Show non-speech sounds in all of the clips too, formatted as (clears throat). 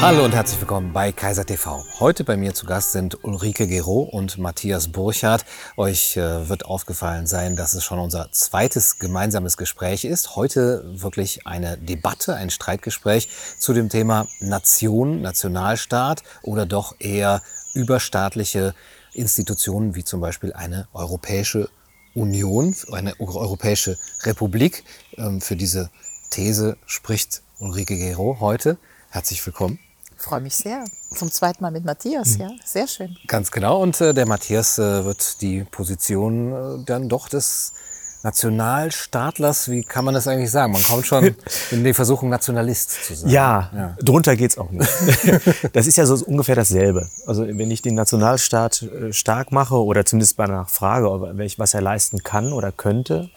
Hallo und herzlich willkommen bei Kaiser TV. Heute bei mir zu Gast sind Ulrike Gero und Matthias Burchardt. Euch äh, wird aufgefallen sein, dass es schon unser zweites gemeinsames Gespräch ist. Heute wirklich eine Debatte, ein Streitgespräch zu dem Thema Nation, Nationalstaat oder doch eher überstaatliche Institutionen wie zum Beispiel eine Europäische Union, eine Europäische Republik. Ähm, für diese These spricht Ulrike Gero heute. Herzlich willkommen. Ich freue mich sehr. Zum zweiten Mal mit Matthias, mhm. ja. Sehr schön. Ganz genau. Und äh, der Matthias äh, wird die Position äh, dann doch des Nationalstaatlers, wie kann man das eigentlich sagen? Man kommt schon (laughs) in die Versuchung, Nationalist zu sein. Ja, ja. drunter geht's auch nicht. (laughs) das ist ja so ungefähr dasselbe. Also wenn ich den Nationalstaat äh, stark mache oder zumindest bei einer Frage, was er leisten kann oder könnte,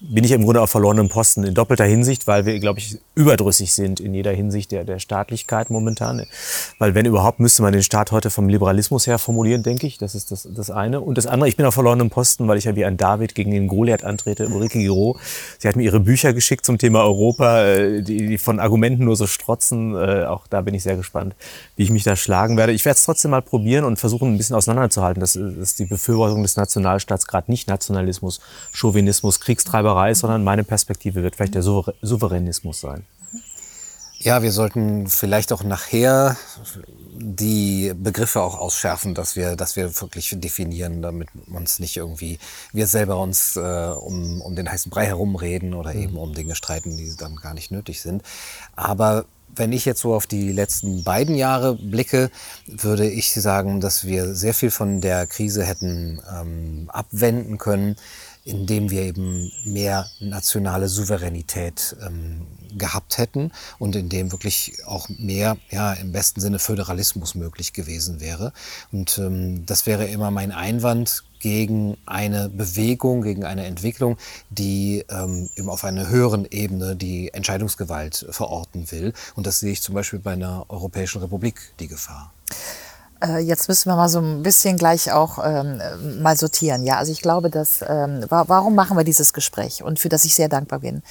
bin ich im Grunde auf verlorenem Posten in doppelter Hinsicht, weil wir, glaube ich, überdrüssig sind in jeder Hinsicht der, der Staatlichkeit momentan. Weil wenn überhaupt, müsste man den Staat heute vom Liberalismus her formulieren, denke ich. Das ist das, das eine. Und das andere, ich bin auf verlorenem Posten, weil ich ja wie ein David gegen den Goliath antrete. Ulrike Giro, sie hat mir ihre Bücher geschickt zum Thema Europa, äh, die, die von Argumenten nur so strotzen. Äh, auch da bin ich sehr gespannt, wie ich mich da schlagen werde. Ich werde es trotzdem mal probieren und versuchen, ein bisschen auseinanderzuhalten. Das ist die Befürwortung des Nationalstaats, gerade nicht Nationalismus, Chauvinismus, Kriegstreiber Sklaverei, sondern meine Perspektive wird vielleicht der Souveränismus sein. Ja, wir sollten vielleicht auch nachher die Begriffe auch ausschärfen, dass wir, dass wir wirklich definieren, damit uns nicht irgendwie wir selber uns äh, um, um den heißen Brei herumreden oder eben um Dinge streiten, die dann gar nicht nötig sind. Aber wenn ich jetzt so auf die letzten beiden Jahre blicke, würde ich sagen, dass wir sehr viel von der Krise hätten ähm, abwenden können, indem wir eben mehr nationale Souveränität ähm, gehabt hätten und in dem wirklich auch mehr, ja, im besten Sinne Föderalismus möglich gewesen wäre. Und ähm, das wäre immer mein Einwand gegen eine Bewegung, gegen eine Entwicklung, die ähm, eben auf einer höheren Ebene die Entscheidungsgewalt verorten will. Und das sehe ich zum Beispiel bei einer Europäischen Republik die Gefahr. Äh, jetzt müssen wir mal so ein bisschen gleich auch ähm, mal sortieren. Ja, also ich glaube, dass ähm, warum machen wir dieses Gespräch und für das ich sehr dankbar bin.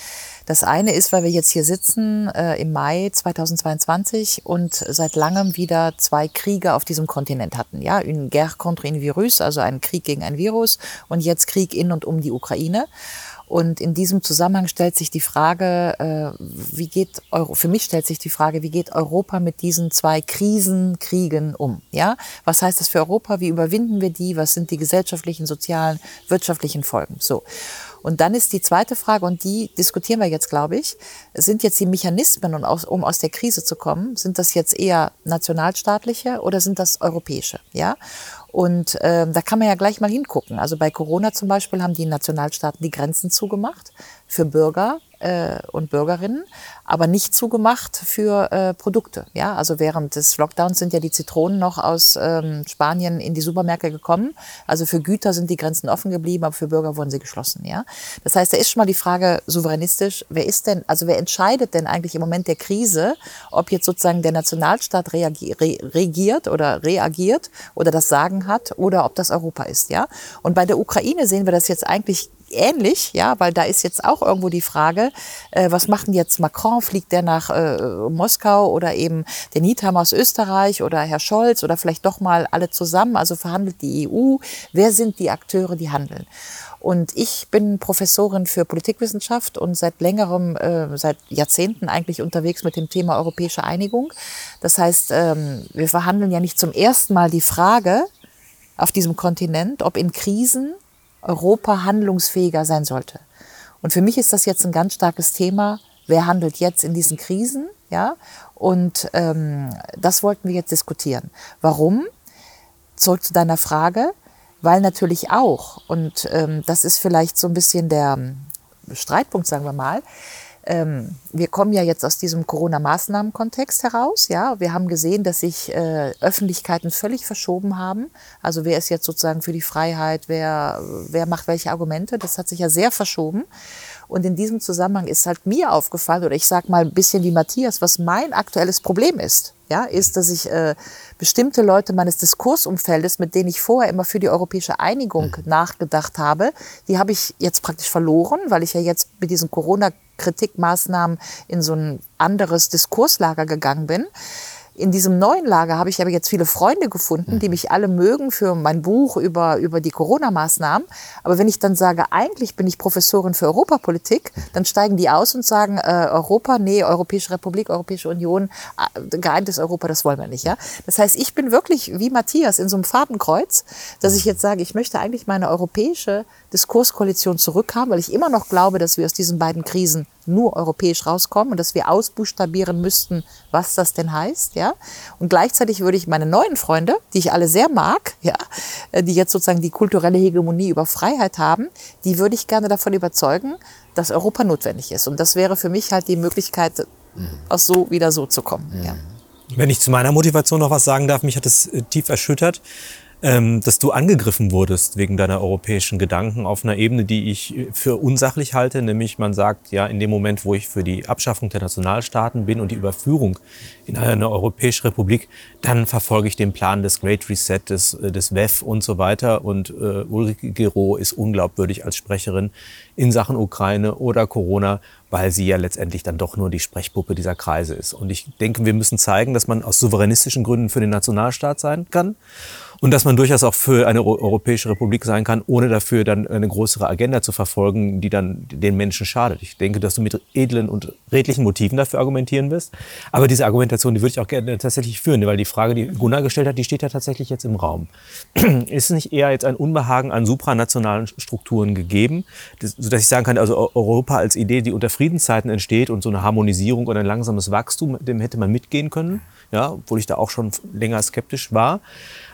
Das eine ist, weil wir jetzt hier sitzen äh, im Mai 2022 und seit langem wieder zwei Kriege auf diesem Kontinent hatten. Ja, une guerre contre un virus, also ein Krieg gegen ein Virus und jetzt Krieg in und um die Ukraine. Und in diesem Zusammenhang stellt sich die Frage, äh, wie geht Euro, für mich stellt sich die Frage, wie geht Europa mit diesen zwei Krisenkriegen um? Ja, was heißt das für Europa? Wie überwinden wir die? Was sind die gesellschaftlichen, sozialen, wirtschaftlichen Folgen? So. Und dann ist die zweite Frage, und die diskutieren wir jetzt, glaube ich, sind jetzt die Mechanismen, um aus der Krise zu kommen, sind das jetzt eher nationalstaatliche oder sind das europäische? Ja? Und äh, da kann man ja gleich mal hingucken. Also bei Corona zum Beispiel haben die Nationalstaaten die Grenzen zugemacht für Bürger äh, und Bürgerinnen, aber nicht zugemacht für äh, Produkte. Ja, also während des Lockdowns sind ja die Zitronen noch aus ähm, Spanien in die Supermärkte gekommen. Also für Güter sind die Grenzen offen geblieben, aber für Bürger wurden sie geschlossen. Ja, das heißt, da ist schon mal die Frage souveränistisch: Wer ist denn, also wer entscheidet denn eigentlich im Moment der Krise, ob jetzt sozusagen der Nationalstaat regiert oder reagiert oder das Sagen hat oder ob das Europa ist? Ja, und bei der Ukraine sehen wir das jetzt eigentlich ähnlich, ja, weil da ist jetzt auch irgendwo die Frage, äh, was macht denn jetzt Macron? Fliegt der nach äh, Moskau oder eben der Niethammer aus Österreich oder Herr Scholz oder vielleicht doch mal alle zusammen? Also verhandelt die EU? Wer sind die Akteure, die handeln? Und ich bin Professorin für Politikwissenschaft und seit längerem, äh, seit Jahrzehnten eigentlich unterwegs mit dem Thema europäische Einigung. Das heißt, ähm, wir verhandeln ja nicht zum ersten Mal die Frage auf diesem Kontinent, ob in Krisen Europa handlungsfähiger sein sollte. Und für mich ist das jetzt ein ganz starkes Thema. Wer handelt jetzt in diesen Krisen? Ja, und ähm, das wollten wir jetzt diskutieren. Warum? Zurück zu deiner Frage, weil natürlich auch, und ähm, das ist vielleicht so ein bisschen der Streitpunkt, sagen wir mal, ähm, wir kommen ja jetzt aus diesem Corona-Maßnahmen-Kontext heraus. Ja, wir haben gesehen, dass sich äh, Öffentlichkeiten völlig verschoben haben. Also wer ist jetzt sozusagen für die Freiheit? Wer, wer macht welche Argumente? Das hat sich ja sehr verschoben. Und in diesem Zusammenhang ist halt mir aufgefallen, oder ich sage mal ein bisschen wie Matthias, was mein aktuelles Problem ist. Ja, ist, dass ich äh, bestimmte Leute meines Diskursumfeldes, mit denen ich vorher immer für die europäische Einigung mhm. nachgedacht habe, die habe ich jetzt praktisch verloren, weil ich ja jetzt mit diesen Corona-Kritikmaßnahmen in so ein anderes Diskurslager gegangen bin. In diesem neuen Lager habe ich aber jetzt viele Freunde gefunden, die mich alle mögen für mein Buch über, über die Corona-Maßnahmen. Aber wenn ich dann sage, eigentlich bin ich Professorin für Europapolitik, dann steigen die aus und sagen, äh, Europa, nee, Europäische Republik, Europäische Union, äh, geeintes Europa, das wollen wir nicht. Ja? Das heißt, ich bin wirklich wie Matthias in so einem Fadenkreuz, dass ich jetzt sage, ich möchte eigentlich meine europäische Diskurskoalition zurückhaben, weil ich immer noch glaube, dass wir aus diesen beiden Krisen nur europäisch rauskommen und dass wir ausbuchstabieren müssten, was das denn heißt, ja. Und gleichzeitig würde ich meine neuen Freunde, die ich alle sehr mag, ja, äh, die jetzt sozusagen die kulturelle Hegemonie über Freiheit haben, die würde ich gerne davon überzeugen, dass Europa notwendig ist. Und das wäre für mich halt die Möglichkeit, aus so wieder so zu kommen, ja. Wenn ich zu meiner Motivation noch was sagen darf, mich hat es äh, tief erschüttert dass du angegriffen wurdest wegen deiner europäischen Gedanken auf einer Ebene, die ich äh, für unsachlich halte, nämlich man sagt, ja, in dem Moment, wo ich für die Abschaffung der Nationalstaaten bin und die Überführung in eine europäische Republik, dann verfolge ich den Plan des Great Reset, des, äh, des WEF und so weiter. Und äh, Ulrike Gero ist unglaubwürdig als Sprecherin in Sachen Ukraine oder Corona, weil sie ja letztendlich dann doch nur die Sprechpuppe dieser Kreise ist. Und ich denke, wir müssen zeigen, dass man aus souveränistischen Gründen für den Nationalstaat sein kann und dass man durchaus auch für eine Europäische Republik sein kann, ohne dafür dann eine größere Agenda zu verfolgen, die dann den Menschen schadet. Ich denke, dass du mit edlen und redlichen Motiven dafür argumentieren wirst. Aber diese Argumentation, die würde ich auch gerne tatsächlich führen, weil die Frage, die Gunnar gestellt hat, die steht ja tatsächlich jetzt im Raum. (clears throat) Ist nicht eher jetzt ein Unbehagen an supranationalen Strukturen gegeben, sodass ich sagen kann, also Europa als Idee, die unter Friedenszeiten entsteht und so eine Harmonisierung und ein langsames Wachstum, dem hätte man mitgehen können, ja, obwohl ich da auch schon länger skeptisch war.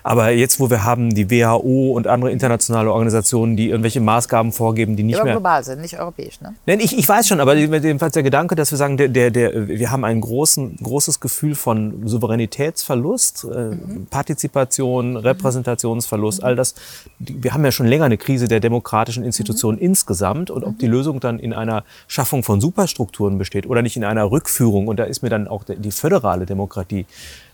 Aber jetzt, wo wir haben die WHO und andere internationale Organisationen, die irgendwelche Maßgaben vorgeben, die nicht aber mehr global sind, nicht europäisch, ne? Nein, ich, ich weiß schon, aber jedenfalls der Gedanke, dass wir sagen, der, der, der, wir haben ein großen, großes Gefühl von Souveränitätsverlust, äh, mhm. Partizipation, Repräsentationsverlust, mhm. all das. Wir haben ja schon länger eine Krise der demokratischen Institutionen mhm. insgesamt und ob die Lösung dann in einer Schaffung von Superstrukturen besteht oder nicht in einer Rückführung, und da ist mir dann auch die föderale Demokratie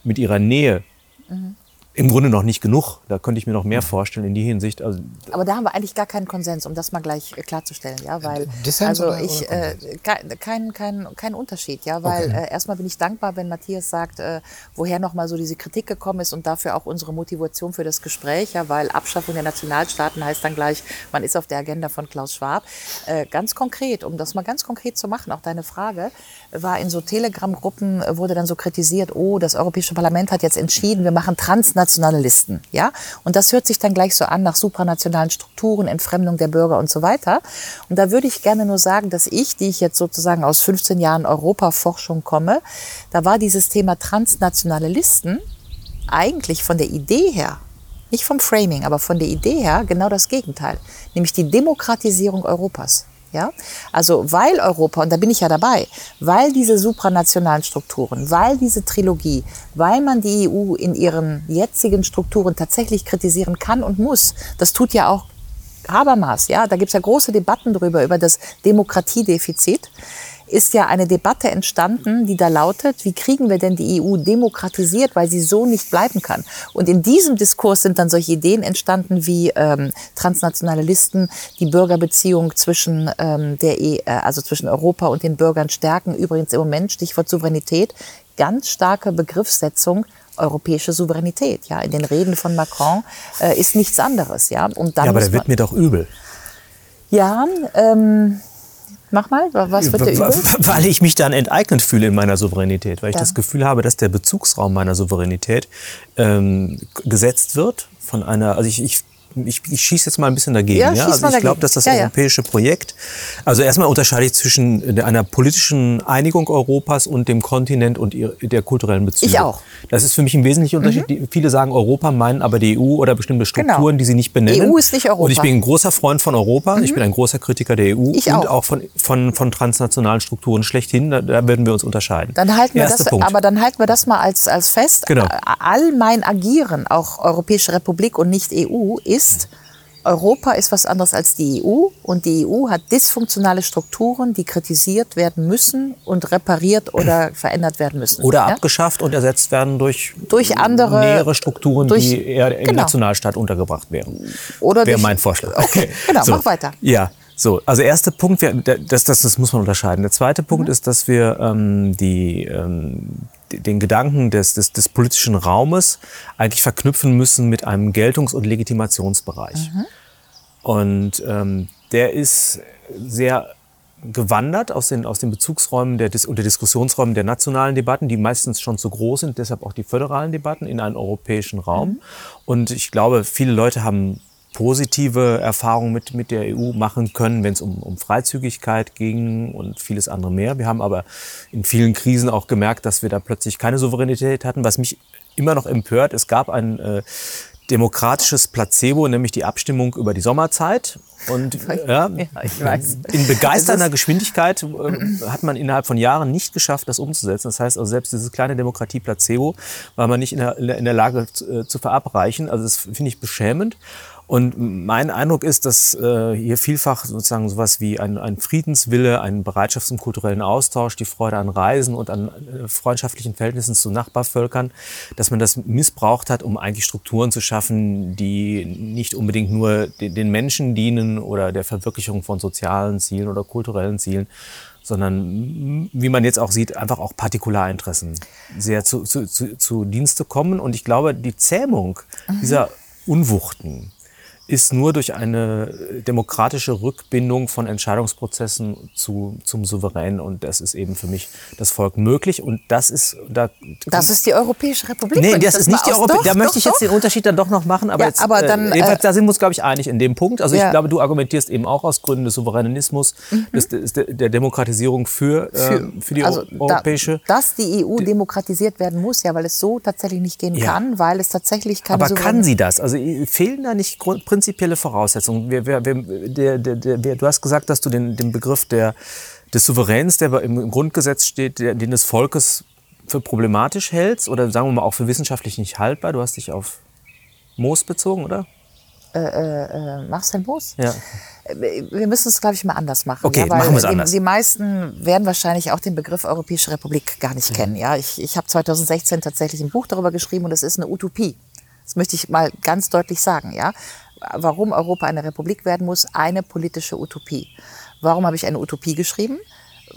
mit ihrer Nähe mhm im Grunde noch nicht genug. Da könnte ich mir noch mehr vorstellen in die Hinsicht. Also Aber da haben wir eigentlich gar keinen Konsens, um das mal gleich äh, klarzustellen, ja, weil Dissens also ich äh, kein, kein, kein Unterschied, ja, weil okay. äh, erstmal bin ich dankbar, wenn Matthias sagt, äh, woher nochmal so diese Kritik gekommen ist und dafür auch unsere Motivation für das Gespräch, ja, weil Abschaffung der Nationalstaaten heißt dann gleich, man ist auf der Agenda von Klaus Schwab. Äh, ganz konkret, um das mal ganz konkret zu machen, auch deine Frage, war in so Telegram-Gruppen äh, wurde dann so kritisiert, oh, das Europäische Parlament hat jetzt entschieden, wir machen transnational internationale Listen. Ja? Und das hört sich dann gleich so an nach supranationalen Strukturen, Entfremdung der Bürger und so weiter. Und da würde ich gerne nur sagen, dass ich, die ich jetzt sozusagen aus 15 Jahren Europaforschung komme, da war dieses Thema transnationale Listen eigentlich von der Idee her nicht vom Framing, aber von der Idee her genau das Gegenteil, nämlich die Demokratisierung Europas. Ja? Also weil Europa, und da bin ich ja dabei, weil diese supranationalen Strukturen, weil diese Trilogie, weil man die EU in ihren jetzigen Strukturen tatsächlich kritisieren kann und muss, das tut ja auch Habermas, ja, da gibt's ja große Debatten drüber, über das Demokratiedefizit ist ja eine Debatte entstanden, die da lautet, wie kriegen wir denn die EU demokratisiert, weil sie so nicht bleiben kann. Und in diesem Diskurs sind dann solche Ideen entstanden wie ähm, transnationale Listen, die Bürgerbeziehung zwischen ähm, der e äh, also zwischen Europa und den Bürgern stärken. Übrigens im Moment Stichwort Souveränität, ganz starke Begriffssetzung europäische Souveränität. Ja, in den Reden von Macron äh, ist nichts anderes. Ja, und dann ja, aber der wird mir doch übel. Ja, ähm, Mach mal, was wird dir übel? Weil ich mich dann enteignet fühle in meiner Souveränität, weil ich ja. das Gefühl habe, dass der Bezugsraum meiner Souveränität ähm, gesetzt wird von einer, also ich, ich ich, ich schieße jetzt mal ein bisschen dagegen. Ja, ja? Also ich glaube, dass das ja, europäische Projekt, also erstmal unterscheide ich zwischen einer politischen Einigung Europas und dem Kontinent und der kulturellen Beziehung. Ich auch. Das ist für mich ein wesentlicher Unterschied. Mhm. Viele sagen Europa, meinen aber die EU oder bestimmte genau. Strukturen, genau. die sie nicht benennen. Die EU ist nicht Europa. Und ich bin ein großer Freund von Europa. Mhm. Ich bin ein großer Kritiker der EU ich und auch, auch von, von, von transnationalen Strukturen schlechthin. Da, da würden wir uns unterscheiden. Dann halten wir das, Punkt. aber dann halten wir das mal als, als fest. Genau. All mein Agieren, auch Europäische Republik und nicht EU, ist mhm Europa ist was anderes als die EU und die EU hat dysfunktionale Strukturen, die kritisiert werden müssen und repariert oder (clears throat) verändert werden müssen. Oder ja? abgeschafft und ersetzt werden durch, durch andere nähere Strukturen, durch, die eher im genau. Nationalstaat untergebracht wären. Oder wäre mein Vorschlag. Okay, (laughs) genau, so. mach weiter. Ja, So, also erster Punkt, wir, das, das, das muss man unterscheiden. Der zweite Punkt mhm. ist, dass wir ähm, die, ähm, den Gedanken des, des, des politischen Raumes eigentlich verknüpfen müssen mit einem Geltungs- und Legitimationsbereich. Mhm. Und ähm, der ist sehr gewandert aus den, aus den Bezugsräumen der, und der Diskussionsräumen der nationalen Debatten, die meistens schon zu groß sind, deshalb auch die föderalen Debatten in einen europäischen Raum. Mhm. Und ich glaube, viele Leute haben positive Erfahrungen mit, mit der EU machen können, wenn es um, um Freizügigkeit ging und vieles andere mehr. Wir haben aber in vielen Krisen auch gemerkt, dass wir da plötzlich keine Souveränität hatten, was mich immer noch empört. Es gab ein äh, demokratisches Placebo, nämlich die Abstimmung über die Sommerzeit. Und (laughs) ja, ja in begeisternder Geschwindigkeit äh, hat man innerhalb von Jahren nicht geschafft, das umzusetzen. Das heißt, also selbst dieses kleine Demokratie-Placebo war man nicht in der, in der Lage zu, äh, zu verabreichen. Also das finde ich beschämend. Und mein Eindruck ist, dass äh, hier vielfach sozusagen sowas wie ein, ein Friedenswille, eine Bereitschaft zum kulturellen Austausch, die Freude an Reisen und an äh, freundschaftlichen Verhältnissen zu Nachbarvölkern, dass man das missbraucht hat, um eigentlich Strukturen zu schaffen, die nicht unbedingt nur den, den Menschen dienen oder der Verwirklichung von sozialen Zielen oder kulturellen Zielen, sondern wie man jetzt auch sieht, einfach auch Partikularinteressen sehr zu, zu, zu, zu Dienste kommen. Und ich glaube, die Zähmung mhm. dieser Unwuchten, ist nur durch eine demokratische Rückbindung von Entscheidungsprozessen zu, zum Souverän. Und das ist eben für mich das Volk möglich. Und das ist, da, das ist die Europäische Republik. Nee, das, das ist nicht die Europäische. Da möchte ich jetzt doch. den Unterschied dann doch noch machen. Aber, ja, jetzt, aber dann, äh, jedenfalls, äh, da sind wir uns, glaube ich, einig in dem Punkt. Also ja. ich glaube, du argumentierst eben auch aus Gründen des Souveränismus, mhm. des, des, der Demokratisierung für, für, äh, für die also europäische. Da, dass die EU demokratisiert werden muss, ja, weil es so tatsächlich nicht gehen ja. kann, weil es tatsächlich keine Aber kann sie das? Also fehlen da nicht Grund, prinzipielle Voraussetzungen. Wir, wir, wir, der, der, der, du hast gesagt, dass du den, den Begriff der, des Souveräns, der im Grundgesetz steht, den des Volkes für problematisch hältst oder sagen wir mal auch für wissenschaftlich nicht haltbar. Du hast dich auf Moos bezogen, oder? Äh, äh, äh Marcel Moos? Ja. Äh, wir müssen es, glaube ich, mal anders machen. Okay, ja, machen wir es anders. Die, die, meisten werden wahrscheinlich auch den Begriff Europäische Republik gar nicht mhm. kennen. Ja, ich, ich habe 2016 tatsächlich ein Buch darüber geschrieben und es ist eine Utopie. Das möchte ich mal ganz deutlich sagen, ja. Warum Europa eine Republik werden muss, eine politische Utopie. Warum habe ich eine Utopie geschrieben?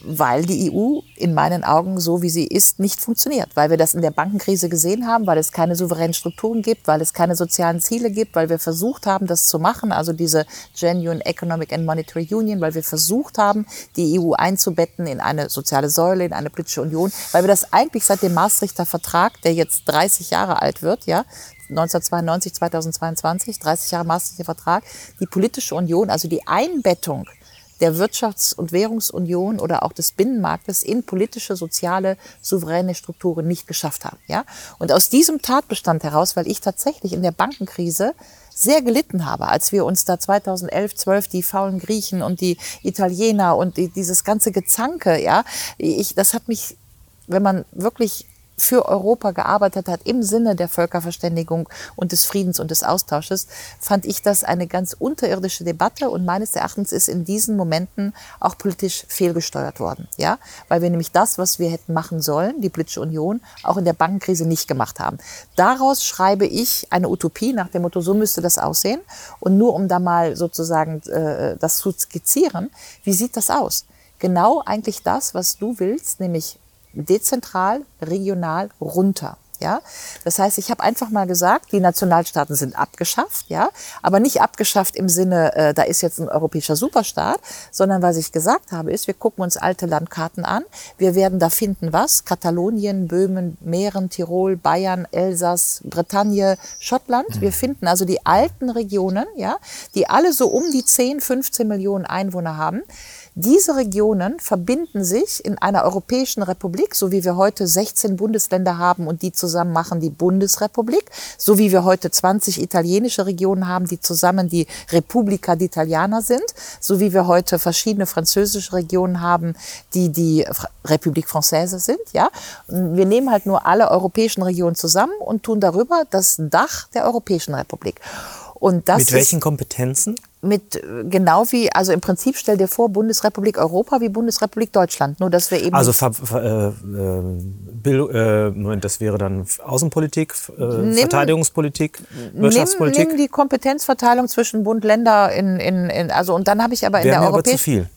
weil die EU in meinen Augen so wie sie ist nicht funktioniert, weil wir das in der Bankenkrise gesehen haben, weil es keine souveränen Strukturen gibt, weil es keine sozialen Ziele gibt, weil wir versucht haben, das zu machen, also diese Genuine Economic and Monetary Union, weil wir versucht haben, die EU einzubetten in eine soziale Säule, in eine politische Union, weil wir das eigentlich seit dem Maastrichter Vertrag, der jetzt 30 Jahre alt wird, ja, 1992, 2022, 30 Jahre Maastrichter Vertrag, die politische Union, also die Einbettung der Wirtschafts- und Währungsunion oder auch des Binnenmarktes in politische, soziale, souveräne Strukturen nicht geschafft haben. Ja? Und aus diesem Tatbestand heraus, weil ich tatsächlich in der Bankenkrise sehr gelitten habe, als wir uns da 2011, 12 die faulen Griechen und die Italiener und die, dieses ganze Gezanke, ja, ich, das hat mich, wenn man wirklich für Europa gearbeitet hat im Sinne der Völkerverständigung und des Friedens und des Austausches, fand ich das eine ganz unterirdische Debatte und meines Erachtens ist in diesen Momenten auch politisch fehlgesteuert worden, ja, weil wir nämlich das, was wir hätten machen sollen, die politische Union, auch in der Bankenkrise nicht gemacht haben. Daraus schreibe ich eine Utopie nach dem Motto, so müsste das aussehen und nur um da mal sozusagen äh, das zu skizzieren, wie sieht das aus? Genau eigentlich das, was du willst, nämlich dezentral, regional runter. Ja, das heißt, ich habe einfach mal gesagt, die Nationalstaaten sind abgeschafft, ja, aber nicht abgeschafft im Sinne, äh, da ist jetzt ein europäischer Superstaat, sondern was ich gesagt habe, ist, wir gucken uns alte Landkarten an, wir werden da finden, was Katalonien, Böhmen, Mähren, Tirol, Bayern, Elsass, Bretagne, Schottland. Wir mhm. finden also die alten Regionen, ja, die alle so um die 10, 15 Millionen Einwohner haben diese Regionen verbinden sich in einer europäischen Republik, so wie wir heute 16 Bundesländer haben und die zusammen machen die Bundesrepublik, so wie wir heute 20 italienische Regionen haben, die zusammen die Repubblica d'Italiana sind, so wie wir heute verschiedene französische Regionen haben, die die République Française sind, ja. Wir nehmen halt nur alle europäischen Regionen zusammen und tun darüber das Dach der Europäischen Republik. Und das Mit welchen ist Kompetenzen? mit äh, genau wie, also im Prinzip stell dir vor, Bundesrepublik Europa wie Bundesrepublik Deutschland. Nur dass wir eben. Also ver, ver, äh, äh, Bild, äh, Moment, das wäre dann Außenpolitik, äh, Verteidigungspolitik, Wirtschaftspolitik. Nimm, nimm die Kompetenzverteilung zwischen Bund, Länder in, in, in also und dann habe ich aber in Wäre der aber zu europäischen viel.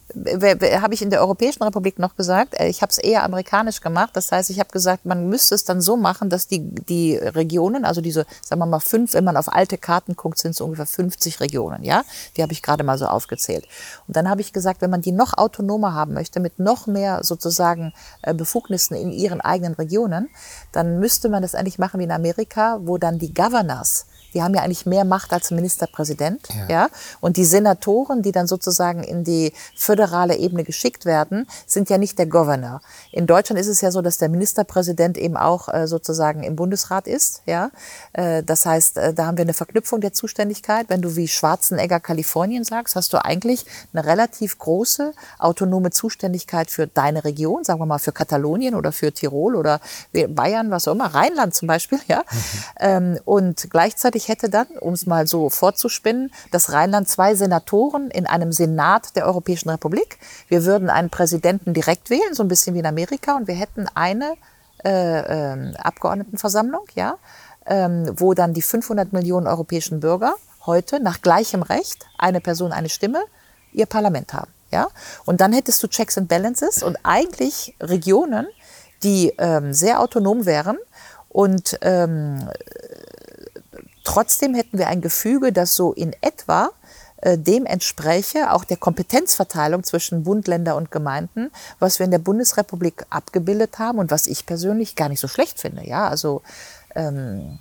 Habe ich in der Europäischen Republik noch gesagt, äh, ich habe es eher amerikanisch gemacht. Das heißt, ich habe gesagt, man müsste es dann so machen, dass die, die Regionen, also diese, sagen wir mal fünf, wenn man auf alte Karten guckt, sind es ungefähr 50 Regionen, ja. Die habe ich gerade mal so aufgezählt. Und dann habe ich gesagt, wenn man die noch autonomer haben möchte, mit noch mehr sozusagen äh, Befugnissen in ihren eigenen Regionen, dann müsste man das eigentlich machen wie in Amerika, wo dann die Governors die haben ja eigentlich mehr Macht als Ministerpräsident, ja. ja. Und die Senatoren, die dann sozusagen in die föderale Ebene geschickt werden, sind ja nicht der Governor. In Deutschland ist es ja so, dass der Ministerpräsident eben auch äh, sozusagen im Bundesrat ist, ja. Äh, das heißt, äh, da haben wir eine Verknüpfung der Zuständigkeit. Wenn du wie Schwarzenegger Kalifornien sagst, hast du eigentlich eine relativ große autonome Zuständigkeit für deine Region, sagen wir mal für Katalonien oder für Tirol oder Bayern, was auch immer, Rheinland zum Beispiel, ja. Mhm. Ähm, und gleichzeitig hätte dann, um es mal so vorzuspinnen, das Rheinland zwei Senatoren in einem Senat der Europäischen Republik. Wir würden einen Präsidenten direkt wählen, so ein bisschen wie in Amerika, und wir hätten eine äh, äh, Abgeordnetenversammlung, ja, ähm, wo dann die 500 Millionen europäischen Bürger heute nach gleichem Recht, eine Person, eine Stimme, ihr Parlament haben. Ja? Und dann hättest du Checks and Balances und eigentlich Regionen, die ähm, sehr autonom wären und ähm, Trotzdem hätten wir ein Gefüge, das so in etwa äh, dem entspräche, auch der Kompetenzverteilung zwischen Bund, Länder und Gemeinden, was wir in der Bundesrepublik abgebildet haben und was ich persönlich gar nicht so schlecht finde. Ja, also ähm,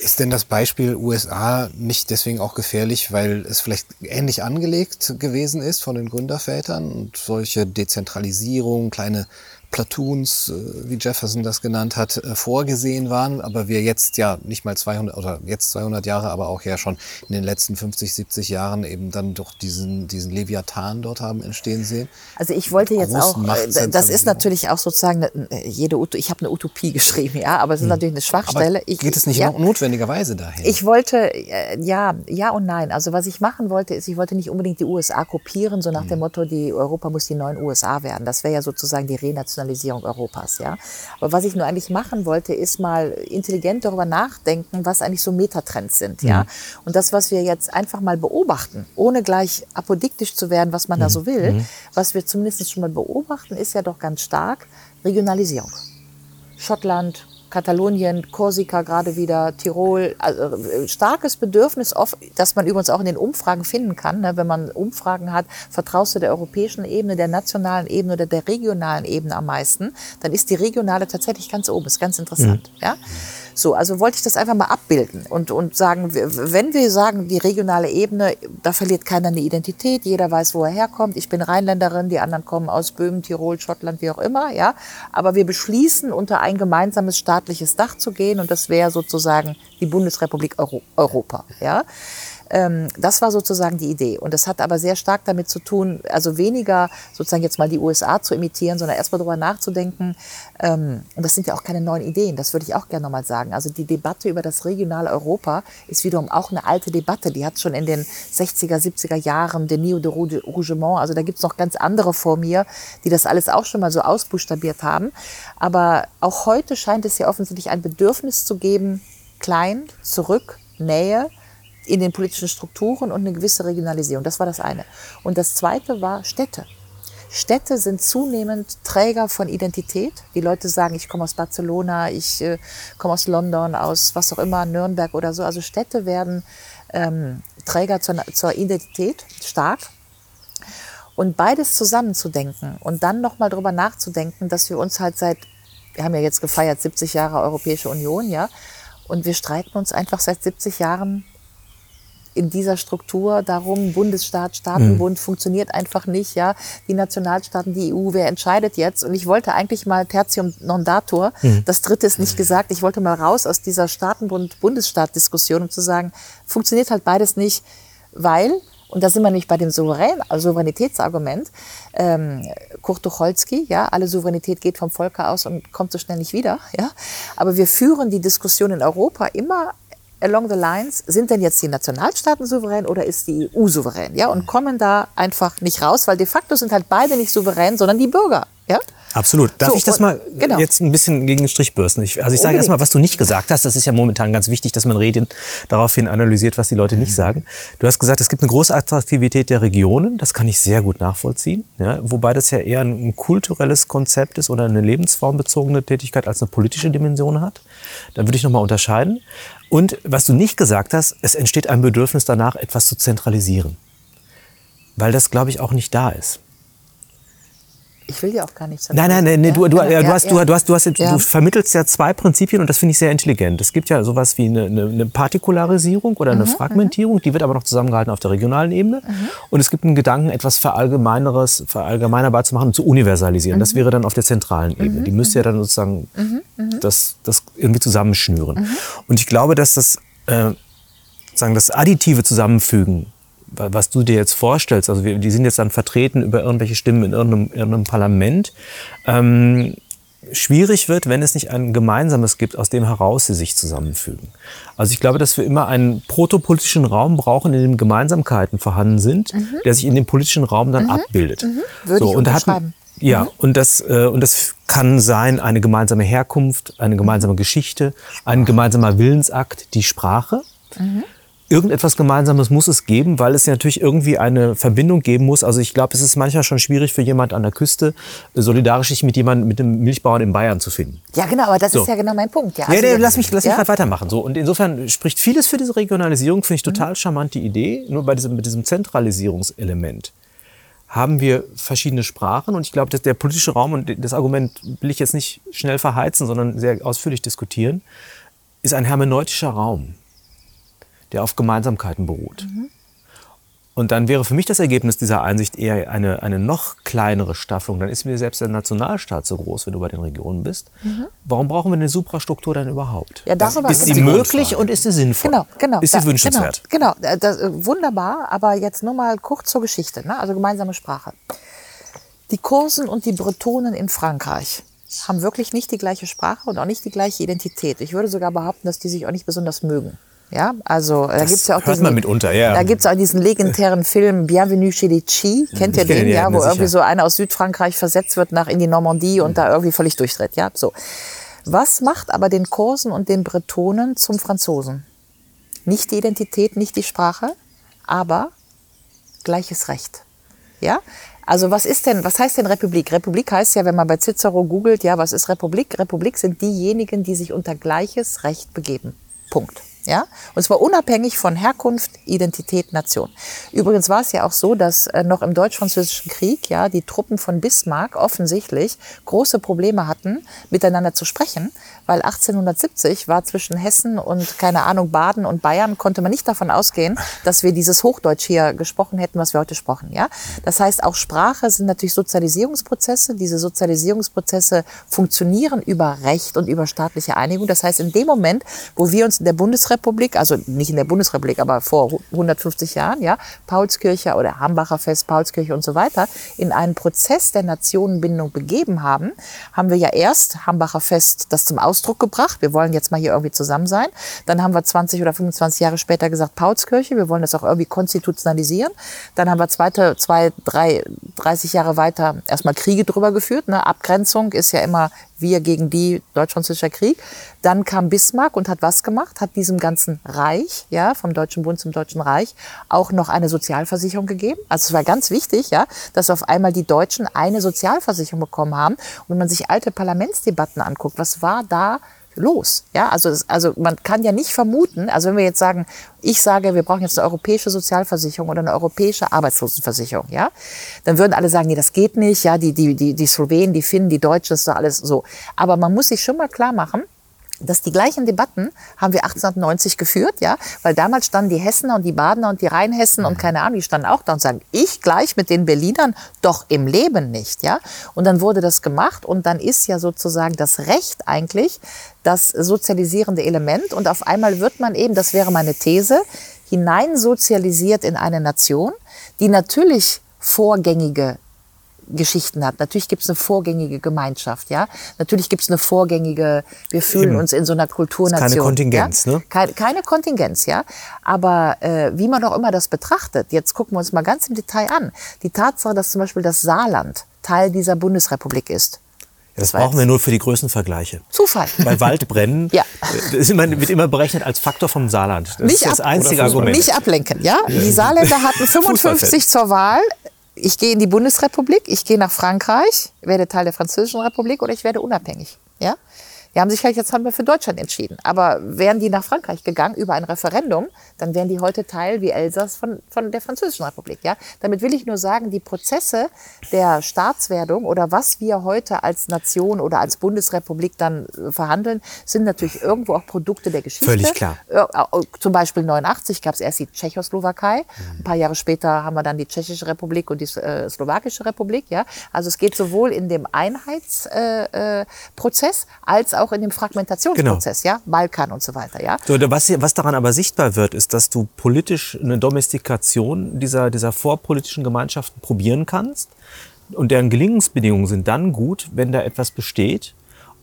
ist denn das Beispiel USA nicht deswegen auch gefährlich, weil es vielleicht ähnlich angelegt gewesen ist von den Gründervätern und solche Dezentralisierung, kleine Platoons, äh, wie Jefferson das genannt hat, äh, vorgesehen waren, aber wir jetzt ja nicht mal 200 oder jetzt 200 Jahre, aber auch ja schon in den letzten 50, 70 Jahren eben dann doch diesen, diesen Leviathan dort haben entstehen sehen. Also ich wollte jetzt auch, äh, das ist natürlich auch sozusagen jede, ich habe eine Utopie (laughs) geschrieben, ja, aber es ist hm. natürlich eine Schwachstelle. Aber geht es nicht ja, notwendigerweise dahin? Ich wollte, ja, ja und nein. Also was ich machen wollte, ist, ich wollte nicht unbedingt die USA kopieren, so nach hm. dem Motto, die Europa muss die neuen USA werden. Das wäre ja sozusagen die Renationalisierung Internationalisierung Europas. Ja? Aber was ich nur eigentlich machen wollte, ist mal intelligent darüber nachdenken, was eigentlich so Metatrends sind. Ja? Mhm. Und das, was wir jetzt einfach mal beobachten, ohne gleich apodiktisch zu werden, was man mhm. da so will, mhm. was wir zumindest schon mal beobachten, ist ja doch ganz stark Regionalisierung. Schottland, Katalonien, Korsika gerade wieder, Tirol, also äh, starkes Bedürfnis, oft, das man übrigens auch in den Umfragen finden kann. Ne? Wenn man Umfragen hat, vertraust du der europäischen Ebene, der nationalen Ebene oder der regionalen Ebene am meisten, dann ist die regionale tatsächlich ganz oben. Ist ganz interessant. Mhm. Ja? So, also wollte ich das einfach mal abbilden und, und sagen, wenn wir sagen, die regionale Ebene, da verliert keiner eine Identität, jeder weiß, wo er herkommt. Ich bin Rheinländerin, die anderen kommen aus Böhmen, Tirol, Schottland, wie auch immer, ja. Aber wir beschließen, unter ein gemeinsames staatliches Dach zu gehen und das wäre sozusagen die Bundesrepublik Euro Europa, ja. Ähm, das war sozusagen die Idee. Und das hat aber sehr stark damit zu tun, also weniger sozusagen jetzt mal die USA zu imitieren, sondern erstmal darüber nachzudenken. Ähm, und das sind ja auch keine neuen Ideen, das würde ich auch gerne nochmal sagen. Also die Debatte über das regionale Europa ist wiederum auch eine alte Debatte. Die hat schon in den 60er, 70er Jahren, Denis de Rougemont, also da gibt's noch ganz andere vor mir, die das alles auch schon mal so ausbuchstabiert haben. Aber auch heute scheint es ja offensichtlich ein Bedürfnis zu geben, klein, zurück, Nähe, in den politischen Strukturen und eine gewisse Regionalisierung. Das war das eine. Und das zweite war Städte. Städte sind zunehmend Träger von Identität. Die Leute sagen, ich komme aus Barcelona, ich äh, komme aus London, aus was auch immer, Nürnberg oder so. Also Städte werden ähm, Träger zur, zur Identität stark. Und beides zusammenzudenken und dann nochmal drüber nachzudenken, dass wir uns halt seit, wir haben ja jetzt gefeiert 70 Jahre Europäische Union, ja, und wir streiten uns einfach seit 70 Jahren in dieser Struktur darum, Bundesstaat, Staatenbund mhm. funktioniert einfach nicht, ja. Die Nationalstaaten, die EU, wer entscheidet jetzt? Und ich wollte eigentlich mal Tertium non datur, mhm. das dritte ist nicht gesagt, ich wollte mal raus aus dieser Staatenbund-Bundesstaat-Diskussion, um zu sagen, funktioniert halt beides nicht, weil, und da sind wir nicht bei dem Souverän, also Souveränitätsargument, ähm, Kurt Tucholsky, ja, alle Souveränität geht vom Volke aus und kommt so schnell nicht wieder, ja. Aber wir führen die Diskussion in Europa immer along the lines, sind denn jetzt die Nationalstaaten souverän oder ist die EU souverän? Ja, und kommen da einfach nicht raus, weil de facto sind halt beide nicht souverän, sondern die Bürger. Ja? Absolut. Darf So, ich das mal genau. jetzt ein bisschen gegen den Strich bürsten? Ich, also ich sage erstmal, was du nicht gesagt hast, das ist ja momentan ganz wichtig, dass man Reden daraufhin analysiert, was die Leute nicht sagen. Du hast gesagt, es gibt eine große Attraktivität der Regionen, das kann ich sehr gut nachvollziehen, ja, wobei das ja eher ein, ein kulturelles Konzept ist oder eine lebensformbezogene Tätigkeit als eine politische Dimension hat. Da würde ich nochmal unterscheiden. Und was du nicht gesagt hast, es entsteht ein Bedürfnis danach, etwas zu zentralisieren. Weil das, glaube ich, auch nicht da ist. Ich will ja auch gar nicht Nein, nein, nein, nee, du, du, Ja, du, hast, ja. du, du, hast, du, hast, Ja. du vermittelst ja zwei Prinzipien und das finde ich sehr intelligent. Es gibt ja sowas wie eine, eine, eine Partikularisierung oder Mhm, eine Fragmentierung, die wird aber noch zusammengehalten auf der regionalen Ebene. Und es gibt einen Gedanken, etwas Verallgemeineres, verallgemeinerbar zu machen und zu universalisieren. Mhm. Das wäre dann auf der zentralen Ebene. Die müsste ja dann sozusagen das, das irgendwie zusammenschnüren. Mhm. Und ich glaube, dass das, äh, sagen, das additive Zusammenfügen was du dir jetzt vorstellst, also wir, die sind jetzt dann vertreten über irgendwelche Stimmen in irgendeinem, irgendeinem Parlament, ähm, schwierig wird, wenn es nicht ein gemeinsames gibt, aus dem heraus sie sich zusammenfügen. Also ich glaube, dass wir immer einen protopolitischen Raum brauchen, in dem Gemeinsamkeiten vorhanden sind, der sich in dem politischen Raum dann abbildet. Mhm. Würde ich und da hat- unterschreiben. ja, und das, äh, und das kann sein eine gemeinsame Herkunft, eine gemeinsame Geschichte, ein gemeinsamer Willensakt, die Sprache. Irgendetwas Gemeinsames muss es geben, weil es ja natürlich irgendwie eine Verbindung geben muss. Also ich glaube, es ist manchmal schon schwierig für jemand an der Küste, äh, solidarisch sich mit jemandem, mit dem Milchbauern in Bayern zu finden. Ja, genau, aber das So. ist ja genau mein Punkt. Ja, Ja, also nee, jetzt- lass mich, lass mich ja? gerade weitermachen. So, und insofern spricht vieles für diese Regionalisierung, finde ich total charmant die Idee. Nur bei diesem, mit diesem Zentralisierungselement haben wir verschiedene Sprachen und ich glaube, dass der politische Raum, und das Argument will ich jetzt nicht schnell verheizen, sondern sehr ausführlich diskutieren, ist ein hermeneutischer Raum, der auf Gemeinsamkeiten beruht. Und dann wäre für mich das Ergebnis dieser Einsicht eher eine, eine noch kleinere Staffelung. Dann ist mir selbst der Nationalstaat so groß, wenn du bei den Regionen bist. Warum brauchen wir eine Suprastruktur dann überhaupt? Ja, darüber- ist sie möglich und ist sie sinnvoll? Genau, genau. Ist sie Da- wünschenswert? Genau, genau. Das, äh, wunderbar, aber jetzt nur mal kurz zur Geschichte, ne? also gemeinsame Sprache. Die Kursen und die Bretonen in Frankreich haben wirklich nicht die gleiche Sprache und auch nicht die gleiche Identität. Ich würde sogar behaupten, dass die sich auch nicht besonders mögen. Ja, also da gibt's ja auch hört diesen, man mitunter, ja. Da gibt's auch diesen legendären Film Bienvenue chez les Chi. Kennt ihr den, ja, wo na irgendwie sicher. so einer aus Südfrankreich versetzt wird nach in die Normandie und da irgendwie völlig durchdreht. Ja, so. Was macht aber den Kursen und den Bretonen zum Franzosen? Nicht die Identität, nicht die Sprache, aber gleiches Recht. Ja? Also was ist denn, was heißt denn Republik? Republik heißt ja, wenn man bei Cicero googelt, ja, was ist Republik? Republik sind diejenigen, die sich unter gleiches Recht begeben. Punkt. Ja? Und zwar unabhängig von Herkunft, Identität, Nation. Übrigens war es ja auch so, dass äh, noch im Deutsch-Französischen Krieg ja die Truppen von Bismarck offensichtlich große Probleme hatten, miteinander zu sprechen, weil 1870 war zwischen Hessen und, keine Ahnung, Baden und Bayern, konnte man nicht davon ausgehen, dass wir dieses Hochdeutsch hier gesprochen hätten, was wir heute sprechen. Ja? Das heißt, auch Sprache sind natürlich Sozialisierungsprozesse. Diese Sozialisierungsprozesse funktionieren über Recht und über staatliche Einigung. Das heißt, in dem Moment, wo wir uns in der Bundesrepublik, also nicht in der Bundesrepublik, aber vor 150 Jahren, ja, Paulskirche oder Hambacher Fest, Paulskirche und so weiter, in einen Prozess der Nationenbindung begeben haben, haben wir ja erst Hambacher Fest das zum Ausdruck gebracht. Wir wollen jetzt mal hier irgendwie zusammen sein. Dann haben wir 20 oder 25 Jahre später gesagt Paulskirche. Wir wollen das auch irgendwie konstitutionalisieren. Dann haben wir zweite, zwei, drei, 30 Jahre weiter erstmal Kriege drüber geführt. Ne? Abgrenzung ist ja immer wir gegen die deutsch-französischer Krieg. Dann kam Bismarck und hat was gemacht? Hat diesem ganzen Reich, ja, vom Deutschen Bund zum Deutschen Reich, auch noch eine Sozialversicherung gegeben. Also es war ganz wichtig, ja, dass auf einmal die Deutschen eine Sozialversicherung bekommen haben. Und wenn man sich alte Parlamentsdebatten anguckt, was war da los. Ja, also, also man kann ja nicht vermuten, also wenn wir jetzt sagen, ich sage, wir brauchen jetzt eine europäische Sozialversicherung oder eine europäische Arbeitslosenversicherung, ja, dann würden alle sagen, nee, das geht nicht, ja, die, die, die, die Slowenen, die Finnen, die Deutschen, das ist doch alles so. Aber man muss sich schon mal klar machen, dass die gleichen Debatten haben wir 1890 geführt, ja, weil damals standen die Hessener und die Badener und die Rheinhessen und keine Ahnung, die standen auch da und sagen, ich gleich mit den Berlinern doch im Leben nicht, ja. Und dann wurde das gemacht und dann ist ja sozusagen das Recht eigentlich das sozialisierende Element und auf einmal wird man eben, das wäre meine These, hineinsozialisiert in eine Nation, die natürlich vorgängige Geschichten hat. Natürlich gibt es eine vorgängige Gemeinschaft, ja. Natürlich gibt es eine vorgängige, wir fühlen Eben. uns in so einer Kulturnation. Keine Kontingenz, ja? ne? Keine, keine Kontingenz, ja. Aber äh, wie man auch immer das betrachtet, jetzt gucken wir uns mal ganz im Detail an. Die Tatsache, dass zum Beispiel das Saarland Teil dieser Bundesrepublik ist. Das war brauchen wir nur für die Größenvergleiche. Zufall. Bei Waldbrennen (laughs) Ja. das ist immer, wird immer berechnet als Faktor vom Saarland. Das ist das einzige Argument. Nicht ablenken, ja? Die Saarländer hatten (laughs) 55 zur Wahl. Ich gehe in die Bundesrepublik, ich gehe nach Frankreich, werde Teil der Französischen Republik oder ich werde unabhängig, ja? Die haben sich halt jetzt haben wir für Deutschland entschieden. Aber wären die nach Frankreich gegangen über ein Referendum, dann wären die heute Teil wie Elsass von, von der Französischen Republik. Ja? Damit will ich nur sagen, die Prozesse der Staatswerdung oder was wir heute als Nation oder als Bundesrepublik dann äh, verhandeln, sind natürlich irgendwo auch Produkte der Geschichte. Völlig klar. Äh, äh, Zum Beispiel 89 gab es erst die Tschechoslowakei. Ein paar Jahre später haben wir dann die Tschechische Republik und die äh, Slowakische Republik. Ja? Also es geht sowohl in dem Einheitsprozess äh, Prozess als auch in dem Fragmentationsprozess, ja, Balkan und so weiter. Ja? So, was, was daran aber sichtbar wird, ist, dass du politisch eine Domestikation dieser, dieser vorpolitischen Gemeinschaften probieren kannst. Und deren Gelingensbedingungen sind dann gut, wenn da etwas besteht.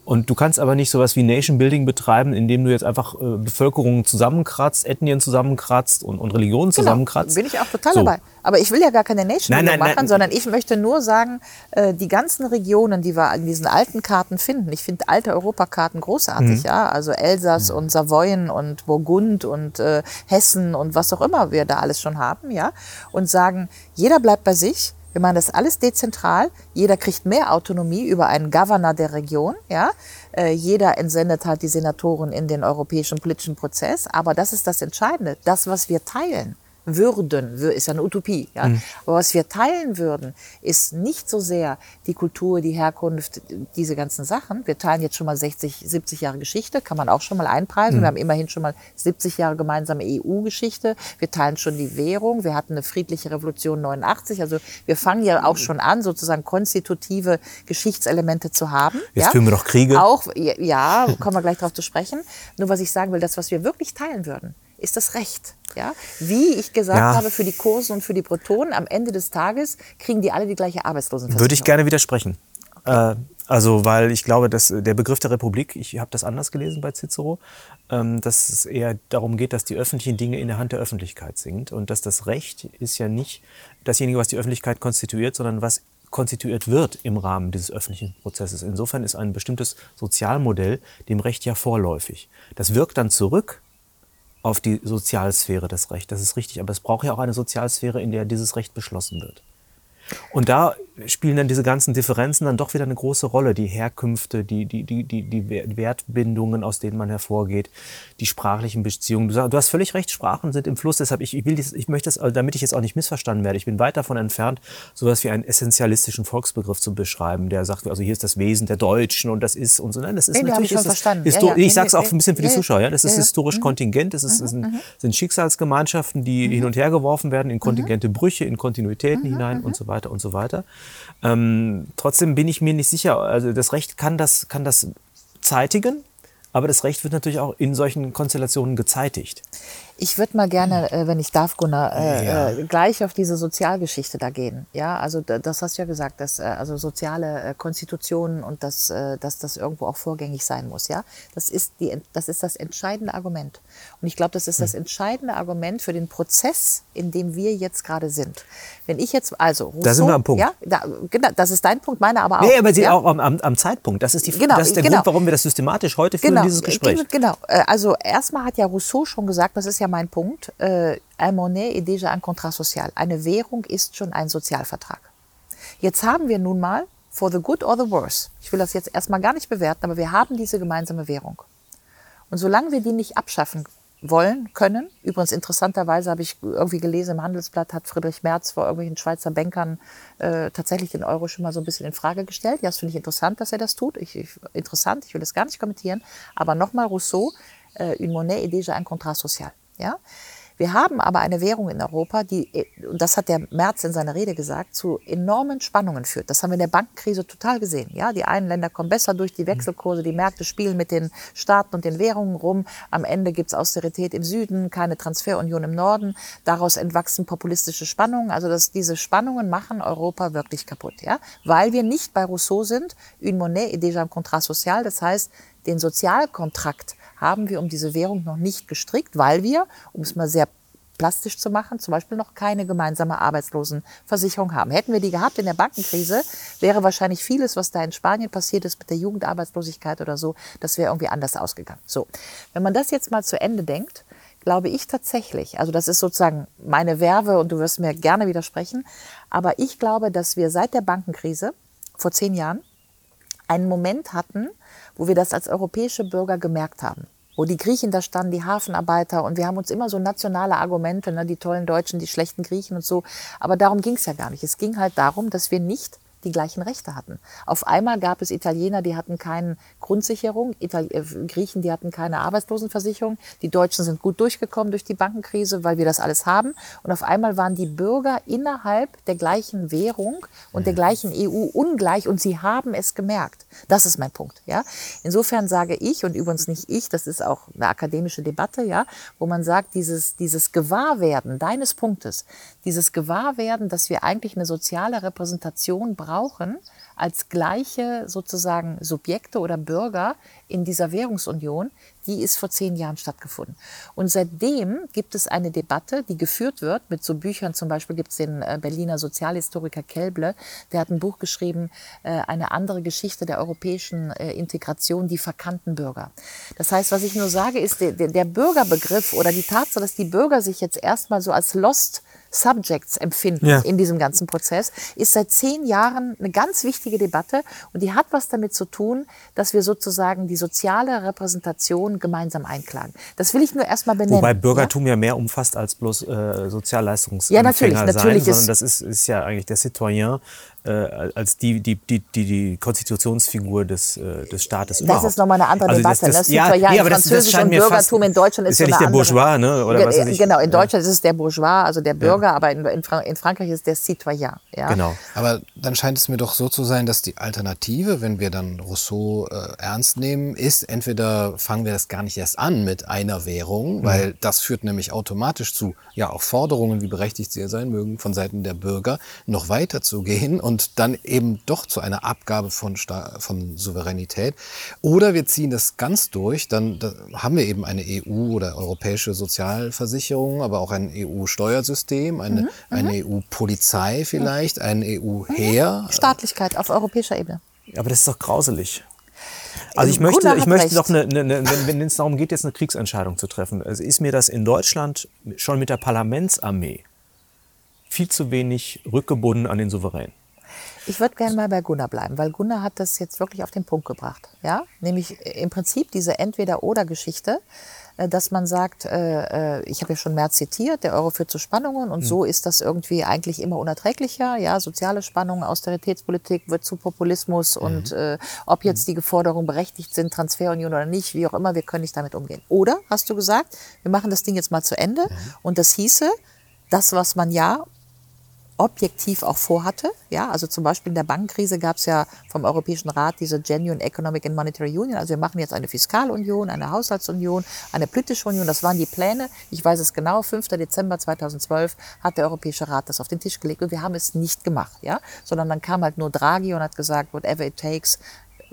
Und du kannst aber nicht sowas wie Nation Building betreiben, indem du jetzt einfach äh, Bevölkerungen zusammenkratzt, Ethnien zusammenkratzt und, und Religionen zusammenkratzt. Genau, Bin ich auch total So. dabei. Aber ich will ja gar keine Nation Nein, Building nein, machen, nein. sondern ich möchte nur sagen, äh, die ganzen Regionen, die wir an diesen alten Karten finden, ich finde alte Europakarten Mhm. großartig, ja, also Elsass und Savoyen und Burgund und äh, Hessen und was auch immer wir da alles schon haben, ja, und sagen, jeder bleibt bei sich. Wir machen das alles dezentral. Jeder kriegt mehr Autonomie über einen Governor der Region. Ja? Äh, jeder entsendet halt die Senatoren in den europäischen politischen Prozess. Aber das ist das Entscheidende. Das, was wir teilen würden, wür- ist ja eine Utopie. Ja? Aber was wir teilen würden, ist nicht so sehr die Kultur, die Herkunft, diese ganzen Sachen. Wir teilen jetzt schon mal 60, 70 Jahre Geschichte, kann man auch schon mal einpreisen. Wir haben immerhin schon mal 70 Jahre gemeinsame EU-Geschichte. Wir teilen schon die Währung. Wir hatten eine friedliche Revolution 89. Also wir fangen ja auch schon an, sozusagen konstitutive Geschichtselemente zu haben. Jetzt ja? führen wir noch Kriege. Auch, ja, ja, kommen wir gleich darauf zu sprechen. Nur was ich sagen will, das, was wir wirklich teilen würden, ist das Recht. Ja? Wie ich gesagt Ja. habe, für die Kursen und für die Bretonen, am Ende des Tages kriegen die alle die gleiche Arbeitslosenversicherung. Würde ich gerne widersprechen. Äh, also, weil ich glaube, dass äh, der Begriff der Republik, ich habe das anders gelesen bei Cicero, ähm, dass es eher darum geht, dass die öffentlichen Dinge in der Hand der Öffentlichkeit sind und dass das Recht ist ja nicht dasjenige, was die Öffentlichkeit konstituiert, sondern was konstituiert wird im Rahmen dieses öffentlichen Prozesses. Insofern ist ein bestimmtes Sozialmodell dem Recht ja vorläufig. Das wirkt dann zurück auf die Sozialsphäre des Rechts. Das ist richtig, aber es braucht ja auch eine Sozialsphäre, in der dieses Recht beschlossen wird. Und da spielen dann diese ganzen Differenzen dann doch wieder eine große Rolle. Die Herkünfte, die, die, die, die, die Wertbindungen, aus denen man hervorgeht, die sprachlichen Beziehungen. Du hast völlig recht, Sprachen sind im Fluss. Deshalb, ich, ich will dies, ich möchte das, also damit ich jetzt auch nicht missverstanden werde, ich bin weit davon entfernt, sowas wie einen essentialistischen Volksbegriff zu beschreiben, der sagt, also hier ist das Wesen der Deutschen und das ist und so. Nein, das ist Nee, natürlich, ich ist das. Ja, ja. Ich sag's auch ein bisschen für die. Zuschauer, ja. Das ist historisch kontingent, es ist, es sind, sind Schicksalsgemeinschaften, die hin und her geworfen werden in kontingente Brüche, in Kontinuitäten hinein und so weiter und so weiter. Ähm, trotzdem bin ich mir nicht sicher, also das Recht kann das, kann das zeitigen, aber das Recht wird natürlich auch in solchen Konstellationen gezeitigt. Ich würde mal gerne, äh, wenn ich darf, Gunnar, äh, Ja. äh, gleich auf diese Sozialgeschichte da gehen. Ja, also da- das hast du ja gesagt, dass äh, also soziale äh, Konstitutionen und dass, äh, dass das irgendwo auch vorgängig sein muss. Ja, das ist die, das ist das entscheidende Argument. Und ich glaube, das ist das Hm. entscheidende Argument für den Prozess, in dem wir jetzt gerade sind. Wenn ich jetzt also Rousseau, Da sind wir am Punkt. Ja, da, genau, das ist dein Punkt, meiner aber auch. Nee, aber sie ja? auch am, am, Zeitpunkt. Das ist, die, Genau, das ist der genau. Grund, warum wir das systematisch heute führen, dieses Gespräch. Genau, genau. Also erstmal hat ja Rousseau schon gesagt, das ist ja mein Punkt, äh, monnaie est déjà un contrat social. Eine Währung ist schon ein Sozialvertrag. Jetzt haben wir nun mal, for the good or the worse, ich will das jetzt erstmal gar nicht bewerten, aber wir haben diese gemeinsame Währung. Und solange wir die nicht abschaffen wollen, können, übrigens interessanterweise habe ich irgendwie gelesen, im Handelsblatt hat Friedrich Merz vor irgendwelchen Schweizer Bankern äh, tatsächlich den Euro schon mal so ein bisschen in Frage gestellt. Ja, das finde ich interessant, dass er das tut. Ich, ich, interessant, ich will das gar nicht kommentieren. Aber nochmal Rousseau, äh, une monnaie est déjà un contrat social. Ja? Wir haben aber eine Währung in Europa, die, und das hat der Merz in seiner Rede gesagt, zu enormen Spannungen führt. Das haben wir in der Bankenkrise total gesehen. Ja, die einen Länder kommen besser durch die Wechselkurse, die Märkte spielen mit den Staaten und den Währungen rum. Am Ende gibt's Austerität im Süden, keine Transferunion im Norden. Daraus entwachsen populistische Spannungen. Also dass diese Spannungen machen Europa wirklich kaputt. Ja, weil wir nicht bei Rousseau sind. Une monnaie est déjà un contrat social. Das heißt, den Sozialkontrakt haben wir um diese Währung noch nicht gestrickt, weil wir, um es mal sehr plastisch zu machen, zum Beispiel noch keine gemeinsame Arbeitslosenversicherung haben. Hätten wir die gehabt in der Bankenkrise, wäre wahrscheinlich vieles, was da in Spanien passiert ist mit der Jugendarbeitslosigkeit oder so, das wäre irgendwie anders ausgegangen. So, wenn man das jetzt mal zu Ende denkt, glaube ich tatsächlich, also das ist sozusagen meine Werbe und du wirst mir gerne widersprechen, aber ich glaube, dass wir seit der Bankenkrise vor zehn Jahren einen Moment hatten, wo wir das als europäische Bürger gemerkt haben. Wo die Griechen da standen, die Hafenarbeiter und wir haben uns immer so nationale Argumente, ne, die tollen Deutschen, die schlechten Griechen und so. Aber darum ging es ja gar nicht. Es ging halt darum, dass wir nicht die gleichen Rechte hatten. Auf einmal gab es Italiener, die hatten keine Grundsicherung, Itali äh, Griechen, die hatten keine Arbeitslosenversicherung, die Deutschen sind gut durchgekommen durch die Bankenkrise, weil wir das alles haben. Und auf einmal waren die Bürger innerhalb der gleichen Währung und der gleichen EU ungleich und sie haben es gemerkt. Das ist mein Punkt. Ja? Insofern sage ich, und übrigens nicht ich, das ist auch eine akademische Debatte, ja, wo man sagt, dieses, dieses Gewahrwerden deines Punktes, dieses Gewahrwerden, dass wir eigentlich eine soziale Repräsentation brauchen, als gleiche sozusagen Subjekte oder Bürger in dieser Währungsunion, die ist vor zehn Jahren stattgefunden. Und seitdem gibt es eine Debatte, die geführt wird mit so Büchern. Zum Beispiel gibt es den äh, Berliner Sozialhistoriker Kelble, der hat ein Buch geschrieben, äh, eine andere Geschichte der europäischen äh, Integration, die verkannten Bürger. Das heißt, was ich nur sage, ist der, der Bürgerbegriff oder die Tatsache, dass die Bürger sich jetzt erstmal so als lost Subjects empfinden ja. in diesem ganzen Prozess, ist seit zehn Jahren eine ganz wichtige Debatte und die hat was damit zu tun, dass wir sozusagen die soziale Repräsentation gemeinsam einklagen. Das will ich nur erstmal benennen. Wobei Bürgertum ja, ja mehr umfasst als bloß äh, Sozialleistungsempfänger ja, natürlich, sein, natürlich sondern das ist, ist ja eigentlich der Citoyen äh, als die, die, die, die, die Konstitutionsfigur des, äh, des Staates das überhaupt. Das ist nochmal eine andere also Debatte. Das, das, ja, ja, aber Französisch das, das und Bürgertum in Deutschland ist, ist ja nicht der Bourgeois, ne? Oder was weiß ich. Genau, in Deutschland ja. ist es der Bourgeois, also der Bürger, ja. aber in, in, Frank in, Frankreich ist es der Citoyen. Ja? Genau. Aber dann scheint es mir doch so zu sein, dass die Alternative, wenn wir dann Rousseau äh, ernst nehmen, ist, entweder fangen wir das gar nicht erst an mit einer Währung, mhm. weil das führt nämlich automatisch zu, ja, auch Forderungen, wie berechtigt sie sein mögen, von Seiten der Bürger, noch weiter zu gehen und dann eben doch zu einer Abgabe von, von Souveränität. Oder wir ziehen das ganz durch, dann da haben wir eben eine EU- oder europäische Sozialversicherung, aber auch ein EU-Steuersystem, eine, mhm. eine mhm. EU-Polizei vielleicht, ein EU-Heer. Mhm. Staatlichkeit auf europäischer Ebene. Aber das ist doch grauselig. Also ich möchte, ich möchte doch, eine, eine, eine, wenn es darum geht, jetzt eine Kriegsentscheidung zu treffen, also ist mir das in Deutschland schon mit der Parlamentsarmee viel zu wenig rückgebunden an den Souverän. Ich würde gerne mal bei Gunnar bleiben, weil Gunnar hat das jetzt wirklich auf den Punkt gebracht. Ja? Nämlich im Prinzip diese Entweder-Oder-Geschichte, äh, dass man sagt, äh, äh, ich habe ja schon mehr zitiert, der Euro führt zu Spannungen und mhm. so ist das irgendwie eigentlich immer unerträglicher. Ja, soziale Spannungen, Austeritätspolitik wird zu Populismus mhm. und äh, ob jetzt mhm. die Forderungen berechtigt sind, Transferunion oder nicht, wie auch immer, wir können nicht damit umgehen. Oder hast du gesagt, wir machen das Ding jetzt mal zu Ende mhm. und das hieße, das, was man ja objektiv auch vorhatte. Ja, also zum Beispiel in der Bankenkrise gab es ja vom Europäischen Rat diese Genuine Economic and Monetary Union. Also wir machen jetzt eine Fiskalunion, eine Haushaltsunion, eine politische Union. Das waren die Pläne. Ich weiß es genau. 5. Dezember 2012 hat der Europäische Rat das auf den Tisch gelegt und wir haben es nicht gemacht. Ja, sondern dann kam halt nur Draghi und hat gesagt, whatever it takes,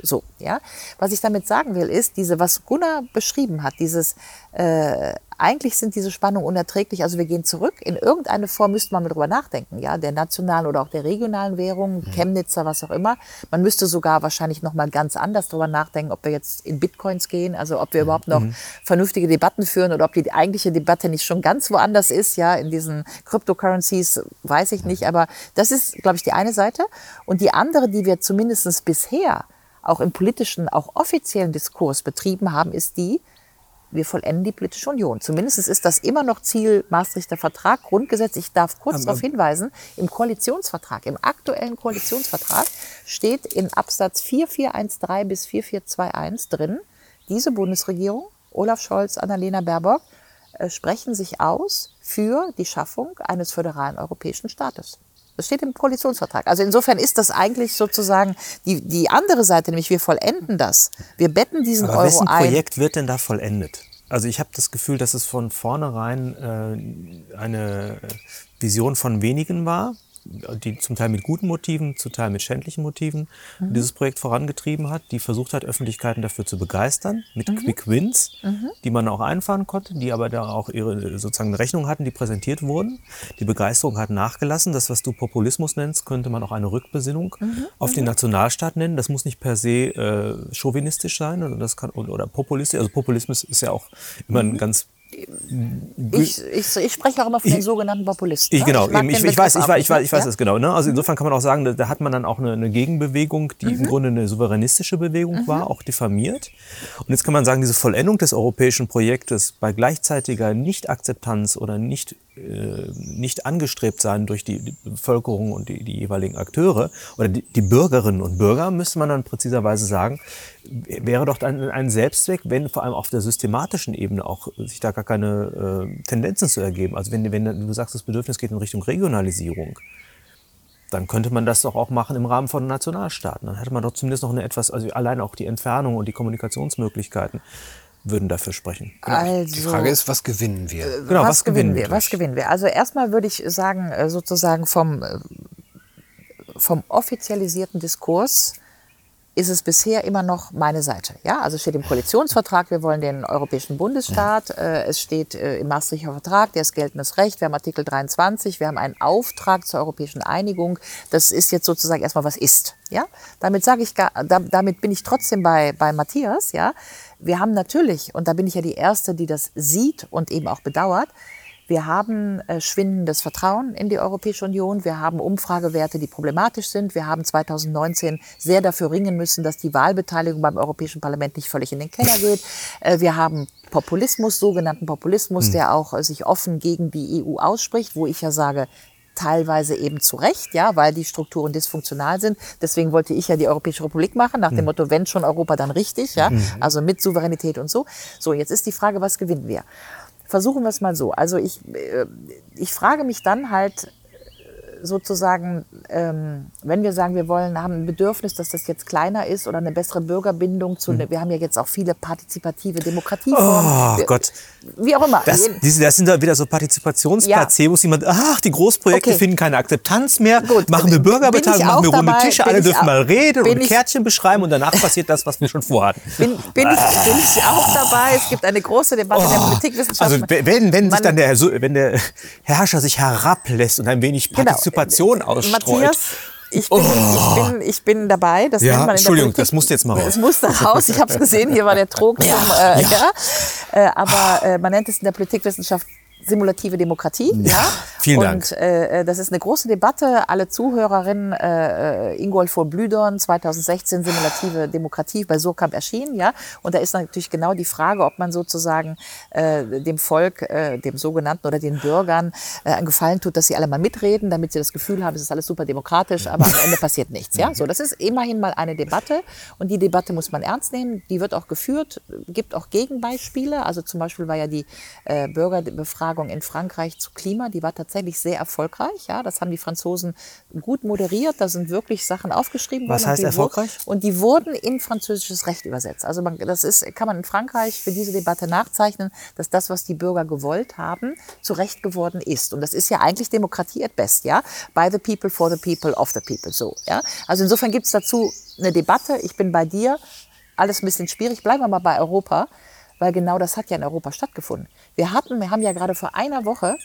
so, ja. Was ich damit sagen will, ist, diese, was Gunnar beschrieben hat, dieses, äh, eigentlich sind diese Spannungen unerträglich, also wir gehen zurück. In irgendeine Form müsste man mit drüber nachdenken, ja, der nationalen oder auch der regionalen Währung, mhm. Chemnitzer, was auch immer. Man müsste sogar wahrscheinlich nochmal ganz anders drüber nachdenken, ob wir jetzt in Bitcoins gehen, also ob wir mhm. überhaupt noch mhm. vernünftige Debatten führen oder ob die eigentliche Debatte nicht schon ganz woanders ist, ja, in diesen Cryptocurrencies, weiß ich nicht, aber das ist, glaube ich, die eine Seite. Und die andere, die wir zumindestens bisher auch im politischen, auch offiziellen Diskurs betrieben haben, ist die, wir vollenden die politische Union. Zumindest ist das immer noch Ziel Maastrichter Vertrag, Grundgesetz. Ich darf kurz Aber darauf hinweisen, im Koalitionsvertrag, im aktuellen Koalitionsvertrag steht in Absatz 4413 bis 4421 drin, diese Bundesregierung, Olaf Scholz, Annalena Baerbock, äh, sprechen sich aus für die Schaffung eines föderalen europäischen Staates. Das steht im Koalitionsvertrag. Also insofern ist das eigentlich sozusagen die, die andere Seite, nämlich wir vollenden das. Wir betten diesen Aber Euro wessen ein. Projekt wird denn da vollendet? Also ich habe das Gefühl, dass es von vornherein äh, eine Vision von wenigen war, die zum Teil mit guten Motiven, zum Teil mit schändlichen Motiven Mhm. dieses Projekt vorangetrieben hat, die versucht hat, Öffentlichkeiten dafür zu begeistern, mit Mhm. Quick Wins, die man auch einfahren konnte, die aber da auch ihre sozusagen Rechnungen hatten, die präsentiert wurden. Die Begeisterung hat nachgelassen. Das, was du Populismus nennst, könnte man auch eine Rückbesinnung Mhm. auf den Nationalstaat nennen. Das muss nicht per se äh, chauvinistisch sein oder, das kann, oder populistisch. Also Populismus ist ja auch immer Mhm. ein ganz Ich, ich, ich spreche auch immer von den sogenannten Populisten. ich, ne? genau, eben, ich, weiß, ich, weiß, ich weiß, ne? ich weiß Ja? das genau. Ne? Also insofern kann man auch sagen, da, da hat man dann auch eine, eine Gegenbewegung, die Mhm. im Grunde eine souveränistische Bewegung war, auch diffamiert. Und jetzt kann man sagen, diese Vollendung des europäischen Projektes bei gleichzeitiger Nicht-Akzeptanz oder nicht, äh, nicht angestrebt sein durch die, die Bevölkerung und die, die jeweiligen Akteure oder die, die Bürgerinnen und Bürger, müsste man dann präziserweise sagen, wäre doch ein, ein Selbstzweck, wenn vor allem auf der systematischen Ebene auch sich da gar keine äh, Tendenzen zu ergeben. Also wenn, wenn du sagst, das Bedürfnis geht in Richtung Regionalisierung, dann könnte man das doch auch machen im Rahmen von Nationalstaaten. Dann hätte man doch zumindest noch eine etwas, also allein auch die Entfernung und die Kommunikationsmöglichkeiten würden dafür sprechen. Also, Die Frage ist, was gewinnen wir? Genau, was, was gewinnen gewinnen wir? wir Was durch? gewinnen wir? Also erstmal würde ich sagen, äh, sozusagen vom, äh, vom offizialisierten Diskurs ist es bisher immer noch meine Seite. Ja, also es steht im Koalitionsvertrag, wir wollen den Europäischen Bundesstaat. Äh, es steht äh, im Maastrichter Vertrag, der ist geltendes Recht. Wir haben Artikel 23, wir haben einen Auftrag zur europäischen Einigung. Das ist jetzt sozusagen erstmal was ist. Ja, damit sage ich, gar, da, damit bin ich trotzdem bei bei Matthias. Ja, wir haben natürlich und da bin ich ja die erste, die das sieht und eben auch bedauert. Wir haben äh, schwindendes Vertrauen in die Europäische Union. Wir haben Umfragewerte, die problematisch sind. Wir haben 2019 sehr dafür ringen müssen, dass die Wahlbeteiligung beim Europäischen Parlament nicht völlig in den Keller geht. Äh, wir haben Populismus, sogenannten Populismus, der auch äh, sich offen gegen die EU ausspricht, wo ich ja sage, teilweise eben zu Recht, ja, weil die Strukturen dysfunktional sind. Deswegen wollte ich ja die Europäische Republik machen, nach dem Motto, wenn schon Europa, dann richtig, ja, also mit Souveränität und so. So, jetzt ist die Frage, was gewinnen wir? Versuchen wir es mal so. Also ich, äh, ich frage mich dann halt sozusagen, ähm, wenn wir sagen, wir wollen, haben ein Bedürfnis, dass das jetzt kleiner ist oder eine bessere Bürgerbindung zu, wir haben ja jetzt auch viele partizipative Demokratieformen. Oh Wir- Gott. Wie auch immer. Das, das sind da wieder so Partizipationsplacebos, die man, ach, die Großprojekte Okay. finden keine Akzeptanz mehr. Gut. machen wir Bürgerbeteiligung, machen wir runde dabei? Tische, alle dürfen auch- mal reden und Kärtchen beschreiben und danach passiert das, was wir schon vorhatten. bin, bin, ich, bin ich auch dabei. Es gibt eine große Debatte der Politikwissenschaft. Also wenn, wenn sich dann der, wenn der Herrscher sich herablässt und ein wenig Genau. Partizipation ausstreut. Matthias, ich bin, ich, bin, ich bin dabei. Das Ja, Entschuldigung, das musste jetzt mal raus. Es musste raus. Ich habe es gesehen. Hier war der Trog zum, äh, ja. Äh, aber äh, man nennt es in der Politikwissenschaft simulative Demokratie. Ja, (laughs) vielen und, Dank. Äh, äh, das ist eine große Debatte. Alle Zuhörerinnen, äh, äh, Ingolf vor Blüdorn, 2016 simulative Demokratie bei Surkamp erschienen. Ja, und da ist natürlich genau die Frage, ob man sozusagen äh, dem Volk, äh, dem sogenannten oder den Bürgern äh, einen Gefallen tut, dass sie alle mal mitreden, damit sie das Gefühl haben, es ist alles super demokratisch, aber am Ende passiert nichts. Ja, (laughs) so das ist immerhin mal eine Debatte und die Debatte muss man ernst nehmen. Die wird auch geführt, gibt auch Gegenbeispiele. Also zum Beispiel war ja die äh, Bürgerbefragung in Frankreich zu Klima, die war tatsächlich sehr erfolgreich. Ja, das haben die Franzosen gut moderiert. Da sind wirklich Sachen aufgeschrieben worden. Was heißt und erfolgreich? Und die wurden in französisches Recht übersetzt. Also man, das ist, kann man in Frankreich für diese Debatte nachzeichnen, dass das, was die Bürger gewollt haben, zu Recht geworden ist. Und das ist ja eigentlich Demokratie at best, ja. By the people, for the people, of the people, so, ja. Also insofern gibt es dazu eine Debatte. Ich bin bei dir. Alles ein bisschen schwierig. Bleiben wir mal bei Europa, weil genau das hat ja in Europa stattgefunden. Wir hatten, wir haben ja gerade vor einer Woche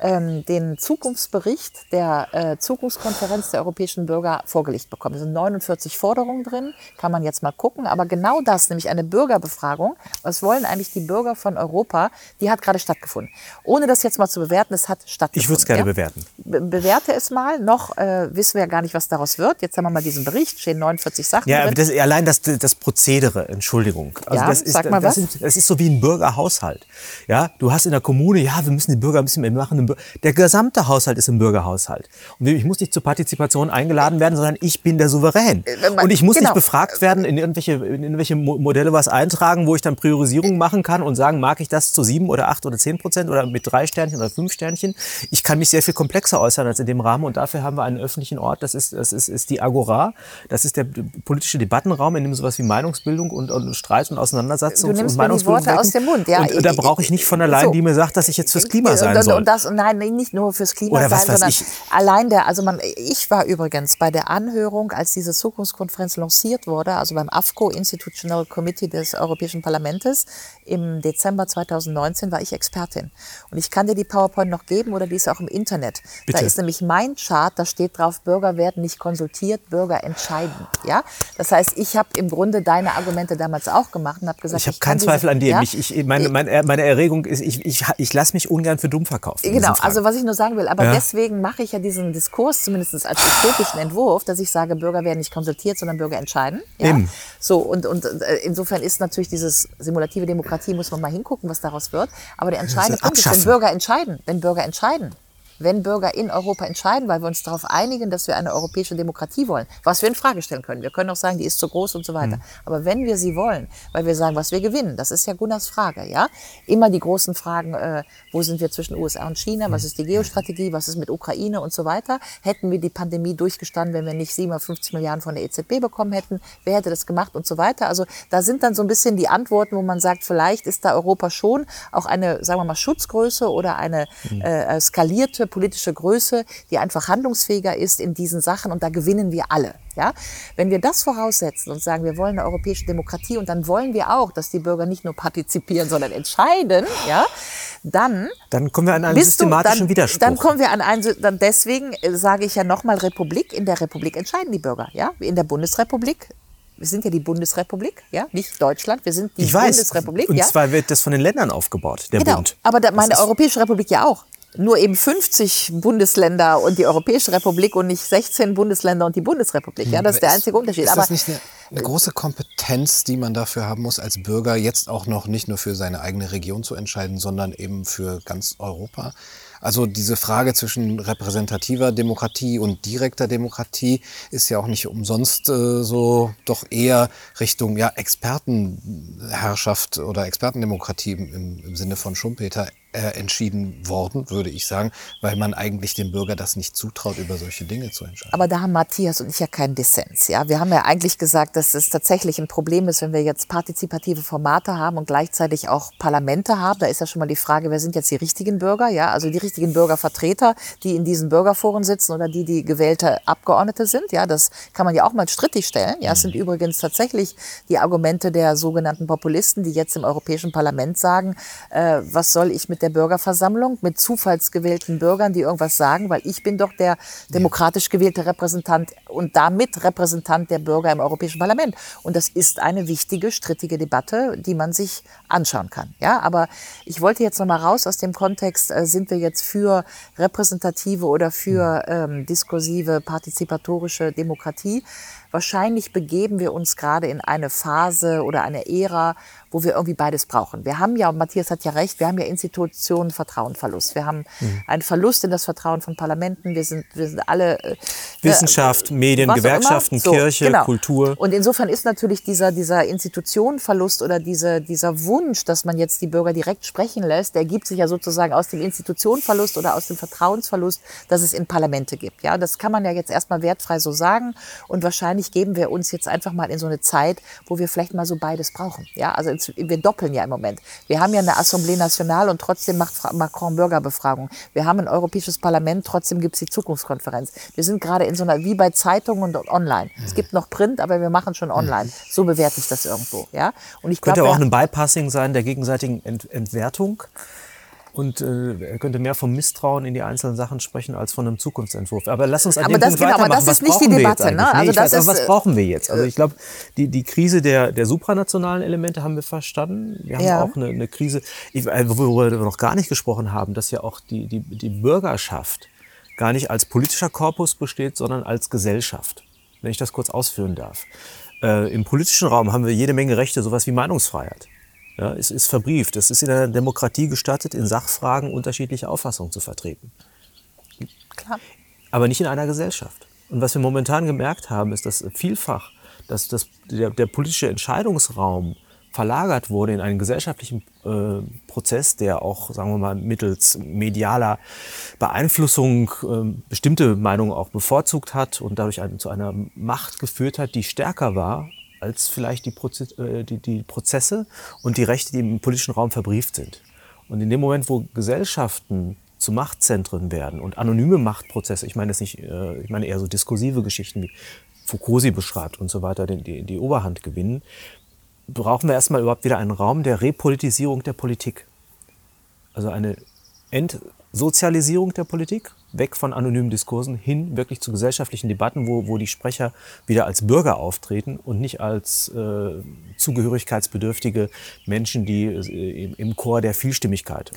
ähm, den Zukunftsbericht der äh, Zukunftskonferenz der europäischen Bürger vorgelegt bekommen. Es sind 49 Forderungen drin, kann man jetzt mal gucken. Aber genau das, nämlich eine Bürgerbefragung, was wollen eigentlich die Bürger von Europa, die hat gerade stattgefunden. Ohne das jetzt mal zu bewerten, es hat stattgefunden. Ich würde es gerne ja? bewerten. Be bewerte es mal. Noch äh, wissen wir ja gar nicht, was daraus wird. Jetzt haben wir mal diesen Bericht, stehen 49 Sachen Ja, drin. das, allein das, das Prozedere, Entschuldigung. Also Ja, das ist, sag mal das, was. Sind, das ist so wie ein Bürgerhaushalt. Ja, du hast in der Kommune, ja, wir müssen die Bürger ein bisschen, wir machen im, der gesamte Haushalt ist im Bürgerhaushalt. Und ich muss nicht zur Partizipation eingeladen werden, sondern ich bin der Souverän. man- Und ich muss genau. nicht befragt werden, in irgendwelche, in irgendwelche Mo- Modelle was eintragen, wo ich dann Priorisierung machen kann und sagen, mag ich das zu sieben oder acht oder zehn Prozent oder mit drei Sternchen oder fünf Sternchen. Ich kann mich sehr viel komplexer äußern als in dem Rahmen und dafür haben wir einen öffentlichen Ort. Das ist, das ist, ist die Agora. Das ist der politische Debattenraum, in dem sowas wie Meinungsbildung und, und Streit und Auseinandersetzung und mir die Meinungsbildung Worte aus dem Mund, ja. Und, und da brauche ich nicht von allein, So. die mir sagt, dass ich jetzt fürs Klima und, sein und, soll. Und das, und nein, nicht nur fürs Klima Oder sein, sondern ich. allein der, also man, ich war übrigens bei der Anhörung, als diese Zukunftskonferenz lanciert wurde, also beim AFCO, Institutional Committee des Europäischen Parlaments, im Dezember 2019 war ich Expertin. Und ich kann dir die PowerPoint noch geben oder die ist auch im Internet. Bitte. Da ist nämlich mein Chart, da steht drauf, Bürger werden nicht konsultiert, Bürger entscheiden. Ja? Das heißt, ich habe im Grunde deine Argumente damals auch gemacht und habe gesagt, ich habe keinen diese- Zweifel an dir. Ja? Ich, meine, meine, meine Erregung ist, ich, ich, ich lasse mich ungern für dumm verkaufen. in Genau, Fragen. also was ich nur sagen will, aber Ja. deswegen mache ich ja diesen Diskurs zumindest als utopischen Entwurf, dass ich sage, Bürger werden nicht konsultiert, sondern Bürger entscheiden. Ja? Eben. So, und, und äh, insofern ist natürlich dieses simulative Demokratie, muss man mal hingucken, was daraus wird. Aber der entscheidende Punkt ist, wenn. Bürger entscheiden, wenn Bürger entscheiden, wenn Bürger in Europa entscheiden, weil wir uns darauf einigen, dass wir eine europäische Demokratie wollen, was wir in Frage stellen können. Wir können auch sagen, die ist zu groß und so weiter. Aber wenn wir sie wollen, weil wir sagen, was wir gewinnen, das ist ja Gunnars Frage, ja. Immer die großen Fragen, äh, wo sind wir zwischen USA und China, was ist die Geostrategie, was ist mit Ukraine und so weiter. Hätten wir die Pandemie durchgestanden, wenn wir nicht 750 Milliarden von der EZB bekommen hätten, wer hätte das gemacht und so weiter. Also da sind dann so ein bisschen die Antworten, wo man sagt, vielleicht ist da Europa schon auch eine, sagen wir mal, Schutzgröße oder eine äh, skalierte politische Größe, die einfach handlungsfähiger ist in diesen Sachen und da gewinnen wir alle. Ja? Wenn wir das voraussetzen und sagen, wir wollen eine europäische Demokratie und dann wollen wir auch, dass die Bürger nicht nur partizipieren, sondern entscheiden, ja, dann Dann kommen wir an einen bist du, systematischen dann, Widerspruch. Dann kommen wir an einen, dann deswegen äh, sage ich ja nochmal Republik. In der Republik entscheiden die Bürger, ja. In der Bundesrepublik. Wir sind ja die Bundesrepublik, ja, nicht Deutschland. Wir sind die ich weiß. Bundesrepublik, Und ja. zwar wird das von den Ländern aufgebaut, der Genau, Bund. aber da, meine Europäische Republik ja auch. Nur eben 50 Bundesländer und die Europäische Republik und nicht 16 Bundesländer und die Bundesrepublik. Ja, das ist der einzige Unterschied. Ist Aber das nicht eine, eine große Kompetenz, die man dafür haben muss, als Bürger jetzt auch noch nicht nur für seine eigene Region zu entscheiden, sondern eben für ganz Europa? Also diese Frage zwischen repräsentativer Demokratie und direkter Demokratie ist ja auch nicht umsonst äh, so doch eher Richtung ja, Expertenherrschaft oder Expertendemokratie im, im, Sinne von Schumpeter entschieden worden, würde ich sagen, weil man eigentlich dem Bürger das nicht zutraut, über solche Dinge zu entscheiden. Aber da haben Matthias und ich ja keinen Dissens. Ja? Wir haben ja eigentlich gesagt, dass es tatsächlich ein Problem ist, wenn wir jetzt partizipative Formate haben und gleichzeitig auch Parlamente haben. Da ist ja schon mal die Frage, wer sind jetzt die richtigen Bürger? Ja? Also die richtigen Bürgervertreter, die in diesen Bürgerforen sitzen oder die, die gewählte Abgeordnete sind. Ja? Das kann man ja auch mal strittig stellen. Ja? Es sind übrigens tatsächlich die Argumente der sogenannten Populisten, die jetzt im Europäischen Parlament sagen, äh, was soll ich mit der Bürgerversammlung, mit zufallsgewählten Bürgern, die irgendwas sagen, weil ich bin doch der demokratisch gewählte Repräsentant und damit Repräsentant der Bürger im Europäischen Parlament. Und das ist eine wichtige, strittige Debatte, die man sich anschauen kann. Ja, aber ich wollte jetzt noch mal raus aus dem Kontext, äh, sind wir jetzt für repräsentative oder für ähm, diskursive, partizipatorische Demokratie? Wahrscheinlich begeben wir uns gerade in eine Phase oder eine Ära, wo wir irgendwie beides brauchen. Wir haben ja, und Matthias hat ja recht, wir haben ja Institutionen Vertrauenverlust. Wir haben einen Verlust in das Vertrauen von Parlamenten. Wir sind, wir sind alle äh, Wissenschaft, Medien, Gewerkschaften. So, Kirche, genau. Kultur. Und insofern ist natürlich dieser, dieser Institutionenverlust oder diese, dieser Wunsch, dass man jetzt die Bürger direkt sprechen lässt, der ergibt sich ja sozusagen aus dem Institutionenverlust oder aus dem Vertrauensverlust, dass es in Parlamente gibt. Ja, das kann man ja jetzt erstmal wertfrei so sagen. Und wahrscheinlich geben wir uns jetzt einfach mal in so eine Zeit, wo wir vielleicht mal so beides brauchen. Ja, also wir doppeln ja im Moment. Wir haben ja eine Assemblée Nationale und trotzdem macht Macron Bürgerbefragung. Wir haben ein Europäisches Parlament, trotzdem gibt es die Zukunftskonferenz. Wir sind gerade in so einer, wie bei Zeitungen und online. Es gibt noch Print, aber wir machen schon online. So bewerte ich das irgendwo. Ja, und ich Könnte glaube, auch ein Bypassing sein der gegenseitigen Ent Entwertung. Und äh, er könnte mehr vom Misstrauen in die einzelnen Sachen sprechen als von einem Zukunftsentwurf. Aber lass uns an Aber dem das- Punkt genau, aber weitermachen. das was ist nicht brauchen die wir jetzt Debatte, ne? Also ich das weiß, aber ist, was äh, brauchen wir jetzt? Also ich glaube, die, die Krise der, der supranationalen Elemente haben wir verstanden. Wir haben Ja. auch eine, eine Krise, äh, worüber wir noch gar nicht gesprochen haben, dass ja auch die, die, die Bürgerschaft gar nicht als politischer Korpus besteht, sondern als Gesellschaft. Wenn ich das kurz ausführen darf. Äh, Im politischen Raum haben wir jede Menge Rechte, sowas wie Meinungsfreiheit. Ja, es ist verbrieft. Es ist in einer Demokratie gestattet, in Sachfragen unterschiedliche Auffassungen zu vertreten. Klar. Aber nicht in einer Gesellschaft. Und was wir momentan gemerkt haben, ist, dass vielfach dass das, der, der politische Entscheidungsraum verlagert wurde in einen gesellschaftlichen äh, Prozess, der auch, sagen wir mal, mittels medialer Beeinflussung äh, bestimmte Meinungen auch bevorzugt hat und dadurch ein, zu einer Macht geführt hat, die stärker war als vielleicht die, Proze äh, die, die Prozesse und die Rechte, die im politischen Raum verbrieft sind. Und in dem Moment, wo Gesellschaften zu Machtzentren werden und anonyme Machtprozesse, ich meine jetzt nicht, äh, ich meine eher so diskursive Geschichten wie Foucault sie beschreibt und so weiter, die, die, die Oberhand gewinnen, brauchen wir erstmal überhaupt wieder einen Raum der Repolitisierung der Politik. Also eine Entsozialisierung der Politik, weg von anonymen Diskursen hin wirklich zu gesellschaftlichen Debatten, wo, wo die Sprecher wieder als Bürger auftreten und nicht als äh, zugehörigkeitsbedürftige Menschen, die äh, im, Chor der Vielstimmigkeit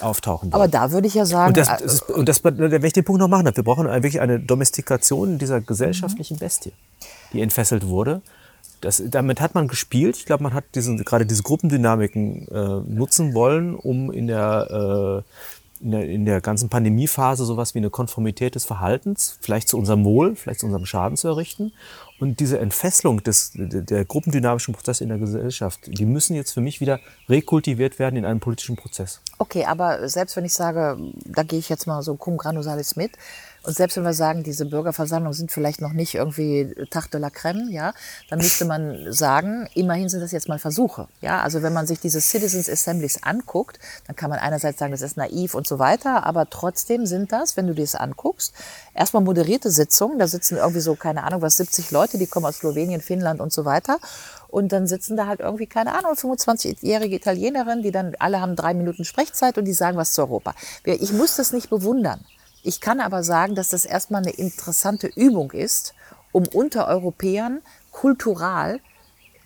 auftauchen. Wollen. Aber da würde ich ja sagen... Und das, das, ist, und das, wenn ich den Punkt noch machen darf, wir brauchen wirklich eine Domestikation dieser gesellschaftlichen Bestie, die entfesselt wurde das, damit hat man gespielt. Ich glaube, man hat diesen, gerade diese Gruppendynamiken äh, nutzen wollen, um in der, äh, in, der, in der ganzen Pandemiephase sowas wie eine Konformität des Verhaltens, vielleicht zu unserem Wohl, vielleicht zu unserem Schaden zu errichten. Und diese Entfesselung des, der gruppendynamischen Prozesse in der Gesellschaft, die müssen jetzt für mich wieder rekultiviert werden in einem politischen Prozess. Okay, aber selbst wenn ich sage, da gehe ich jetzt mal so cum granusalis mit, und selbst wenn wir sagen, diese Bürgerversammlungen sind vielleicht noch nicht irgendwie Tag de la Crème, ja, dann müsste man sagen, immerhin sind das jetzt mal Versuche. Ja, also wenn man sich diese Citizens Assemblies anguckt, dann kann man einerseits sagen, das ist naiv und so weiter, aber trotzdem sind das, wenn du dir das anguckst, erstmal moderierte Sitzungen, da sitzen irgendwie so, keine Ahnung, was 70 Leute, die kommen aus Slowenien, Finnland und so weiter. Und dann sitzen da halt irgendwie, keine Ahnung, 25-jährige Italienerinnen, die dann alle haben drei Minuten Sprechzeit und die sagen was zu Europa. Ich muss das nicht bewundern. Ich kann aber sagen, dass das erstmal eine interessante Übung ist, um unter Europäern kultural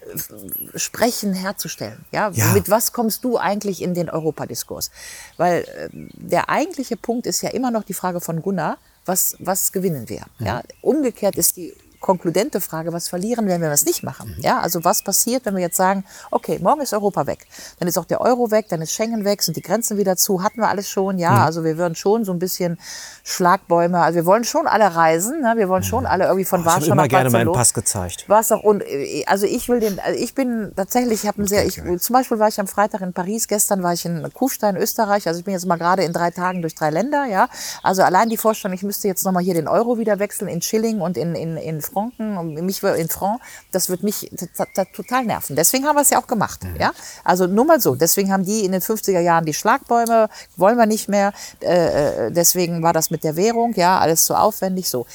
äh, Sprechen herzustellen. Ja? ja? Mit was kommst du eigentlich in den Europadiskurs? Weil äh, der eigentliche Punkt ist ja immer noch die Frage von Gunnar, was, was gewinnen wir? Mhm. Ja? Umgekehrt ist die konkludente Frage, was verlieren wir, wenn wir das nicht machen? Mhm. Ja, also was passiert, wenn wir jetzt sagen, okay, morgen ist Europa weg, dann ist auch der Euro weg, dann ist Schengen weg, sind die Grenzen wieder zu, hatten wir alles schon, ja, mhm. also wir würden schon so ein bisschen Schlagbäume, also wir wollen schon alle reisen, ne? wir wollen schon mhm. alle irgendwie von oh, Warschau nach Barcelona. Ich habe immer gerne meinen Pass gezeigt. Was auch und also ich will den, also ich bin tatsächlich, ich habe sehr, ich, zum Beispiel war ich am Freitag in Paris, gestern war ich in Kufstein, Österreich, also ich bin jetzt mal gerade in drei Tagen durch drei Länder, ja, also allein die Vorstellung, ich müsste jetzt nochmal hier den Euro wieder wechseln in Schilling und in in in Franken mich in Franc, das wird mich total nerven. Deswegen haben wir es ja auch gemacht. Mhm. Ja? Also nur mal so. Deswegen haben die in den 50er Jahren die Schlagbäume, wollen wir nicht mehr. Äh, äh, deswegen war das mit der Währung, ja, alles zu aufwendig so.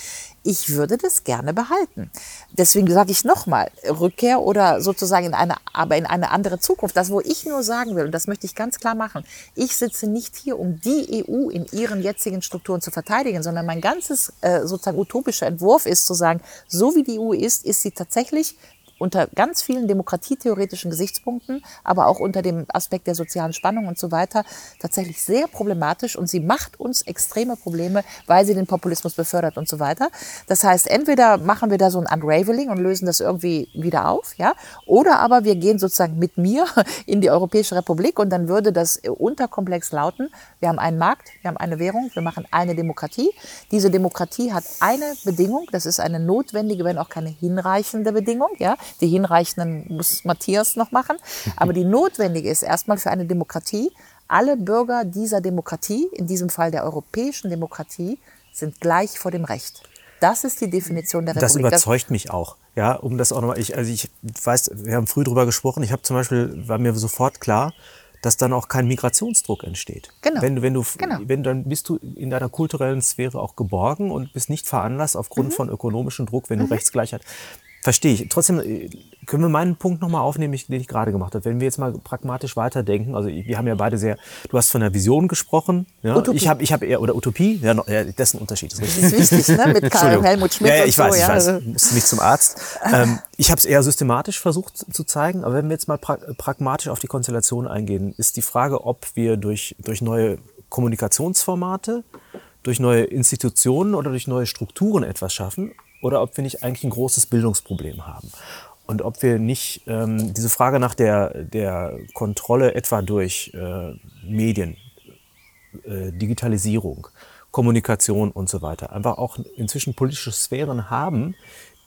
Ich würde das gerne behalten. Deswegen sage ich nochmal, Rückkehr oder sozusagen in eine, aber in eine andere Zukunft. Das, wo ich nur sagen will, und das möchte ich ganz klar machen, ich sitze nicht hier, um die EU in ihren jetzigen Strukturen zu verteidigen, sondern mein ganzes äh, sozusagen utopischer Entwurf ist zu sagen, so wie die EU ist, ist sie tatsächlich unter ganz vielen demokratietheoretischen Gesichtspunkten, aber auch unter dem Aspekt der sozialen Spannung und so weiter tatsächlich sehr problematisch und sie macht uns extreme Probleme, weil sie den Populismus befördert und so weiter. Das heißt, entweder machen wir da so ein Unraveling und lösen das irgendwie wieder auf, ja, oder aber wir gehen sozusagen mit mir (laughs) in die Europäische Republik und dann würde das Unterkomplex lauten, wir haben einen Markt, wir haben eine Währung, wir machen eine Demokratie. Diese Demokratie hat eine Bedingung, das ist eine notwendige, wenn auch keine hinreichende Bedingung, ja, die hinreichenden muss Matthias noch machen. Aber die (laughs) notwendige ist erstmal für eine Demokratie, alle Bürger dieser Demokratie, in diesem Fall der europäischen Demokratie, sind gleich vor dem Recht. Das ist die Definition der Republik. Das überzeugt mich auch. Ja, um das auch nochmal, ich, also ich weiß, wir haben früh drüber gesprochen. Ich habe zum Beispiel, war mir sofort klar, dass dann auch kein Migrationsdruck entsteht. Genau. Wenn, wenn du, genau. wenn dann bist du in deiner kulturellen Sphäre auch geborgen und bist nicht veranlasst aufgrund mhm. von ökonomischem Druck, wenn du mhm. Rechtsgleichheit. Verstehe ich. Trotzdem äh, können wir meinen Punkt nochmal aufnehmen, den ich gerade gemacht habe. Wenn wir jetzt mal pragmatisch weiterdenken, also wir haben ja beide sehr, du hast von der Vision gesprochen, ja, Utopie. ich habe ich hab eher, oder Utopie, ja, ja das ist ein Unterschied. Das ist, wichtig, ne? mit (laughs) Karl Helmut Schmidt ja, ja, ich und weiß, so. Ich ja. weiß, musste nicht zum Arzt. ähm, ich habe es eher systematisch versucht zu zeigen, aber wenn wir jetzt mal pra pragmatisch auf die Konstellation eingehen, ist die Frage, ob wir durch, durch neue Kommunikationsformate, durch neue Institutionen oder durch neue Strukturen etwas schaffen oder ob wir nicht eigentlich ein großes Bildungsproblem haben. Und ob wir nicht ähm, diese Frage nach der, der Kontrolle etwa durch äh, Medien, äh, Digitalisierung, Kommunikation und so weiter, einfach auch inzwischen politische Sphären haben,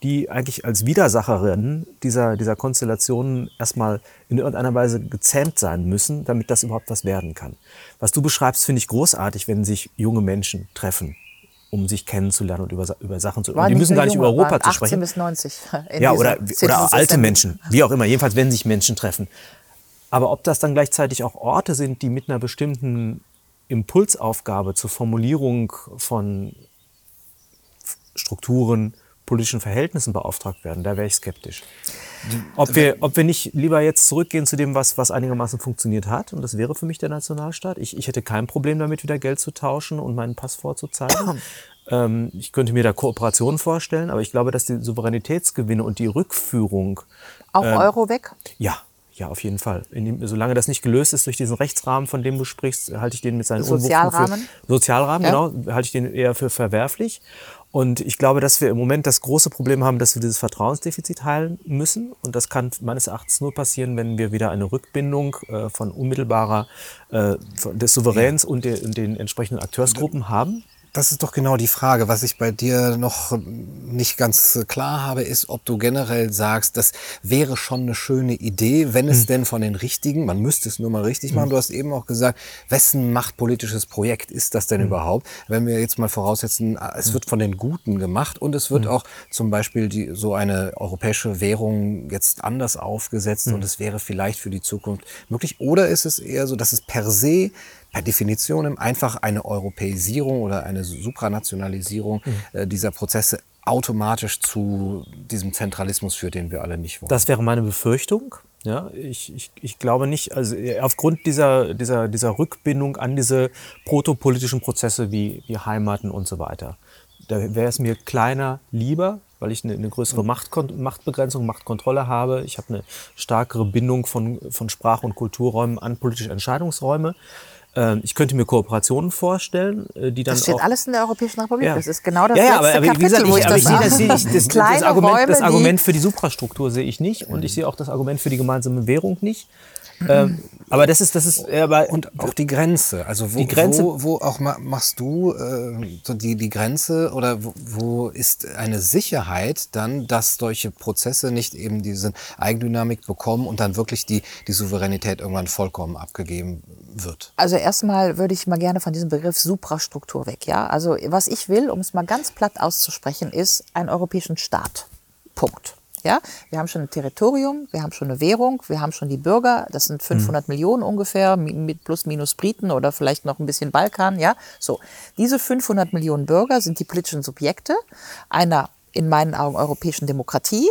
die eigentlich als Widersacherin dieser, dieser Konstellationen erstmal in irgendeiner Weise gezähmt sein müssen, damit das überhaupt was werden kann. Was du beschreibst, finde ich großartig, wenn sich junge Menschen treffen, um sich kennenzulernen und über, über Sachen zu. Waren die müssen gar nicht über Europa zu 18 sprechen. bis 90. in Ja, oder, oder alte. Menschen, wie auch immer. Jedenfalls, wenn sich Menschen treffen. Aber ob das dann gleichzeitig auch Orte sind, die mit einer bestimmten Impulsaufgabe zur Formulierung von Strukturen, politischen Verhältnissen beauftragt werden, da wäre ich skeptisch. Ob wir, ob wir nicht lieber jetzt zurückgehen zu dem, was, was einigermaßen funktioniert hat, und das wäre für mich der Nationalstaat. Ich, ich hätte kein Problem damit, wieder Geld zu tauschen und meinen Pass vorzuzeigen. (coughs) ähm, ich könnte mir da Kooperationen vorstellen, aber ich glaube, dass die Souveränitätsgewinne und die Rückführung Auch Ähm, Euro weg? ja, ja, auf jeden Fall. Dem, solange das nicht gelöst ist durch diesen Rechtsrahmen, von dem du sprichst, halte ich den mit seinen Unwuchten Sozialrahmen? Für, Sozialrahmen, Ja. genau, halte ich den eher für verwerflich. Und ich glaube, dass wir im Moment das große Problem haben, dass wir dieses Vertrauensdefizit heilen müssen. Und das kann meines Erachtens nur passieren, wenn wir wieder eine Rückbindung äh, von unmittelbarer äh, des Souveräns und, der, und den entsprechenden Akteursgruppen haben. Das ist doch genau die Frage. Was ich bei dir noch nicht ganz klar habe, ist, ob du generell sagst, das wäre schon eine schöne Idee, wenn es denn von den Richtigen, man müsste es nur mal richtig machen. Du hast eben auch gesagt, wessen machtpolitisches Projekt ist das denn überhaupt? Wenn wir jetzt mal voraussetzen, es wird von den Guten gemacht und es wird auch zum Beispiel die, so eine europäische Währung jetzt anders aufgesetzt und es wäre vielleicht für die Zukunft möglich. Oder ist es eher so, dass es per se per Definition einfach eine Europäisierung oder eine Supranationalisierung äh, dieser Prozesse automatisch zu diesem Zentralismus führt, den wir alle nicht wollen. Das wäre meine Befürchtung. Ja, ich, ich, ich glaube nicht, also äh, aufgrund dieser, dieser, dieser Rückbindung an diese protopolitischen Prozesse wie, wie Heimaten und so weiter. Da wäre es mir kleiner lieber, weil ich eine, eine größere Machtkon Machtbegrenzung, Machtkontrolle habe. Ich habe eine stärkere Bindung von, von Sprach- und Kulturräumen an politische Entscheidungsräume. Ähm, Ich könnte mir Kooperationen vorstellen, äh, die dann Das steht auch alles in der Europäischen Republik. Ja. Das ist genau das ja, ja, letzte aber, aber Kapitel, gesagt, wo ich, ich das ich sehe das, sehe ich, das, das, Argument, Räume, das Argument für die Suprastruktur sehe ich nicht und ich sehe auch das Argument für die gemeinsame Währung nicht. Ähm, aber das ist, das ist, ja, aber und auch die Grenze. Also wo, Die Grenze- wo, wo auch ma- machst du äh, so die, die Grenze oder wo, wo ist eine Sicherheit dann, dass solche Prozesse nicht eben diese Eigendynamik bekommen und dann wirklich die, die Souveränität irgendwann vollkommen abgegeben wird? Also erstmal würde ich mal gerne von diesem Begriff Suprastruktur weg. Ja? Also was ich will, um es mal ganz platt auszusprechen, ist einen europäischen Staat. Punkt. Ja, wir haben schon ein Territorium, wir haben schon eine Währung, wir haben schon die Bürger, das sind 500 Millionen ungefähr, mi- mit plus minus Briten oder vielleicht noch ein bisschen Balkan, ja. So, diese 500 Millionen Bürger sind die politischen Subjekte einer in meinen Augen europäischen Demokratie,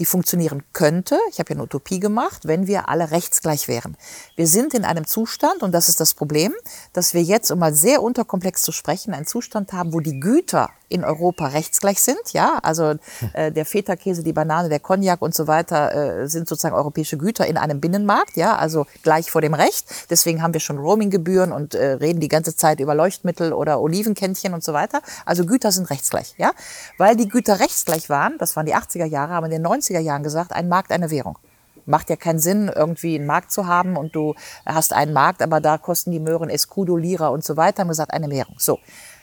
die funktionieren könnte, ich habe ja eine Utopie gemacht, wenn wir alle rechtsgleich wären. Wir sind in einem Zustand, und das ist das Problem, dass wir jetzt, um mal sehr unterkomplex zu sprechen, einen Zustand haben, wo die Güter in Europa rechtsgleich sind. Ja, also äh, der Feta-Käse, die Banane, der Cognac und so weiter äh, sind sozusagen europäische Güter in einem Binnenmarkt. Ja, also gleich vor dem Recht. Deswegen haben wir schon Roaminggebühren und äh, reden die ganze Zeit über Leuchtmittel oder Olivenkännchen und so weiter. Also Güter sind rechtsgleich. Ja, weil die Güter rechtsgleich waren, das waren die 80er Jahre, haben in den 90er Jahren gesagt, ein Markt, eine Währung macht ja keinen Sinn, irgendwie einen Markt zu haben und du hast einen Markt, aber da kosten die Möhren Escudo, Lira und so weiter. Haben gesagt, eine Währung. So,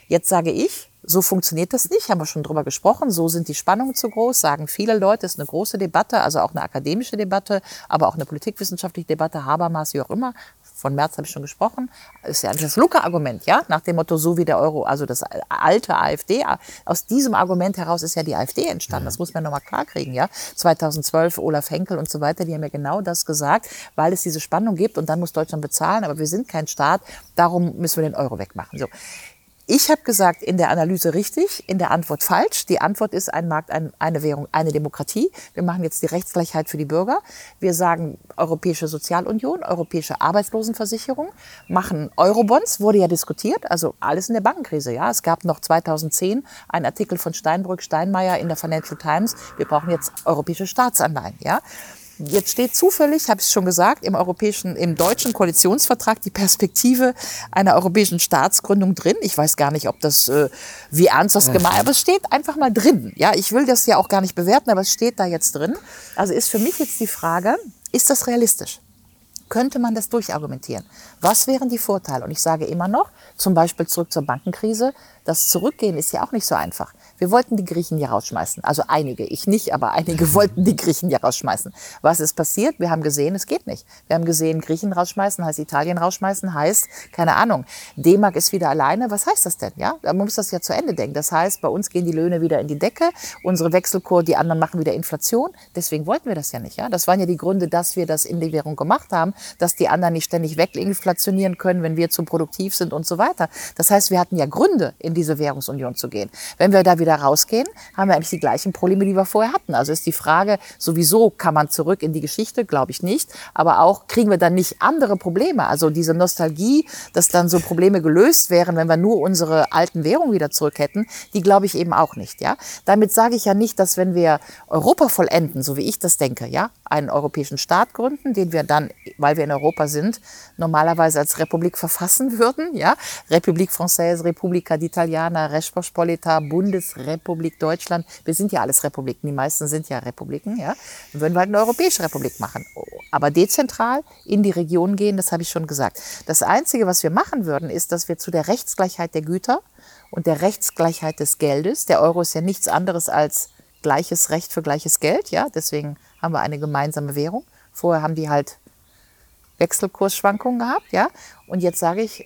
jetzt sage ich, so funktioniert das nicht, haben wir schon drüber gesprochen. So sind die Spannungen zu groß, sagen viele Leute. Ist eine große Debatte, also auch eine akademische Debatte, aber auch eine politikwissenschaftliche Debatte, Habermas, wie auch immer. Von März habe ich schon gesprochen. Ist ja das Luca-Argument, ja, nach dem Motto, so wie der Euro, also das alte AfD. Aus diesem Argument heraus ist ja die AfD entstanden. Das muss man nochmal klarkriegen, ja. 2012 Olaf Henkel und so weiter, die haben ja genau das gesagt, weil es diese Spannung gibt und dann muss Deutschland bezahlen, aber wir sind kein Staat, darum müssen wir den Euro wegmachen. So. Ich habe gesagt, in der Analyse richtig, in der Antwort falsch. Die Antwort ist ein Markt, ein, eine Währung, eine Demokratie. Wir machen jetzt die Rechtsgleichheit für die Bürger. Wir sagen Europäische Sozialunion, Europäische Arbeitslosenversicherung, machen Eurobonds, wurde ja diskutiert, also alles in der Bankenkrise. Ja, es gab noch 2010 einen Artikel von Steinbrück, Steinmeier in der Financial Times. Wir brauchen jetzt europäische Staatsanleihen. Ja. Jetzt steht zufällig, habe ich schon gesagt, im europäischen, im deutschen Koalitionsvertrag die Perspektive einer europäischen Staatsgründung drin. Ich weiß gar nicht, ob das, äh, wie ernst das gemeint, aber es steht einfach mal drin. Ja, ich will das ja auch gar nicht bewerten, aber es steht da jetzt drin. Also ist für mich jetzt die Frage, ist das realistisch? Könnte man das durchargumentieren? Was wären die Vorteile? Und ich sage immer noch, zum Beispiel zurück zur Bankenkrise, das Zurückgehen ist ja auch nicht so einfach. Wir wollten die Griechen hier rausschmeißen. Also einige, ich nicht, aber einige (laughs) wollten die Griechen hier rausschmeißen. Was ist passiert? Wir haben gesehen, es geht nicht. Wir haben gesehen, Griechen rausschmeißen heißt Italien rausschmeißen, heißt, keine Ahnung, D-Mark ist wieder alleine. Was heißt das denn? Ja, man muss das ja zu Ende denken. Das heißt, bei uns gehen die Löhne wieder in die Decke, unsere Wechselkur, die anderen machen wieder Inflation. Deswegen wollten wir das ja nicht. Ja, das waren ja die Gründe, dass wir das in die Währung gemacht haben, dass die anderen nicht ständig weginflationieren können, wenn wir zu produktiv sind und so weiter. Das heißt, wir hatten ja Gründe, in diese Währungsunion zu gehen. Wenn wir da wieder rausgehen, haben wir eigentlich die gleichen Probleme, die wir vorher hatten. Also ist die Frage, sowieso kann man zurück in die Geschichte, glaube ich nicht, aber auch kriegen wir dann nicht andere Probleme. Also diese Nostalgie, dass dann so Probleme gelöst wären, wenn wir nur unsere alten Währungen wieder zurück hätten, die glaube ich eben auch nicht. Ja, damit sage ich ja nicht, dass wenn wir Europa vollenden, so wie ich das denke, ja, einen europäischen Staat gründen, den wir dann, weil wir in Europa sind, normalerweise als Republik verfassen (laughs) würden, ja, Republik Française, Repubblica d'Italiana, Respospolita, Bundesrepublik Deutschland. Wir sind ja alles Republiken, die meisten sind ja Republiken, ja. Dann würden wir halt eine europäische Republik machen. Aber dezentral in die Region gehen, das habe ich schon gesagt. Das Einzige, was wir machen würden, ist, dass wir zu der Rechtsgleichheit der Güter und der Rechtsgleichheit des Geldes, der Euro ist ja nichts anderes als gleiches Recht für gleiches Geld, ja, deswegen haben wir eine gemeinsame Währung. Vorher haben die halt Wechselkursschwankungen gehabt, ja. Und jetzt sage ich,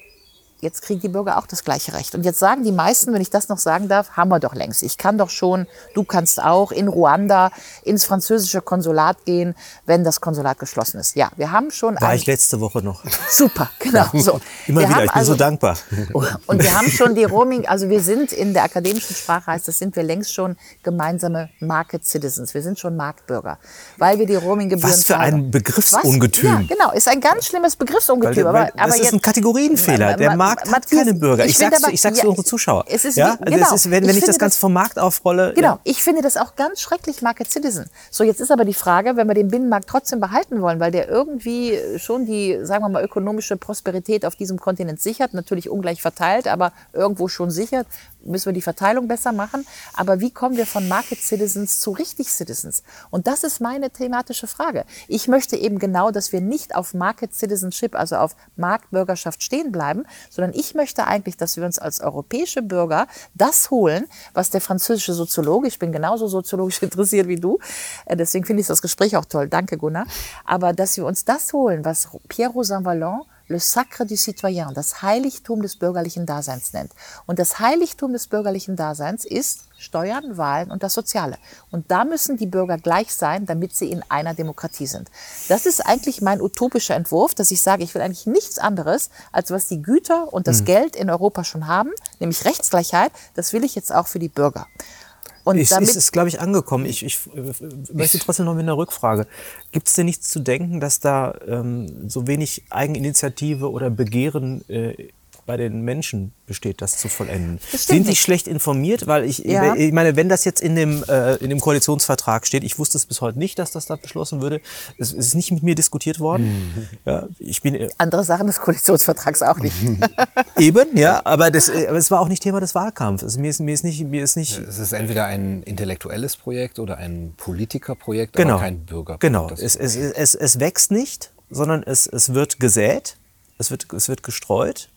jetzt kriegen die Bürger auch das gleiche Recht. Und jetzt sagen die meisten, wenn ich das noch sagen darf, haben wir doch längst. Ich kann doch schon, du kannst auch in Ruanda ins französische Konsulat gehen, wenn das Konsulat geschlossen ist. Ja, wir haben schon. War ich letzte Woche noch. Super, (laughs) genau. So. Immer wir wieder, ich bin also, so dankbar. (laughs) Und wir haben schon die Roaming, also wir sind in der akademischen Sprache heißt das, sind wir längst schon gemeinsame Market Citizens. Wir sind schon Marktbürger, weil wir die Roaminggebühren Was für ein Begriffsungetüm. Ja, genau, ist ein ganz schlimmes Begriffsungetüm. Weil, weil, aber, aber das ist jetzt, ein Kategorienfehler. Der Ma- Markt hat Matthias, keine Bürger. Ich, ich sag's, aber- ich sag's ja, für unsere Zuschauer. es ist ja? Also genau. ist, wenn, Ich wenn ich, das finde Ganze das- vom Markt aufrolle. Genau, Ja. ich finde das auch ganz schrecklich, Market Citizen. So, jetzt ist aber die Frage, wenn wir den Binnenmarkt trotzdem behalten wollen, weil der irgendwie schon die, sagen wir mal, ökonomische Prosperität auf diesem Kontinent sichert, natürlich ungleich verteilt, aber irgendwo schon sichert, müssen wir die Verteilung besser machen. Aber wie kommen wir von Market Citizens zu richtig Citizens? Und das ist meine thematische Frage. Ich möchte eben genau, dass wir nicht auf Market Citizenship, also auf Marktbürgerschaft stehen bleiben, sondern ich möchte eigentlich, dass wir uns als europäische Bürger das holen, was der französische Soziologe, ich bin genauso soziologisch (laughs) interessiert wie du, äh, deswegen finde ich das Gespräch auch toll, danke Gunnar, aber dass wir uns das holen, was Pierre Rosan Vallon Le Sacre du Citoyen, das Heiligtum des bürgerlichen Daseins nennt. Und das Heiligtum des bürgerlichen Daseins ist Steuern, Wahlen und das Soziale. Und da müssen die Bürger gleich sein, damit sie in einer Demokratie sind. Das ist eigentlich mein utopischer Entwurf, dass ich sage, ich will eigentlich nichts anderes, als was die Güter und das Geld in Europa schon haben, nämlich Rechtsgleichheit. Das will ich jetzt auch für die Bürger. Und Ist, damit, ist es, glaube ich, angekommen. Ich, ich äh, möchte trotzdem noch mit einer Rückfrage. Gibt es denn nichts zu denken, dass da ähm, so wenig Eigeninitiative oder Begehren äh, bei den Menschen besteht, das zu vollenden? Das Sind die schlecht informiert? Weil ich, Ja. ich meine, wenn das jetzt in dem, äh, in dem Koalitionsvertrag steht, ich wusste es bis heute nicht, dass das da beschlossen würde. Es, es ist nicht mit mir diskutiert worden. Ja, ich bin äh, andere Sachen des Koalitionsvertrags auch nicht. (laughs) eben, ja, aber, das, äh, aber es war auch nicht Thema des Wahlkampfs. Also mir ist, mir ist nicht, mir ist nicht Es ist entweder ein intellektuelles Projekt oder ein Politikerprojekt, Genau. aber kein Bürgerprojekt. Genau. Es, es, es, es wächst nicht, sondern es, es wird gesät, es wird, es wird gestreut.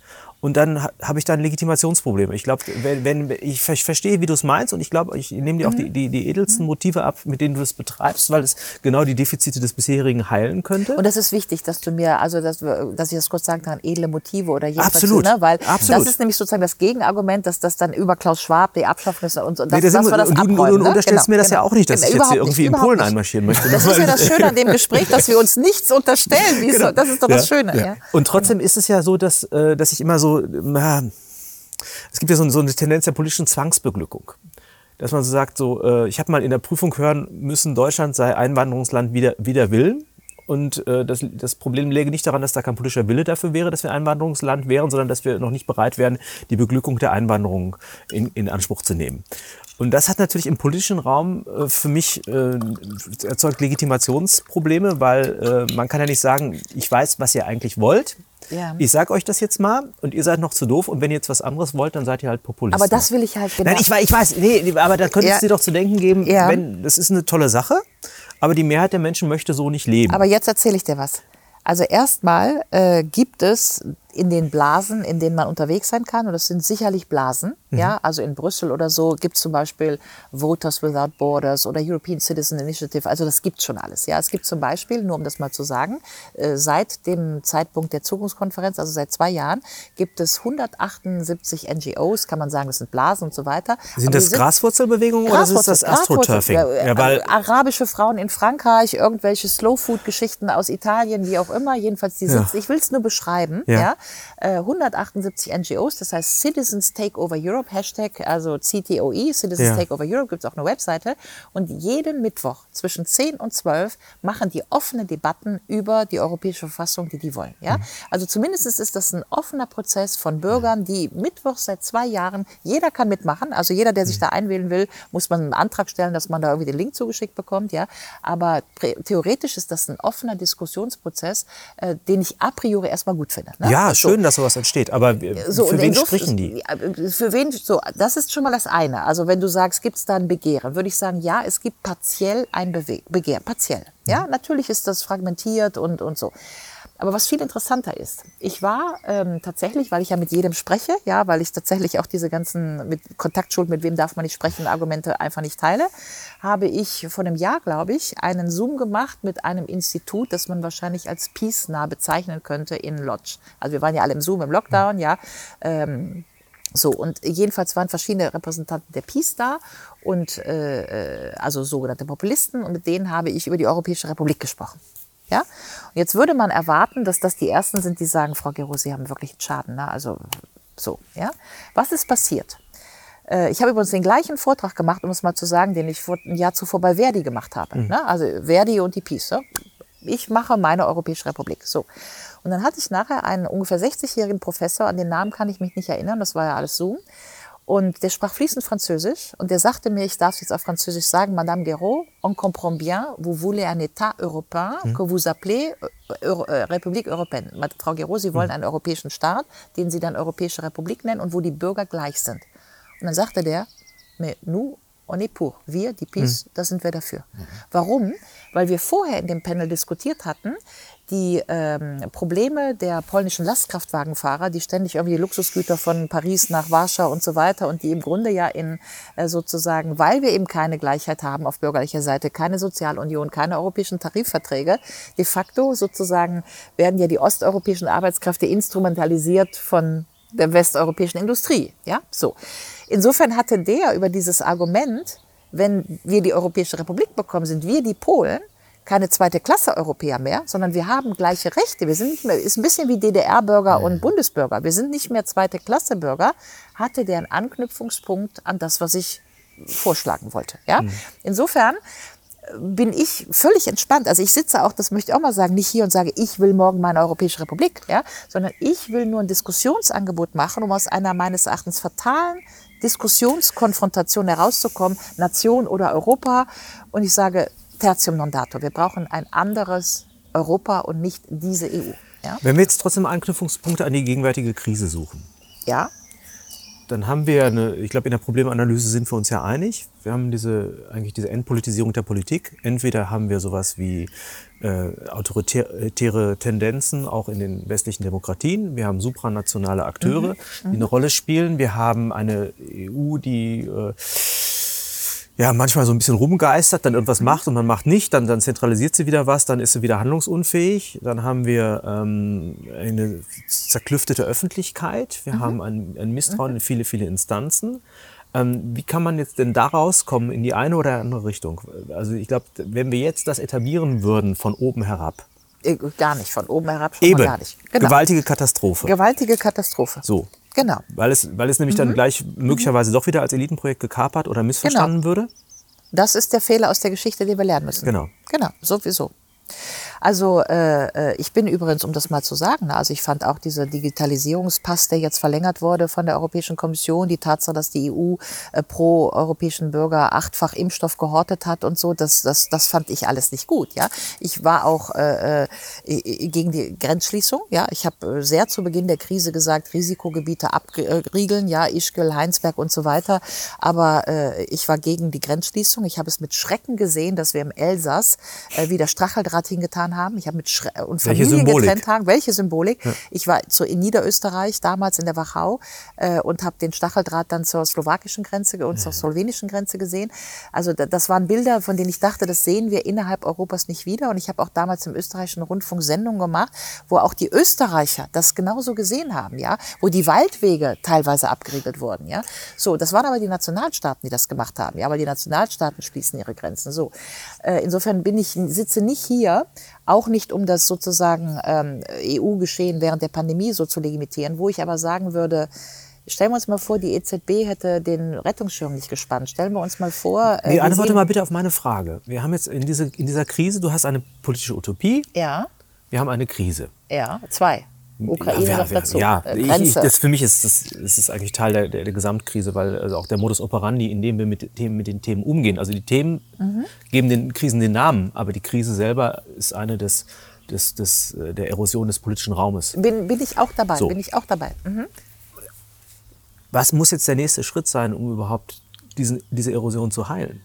Und dann ha- habe ich da ein Legitimationsproblem. Ich glaube, wenn, wenn ich, ver- ich verstehe, wie du es meinst, und ich glaube, ich nehme dir auch die, die, die edelsten Motive ab, mit denen du das betreibst, weil es genau die Defizite des bisherigen heilen könnte. Und das ist wichtig, dass du mir, also dass, dass ich das kurz sagen kann, edle Motive oder jedenfalls Absolut. so, ne? weil Absolut. das ist nämlich sozusagen das Gegenargument, dass das dann über Klaus Schwab die Abschaffung ist und, und das, Nee, das sind- wir das und du- abräumen. du ne? unterstellst mir das ja auch nicht, dass ich jetzt hier irgendwie in überhaupt Polen nicht. einmarschieren möchte. Das (laughs) ist ja das Schöne an dem Gespräch, dass wir uns nichts unterstellen. (laughs) Genau. so, das ist doch das Schöne. Ja. Und trotzdem ist es ja so, dass, äh, dass ich immer so, na, es gibt ja so, so eine Tendenz der politischen Zwangsbeglückung. Dass man so sagt, so, äh, ich habe mal in der Prüfung hören müssen, Deutschland sei Einwanderungsland wider, wider Willen. Und äh, das, das Problem läge nicht daran, dass da kein politischer Wille dafür wäre, dass wir ein Einwanderungsland wären, sondern dass wir noch nicht bereit wären, die Beglückung der Einwanderung in, in Anspruch zu nehmen. Und das hat natürlich im politischen Raum äh, für mich äh, erzeugt Legitimationsprobleme, weil äh, man kann ja nicht sagen, ich weiß, was ihr eigentlich wollt. Ja. Ich sag euch das jetzt mal und ihr seid noch zu doof und wenn ihr jetzt was anderes wollt, dann seid ihr halt Populisten. Aber das will ich halt genau. Nein, ich, ich weiß, nee, aber da könntest Ja. du dir doch zu denken geben, Ja. wenn, das ist eine tolle Sache, aber die Mehrheit der Menschen möchte so nicht leben. Aber jetzt erzähle ich dir was. Also erstmal äh, gibt es in den Blasen, in denen man unterwegs sein kann, und das sind sicherlich Blasen, Mhm. ja, also in Brüssel oder so gibt es zum Beispiel Voters Without Borders oder European Citizen Initiative, also das gibt schon alles. Ja, es gibt zum Beispiel, nur um das mal zu sagen, äh, seit dem Zeitpunkt der Zukunftskonferenz, also seit zwei Jahren, gibt es 178 NGOs, kann man sagen, das sind Blasen und so weiter. sind Aber das Graswurzelbewegungen oder ist das Astroturfing? Graswurzel, Ja, weil, äh, arabische Frauen in Frankreich, irgendwelche Slow-Food-Geschichten aus Italien, wie auch immer. Jedenfalls, die Ja. sitzen, ich will es nur beschreiben. Ja. Ja. Äh, 178 NGOs, das heißt Citizens Take Over Europe, Hashtag, also CTOE, Citizens Ja. Take Over Europe, gibt es auch eine Webseite. Und jeden Mittwoch zwischen 10 und 12 machen die offene Debatten über die europäische Verfassung, die die wollen. Mhm. Ja. Also zumindest ist das ein offener Prozess von Bürgern, die mittwochs seit zwei Jahren, jeder kann mitmachen. Also jeder, der sich Mhm. da einwählen will, muss man einen Antrag stellen, dass man da irgendwie den Link zugeschickt bekommt. Ja. Aber theoretisch ist das ein offener Diskussionsprozess, äh, den ich a priori erstmal gut finde. Ne? ja, So. schön, dass sowas entsteht, aber äh, So, für wen sprechen die? Ja, Für wen? So, das ist schon mal das eine. Also wenn du sagst, gibt es da ein Begehren, würde ich sagen, ja, es gibt partiell ein Begehren, partiell. Mhm. Ja, natürlich ist das fragmentiert und und so. Aber was viel interessanter ist, ich war ähm, tatsächlich, weil ich ja mit jedem spreche, ja, weil ich tatsächlich auch diese ganzen mit Kontaktschuld, mit wem darf man nicht sprechen, Argumente einfach nicht teile, habe ich vor einem Jahr, glaube ich, einen Zoom gemacht mit einem Institut, das man wahrscheinlich als peace-nah bezeichnen könnte in Lodz. Also wir waren ja alle im Zoom im Lockdown, ja. Ähm, so, und jedenfalls waren verschiedene Repräsentanten der Peace da und äh, äh, also sogenannte Populisten und mit denen habe ich über die Europäische Republik gesprochen. Ja? Und jetzt würde man erwarten, dass das die ersten sind, die sagen, Frau Gero, Sie haben wirklich einen Schaden. Ne? Also so, ja. Was ist passiert? Äh, Ich habe übrigens den gleichen Vortrag gemacht, um es mal zu sagen, den ich vor ein Jahr zuvor bei Verdi gemacht habe. Ne? Also Verdi und die Peace. Ne? Ich mache meine Europäische Republik. So. Und dann hatte ich nachher einen ungefähr 60-jährigen Professor, an den Namen kann ich mich nicht erinnern, das war ja alles Zoom. Und der sprach fließend Französisch und der sagte mir, ich darf es jetzt auf Französisch sagen, Madame Guéraud, on comprend bien, vous voulez un État européen que vous appelez äh, Euro, äh, République européenne. Frau Guéraud, Sie wollen einen europäischen Staat, den Sie dann Europäische Republik nennen und wo die Bürger gleich sind. Und dann sagte der, mais nous, on est pour. Wir, die Peace, da sind wir dafür. Warum? Weil wir vorher in dem Panel diskutiert hatten, die ähm, Probleme der polnischen Lastkraftwagenfahrer, die ständig irgendwie Luxusgüter von Paris nach Warschau und so weiter und die im Grunde ja in äh, sozusagen, weil wir eben keine Gleichheit haben auf bürgerlicher Seite, keine Sozialunion, keine europäischen Tarifverträge, de facto sozusagen werden ja die osteuropäischen Arbeitskräfte instrumentalisiert von der westeuropäischen Industrie. Ja, so. Insofern hatte der über dieses Argument, wenn wir die Europäische Republik bekommen, sind wir die Polen keine zweite Klasse Europäer mehr, sondern wir haben gleiche Rechte. Wir sind nicht mehr, ist ein bisschen wie DDR-Bürger und Bundesbürger. Wir sind nicht mehr zweite Klasse Bürger, hatte der einen Anknüpfungspunkt an das, was ich vorschlagen wollte. Ja? Insofern bin ich völlig entspannt. Also ich sitze auch, das möchte ich auch mal sagen, nicht hier und sage, ich will morgen meine Europäische Republik, ja, sondern ich will nur ein Diskussionsangebot machen, um aus einer meines Erachtens fatalen Diskussionskonfrontation herauszukommen, Nation oder Europa. Und ich sage, tertium non datur. Wir brauchen ein anderes Europa und nicht diese EU. Ja? Wenn wir jetzt trotzdem Anknüpfungspunkte an die gegenwärtige Krise suchen, ja? dann haben wir eine, ich glaube, in der Problemanalyse sind wir uns ja einig. Wir haben diese, eigentlich diese Entpolitisierung der Politik. Entweder haben wir sowas wie äh, autoritäre Tendenzen auch in den westlichen Demokratien. Wir haben supranationale Akteure, die eine Rolle spielen. Wir haben eine EU, die äh, ja, manchmal so ein bisschen rumgeistert, dann irgendwas macht und man macht nicht, dann, dann zentralisiert sie wieder was, dann ist sie wieder handlungsunfähig. Dann haben wir ähm, eine zerklüftete Öffentlichkeit, wir haben ein, ein Misstrauen in viele, viele Instanzen. Ähm, wie kann man jetzt denn da rauskommen in die eine oder andere Richtung? Also ich glaube, wenn wir jetzt das etablieren würden von oben herab, Äh, Gar nicht, von oben herab schon eben, gar nicht. Genau. gewaltige Katastrophe. Gewaltige Katastrophe. so. Genau. Weil es, weil es nämlich dann gleich möglicherweise doch wieder als Elitenprojekt gekapert oder missverstanden würde. Das ist der Fehler aus der Geschichte, den wir lernen müssen. Genau. Genau, sowieso. Also äh, äh, ich bin übrigens, um das mal zu sagen, ne, also ich fand auch dieser Digitalisierungspass, der jetzt verlängert wurde von der Europäischen Kommission, die Tatsache, dass die EU äh, pro europäischen Bürger achtfach Impfstoff gehortet hat und so, das, das, das fand ich alles nicht gut. Ja, ich war auch äh, äh, gegen die Grenzschließung. Ja, ich habe äh, sehr zu Beginn der Krise gesagt, Risikogebiete abriegeln, ja, Ischgl, Heinsberg und so weiter. Aber äh, ich war gegen die Grenzschließung. Ich habe es mit Schrecken gesehen, dass wir im Elsass äh, wieder Stacheldraht hingetan haben. Ich habe mit Schre und Familien getrennt haben. Welche Symbolik? Ja. Ich war zu, in Niederösterreich, damals in der Wachau, äh, und habe den Stacheldraht dann zur slowakischen Grenze und zur slowenischen Grenze gesehen. Also das waren Bilder, von denen ich dachte, das sehen wir innerhalb Europas nicht wieder. Und ich habe auch damals im österreichischen Rundfunk Sendungen gemacht, wo auch die Österreicher das genauso gesehen haben, ja, wo die Waldwege teilweise abgeriegelt wurden, ja. So, das waren aber die Nationalstaaten, die das gemacht haben, ja, weil die Nationalstaaten schließen ihre Grenzen. So, äh, insofern bin ich sitze nicht hier, auch nicht um das sozusagen ähm, EU-Geschehen während der Pandemie so zu legitimieren, wo ich aber sagen würde, Stellen wir uns mal vor, die EZB hätte den Rettungsschirm nicht gespannt. Stellen wir uns mal vor. Äh, nee, antworte mal bitte auf meine Frage. Wir haben jetzt in, diese, in dieser Krise, du hast eine politische Utopie. Ja. Wir haben eine Krise. Ja, zwei. Ukraine ja, noch dazu. Ja, äh, ich, ich, das für mich ist das, das ist eigentlich Teil der, der, der Gesamtkrise, weil also auch der Modus operandi, in dem wir mit, Themen, mit den Themen umgehen. Also die Themen mhm. geben den Krisen den Namen, aber die Krise selber ist eine des, des, des, äh, der Erosion des politischen Raumes. Bin, bin ich auch dabei, so. bin ich auch dabei. Mhm. Was muss jetzt der nächste Schritt sein, um überhaupt diesen, diese Erosion zu heilen?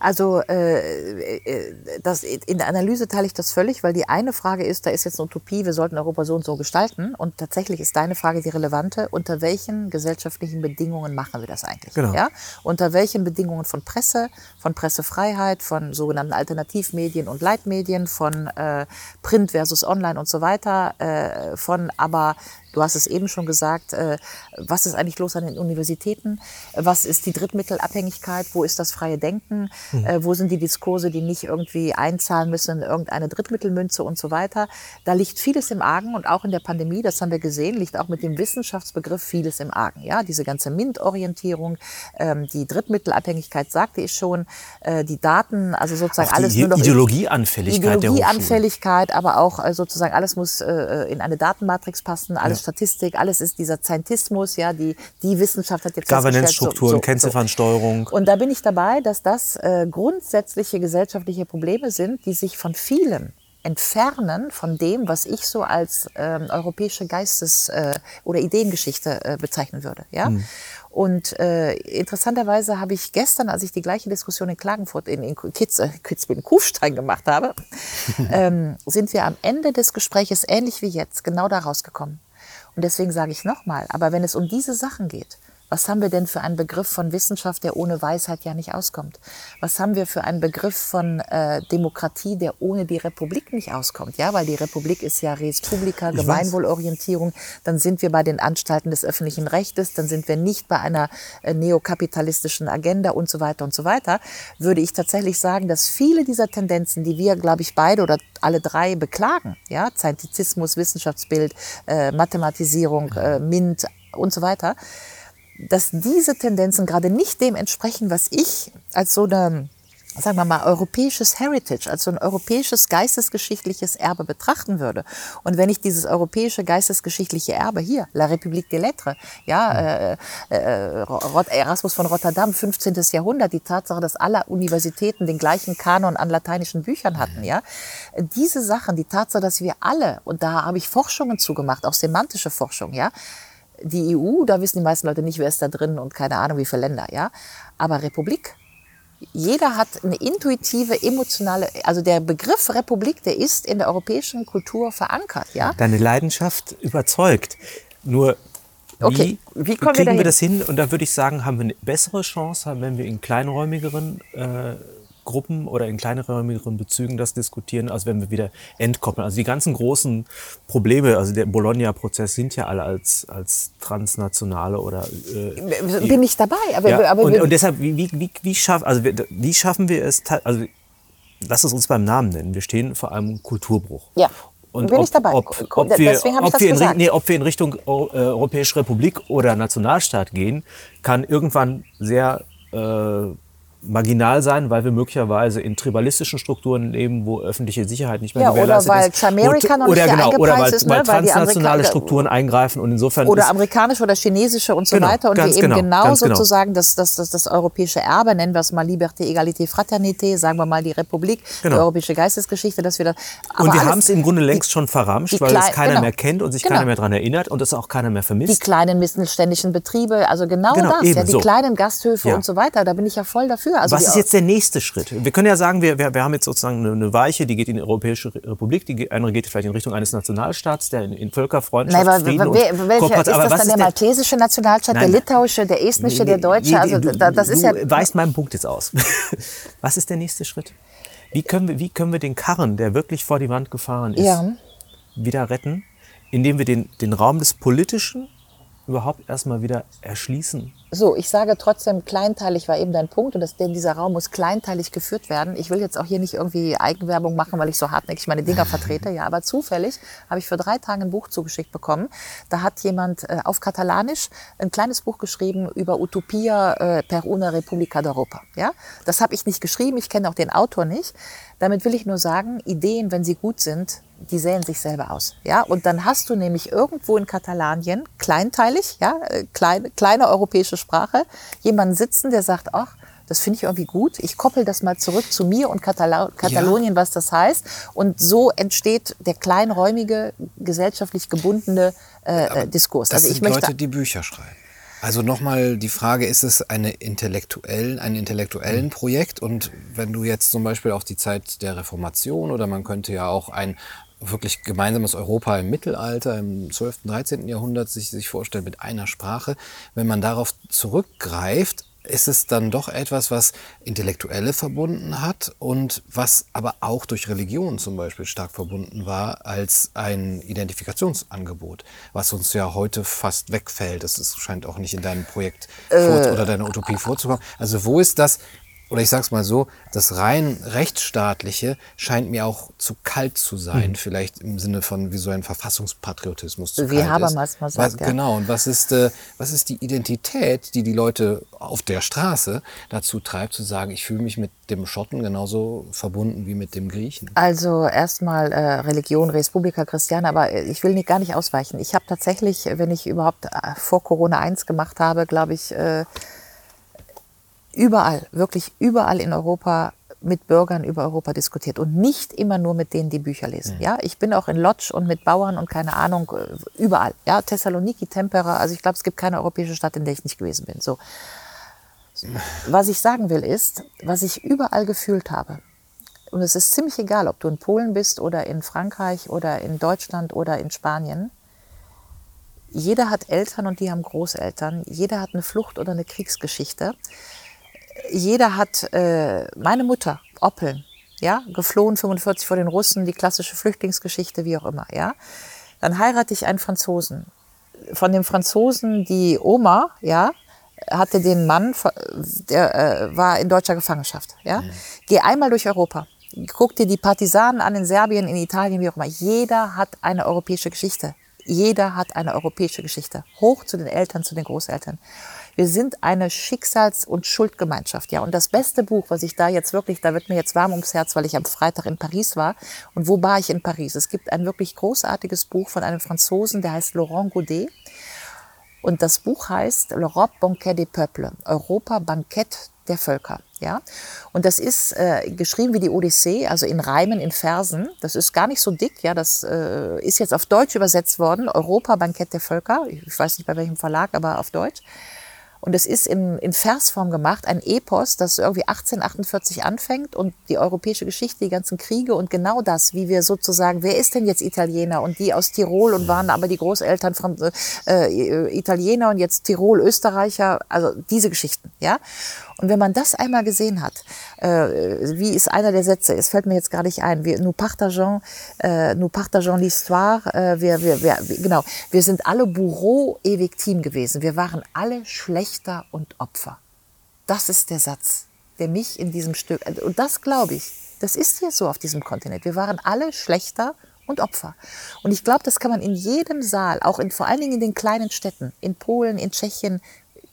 Also äh, äh, das, in der Analyse teile ich das völlig, weil die eine Frage ist, da ist jetzt eine Utopie, wir sollten Europa so und so gestalten. Und tatsächlich ist deine Frage die relevante, unter welchen gesellschaftlichen Bedingungen machen wir das eigentlich? Genau. Ja? Unter welchen Bedingungen von Presse, von Pressefreiheit, von sogenannten Alternativmedien und Leitmedien, von äh, Print versus Online und so weiter, äh, von aber Du hast es eben schon gesagt, äh, was ist eigentlich los an den Universitäten? Was ist die Drittmittelabhängigkeit? Wo ist das freie Denken? Mhm. Wo sind die Diskurse, die nicht irgendwie einzahlen müssen in irgendeine Drittmittelmünze und so weiter? Da liegt vieles im Argen und auch in der Pandemie, das haben wir gesehen, liegt auch mit dem Wissenschaftsbegriff vieles im Argen. Ja, diese ganze MINT-Orientierung, ähm, die Drittmittelabhängigkeit sagte ich schon, äh, die Daten, also sozusagen auch alles nur noch Ideologieanfälligkeit, Ideologieanfälligkeit, aber auch sozusagen alles muss in eine Datenmatrix passen, alles. Statistik, alles ist dieser Scientismus, ja, die, die Wissenschaft hat jetzt Governance-Strukturen, so, so, Kennziffernsteuerung. So. Und da bin ich dabei, dass das äh, grundsätzliche gesellschaftliche Probleme sind, die sich von vielen entfernen von dem, was ich so als ähm, europäische Geistes- äh, oder Ideengeschichte äh, bezeichnen würde. Ja? Mhm. Und äh, interessanterweise habe ich gestern, als ich die gleiche Diskussion in Klagenfurt, in, in Kitz, äh, Kitzbühel, Kufstein gemacht habe, (laughs) ähm, sind wir am Ende des Gespräches ähnlich wie jetzt genau da rausgekommen. Und deswegen sage ich nochmal, aber wenn es um diese Sachen geht, was haben wir denn für einen Begriff von Wissenschaft, der ohne Weisheit ja nicht auskommt? Was haben wir für einen Begriff von äh, Demokratie, der ohne die Republik nicht auskommt? Ja, weil die Republik ist ja Res Publica, Gemeinwohlorientierung. Dann sind wir bei den Anstalten des öffentlichen Rechtes. Dann sind wir nicht bei einer äh, neokapitalistischen Agenda und so weiter und so weiter. Würde ich tatsächlich sagen, dass viele dieser Tendenzen, die wir, glaube ich, beide oder alle drei beklagen, ja, Scientizismus, Wissenschaftsbild, äh, Mathematisierung, äh, MINT und so weiter, dass diese Tendenzen gerade nicht dem entsprechen, was ich als so eine sagen wir mal, europäisches Heritage, als so ein europäisches geistesgeschichtliches Erbe betrachten würde. Und wenn ich dieses europäische geistesgeschichtliche Erbe hier, La République des Lettres, ja, äh, äh, Erasmus von Rotterdam, 15. Jahrhundert, die Tatsache, dass alle Universitäten den gleichen Kanon an lateinischen Büchern hatten, ja, diese Sachen, die Tatsache, dass wir alle, und da habe ich Forschungen zugemacht, auch semantische Forschung, ja, die EU, da wissen die meisten Leute nicht, wer ist da drin und keine Ahnung, wie viele Länder, ja. Aber Republik, jeder hat eine intuitive, emotionale, also der Begriff Republik, der ist in der europäischen Kultur verankert, ja. Deine Leidenschaft überzeugt. Nur wie, okay. wie kriegen wir, wir, das hin? Und da würde ich sagen, haben wir eine bessere Chance, wenn wir in kleinräumigeren äh, Gruppen oder in kleineren Bezügen das diskutieren, als wenn wir wieder entkoppeln. Also die ganzen großen Probleme, also der Bologna-Prozess sind ja alle als, als transnationale oder... Äh, Bin ich dabei. Aber, ja, aber und, und, deshalb, wie, wie, wie, wie, schaff, also wie schaffen wir es, also lass es uns beim Namen nennen, wir stehen vor einem Kulturbruch. Ja. Und bin ob, ich dabei. Ob, ob, wir, ob, wir in, nee, ob wir in Richtung äh, Europäische Republik oder Nationalstaat gehen, kann irgendwann sehr äh, marginal sein, weil wir möglicherweise in tribalistischen Strukturen leben, wo öffentliche Sicherheit nicht mehr Ja, gewährleistet oder weil ist. Amerika noch oder nicht genau, oder weil, ist, weil ne? Weil die transnationale Strukturen eingreifen und insofern oder amerikanische oder chinesische und so Genau, weiter. Und wir eben genau, genau, genau. sozusagen das, das, das, das europäische Erbe, nennen wir es mal Liberté, Egalité, Fraternité, sagen wir mal die Republik, Genau. die europäische Geistesgeschichte, dass wir das. und wir alles- haben es im Grunde längst schon verramscht, die weil es keiner genau. mehr kennt und sich Genau. keiner mehr daran erinnert und es auch keiner mehr die vermisst. kleinen mittelständischen Betriebe, also genau, Genau, das, ja, die kleinen Gasthöfe und so weiter, da bin ich ja voll dafür. Also Was ist jetzt der nächste Schritt? Wir können ja sagen, wir, wir, wir haben jetzt sozusagen eine, eine Weiche, die geht in die Europäische Republik, die andere geht vielleicht in Richtung eines Nationalstaats, der in, in Völkerfreundschaft, Nein, aber Frieden wer, und welcher, ist aber das was dann der maltesische Nationalstaat, Nein, der litauische, der estnische, der deutsche? Also du, da, das ist ja. Du weißt meinen Punkt jetzt aus. (laughs) Was ist der nächste Schritt? Wie können, wir, wie können wir den Karren, der wirklich vor die Wand gefahren ist, Ja. wieder retten, indem wir den, den Raum des Politischen überhaupt erstmal wieder erschließen? So, ich sage trotzdem, kleinteilig war eben dein Punkt und das, denn dieser Raum muss kleinteilig geführt werden. Ich will jetzt auch hier nicht irgendwie Eigenwerbung machen, weil ich so hartnäckig meine Dinger vertrete, ja, aber zufällig habe ich für drei Tage ein Buch zugeschickt bekommen. Da hat jemand äh, auf Katalanisch ein kleines Buch geschrieben über Utopia äh, per una Repubblica d'Europa. Ja, das habe ich nicht geschrieben, ich kenne auch den Autor nicht. Damit will ich nur sagen, Ideen, wenn sie gut sind, die säen sich selber aus. Ja, und dann hast du nämlich irgendwo in Katalanien, kleinteilig, ja, äh, kleine, kleine europäische Sprache, jemanden sitzen, der sagt, ach, das finde ich irgendwie gut. Ich koppel das mal zurück zu mir und Katala Katalonien, was das heißt. Und so entsteht der kleinräumige, gesellschaftlich gebundene äh, äh, Diskurs. Das Also ich sind möchte Leute, die Bücher schreiben. Also nochmal die Frage, ist es eine intellektuell, ein intellektuellen Projekt? Und wenn du jetzt zum Beispiel auf die Zeit der Reformation oder man könnte ja auch ein wirklich gemeinsames Europa im Mittelalter, im 12., 13. Jahrhundert sich, sich vorstellen mit einer Sprache, wenn man darauf zurückgreift, ist es dann doch etwas, was Intellektuelle verbunden hat und was aber auch durch Religion zum Beispiel stark verbunden war als ein Identifikationsangebot, was uns ja heute fast wegfällt. Das ist, scheint auch nicht in deinem Projekt vor, oder deiner Utopie vorzukommen. Also wo ist das, oder ich sag's mal so, das rein rechtsstaatliche scheint mir auch zu kalt zu sein, vielleicht im Sinne von wie so ein Verfassungspatriotismus zu Wie Habermas ist. mal Was- sagt, ja. Genau, und was ist, äh, was ist die Identität, die die Leute auf der Straße dazu treibt, zu sagen, ich fühle mich mit dem Schotten genauso verbunden wie mit dem Griechen? Also erstmal äh, Religion, Respublika Christiana, aber äh, ich will nicht, gar nicht ausweichen. Ich habe tatsächlich, wenn ich überhaupt äh, vor Corona eins gemacht habe, glaube ich, äh, überall, wirklich überall in Europa mit Bürgern über Europa diskutiert und nicht immer nur mit denen, die Bücher lesen. Ja, ich bin auch in Lodz und mit Bauern und keine Ahnung äh, überall. Ja, Thessaloniki, Tempera. Also ich glaube, es gibt keine europäische Stadt, in der ich nicht gewesen bin. So, was ich sagen will ist, was ich überall gefühlt habe. Und es ist ziemlich egal, ob du in Polen bist oder in Frankreich oder in Deutschland oder in Spanien. Jeder hat Eltern und die haben Großeltern. Jeder hat eine Flucht oder eine Kriegsgeschichte. Jeder hat, äh, meine Mutter, Oppeln, ja, geflohen 45 vor den Russen, die klassische Flüchtlingsgeschichte, wie auch immer, ja. Dann heirate ich einen Franzosen. Von dem Franzosen, die Oma, ja, hatte den Mann, der äh, war in deutscher Gefangenschaft, ja. Geh einmal durch Europa. Guck dir die Partisanen an in Serbien, in Italien, wie auch immer. Jeder hat eine europäische Geschichte. Jeder hat eine europäische Geschichte. Hoch zu den Eltern, zu den Großeltern. Wir sind eine Schicksals- und Schuldgemeinschaft, ja. Und das beste Buch, was ich da jetzt wirklich, da wird mir jetzt warm ums Herz, weil ich am Freitag in Paris war. Und wo war ich in Paris? Es gibt ein wirklich großartiges Buch von einem Franzosen, der heißt Laurent Godet. Und das Buch heißt L'Europe Banquet des Peuples, Europa Bankett der Völker. Ja? Und das ist äh, geschrieben wie die Odyssee, also in Reimen, in Versen. Das ist gar nicht so dick, ja, das äh, ist jetzt auf Deutsch übersetzt worden, Europa Bankett der Völker. Ich weiß nicht bei welchem Verlag, aber auf Deutsch. Und es ist in, in Versform gemacht, ein Epos, das irgendwie 1848 anfängt und die europäische Geschichte, die ganzen Kriege und genau das, wie wir sozusagen, wer ist denn jetzt Italiener und die aus Tirol und waren aber die Großeltern von äh, Italiener und jetzt Tirol, Österreicher, also diese Geschichten, ja. Und wenn man das einmal gesehen hat, äh, wie ist einer der Sätze, es fällt mir jetzt gar nicht ein, wir, nous partageons, äh, nous partageons l'histoire, äh, wir, wir, wir, genau, wir sind alle Bourreau et Victime gewesen, wir waren alle Schlechter und Opfer. Das ist der Satz, der mich in diesem Stück, und das glaube ich, das ist hier so auf diesem Kontinent, wir waren alle Schlechter und Opfer. Und ich glaube, das kann man in jedem Saal, auch in, vor allen Dingen in den kleinen Städten, in Polen, in Tschechien,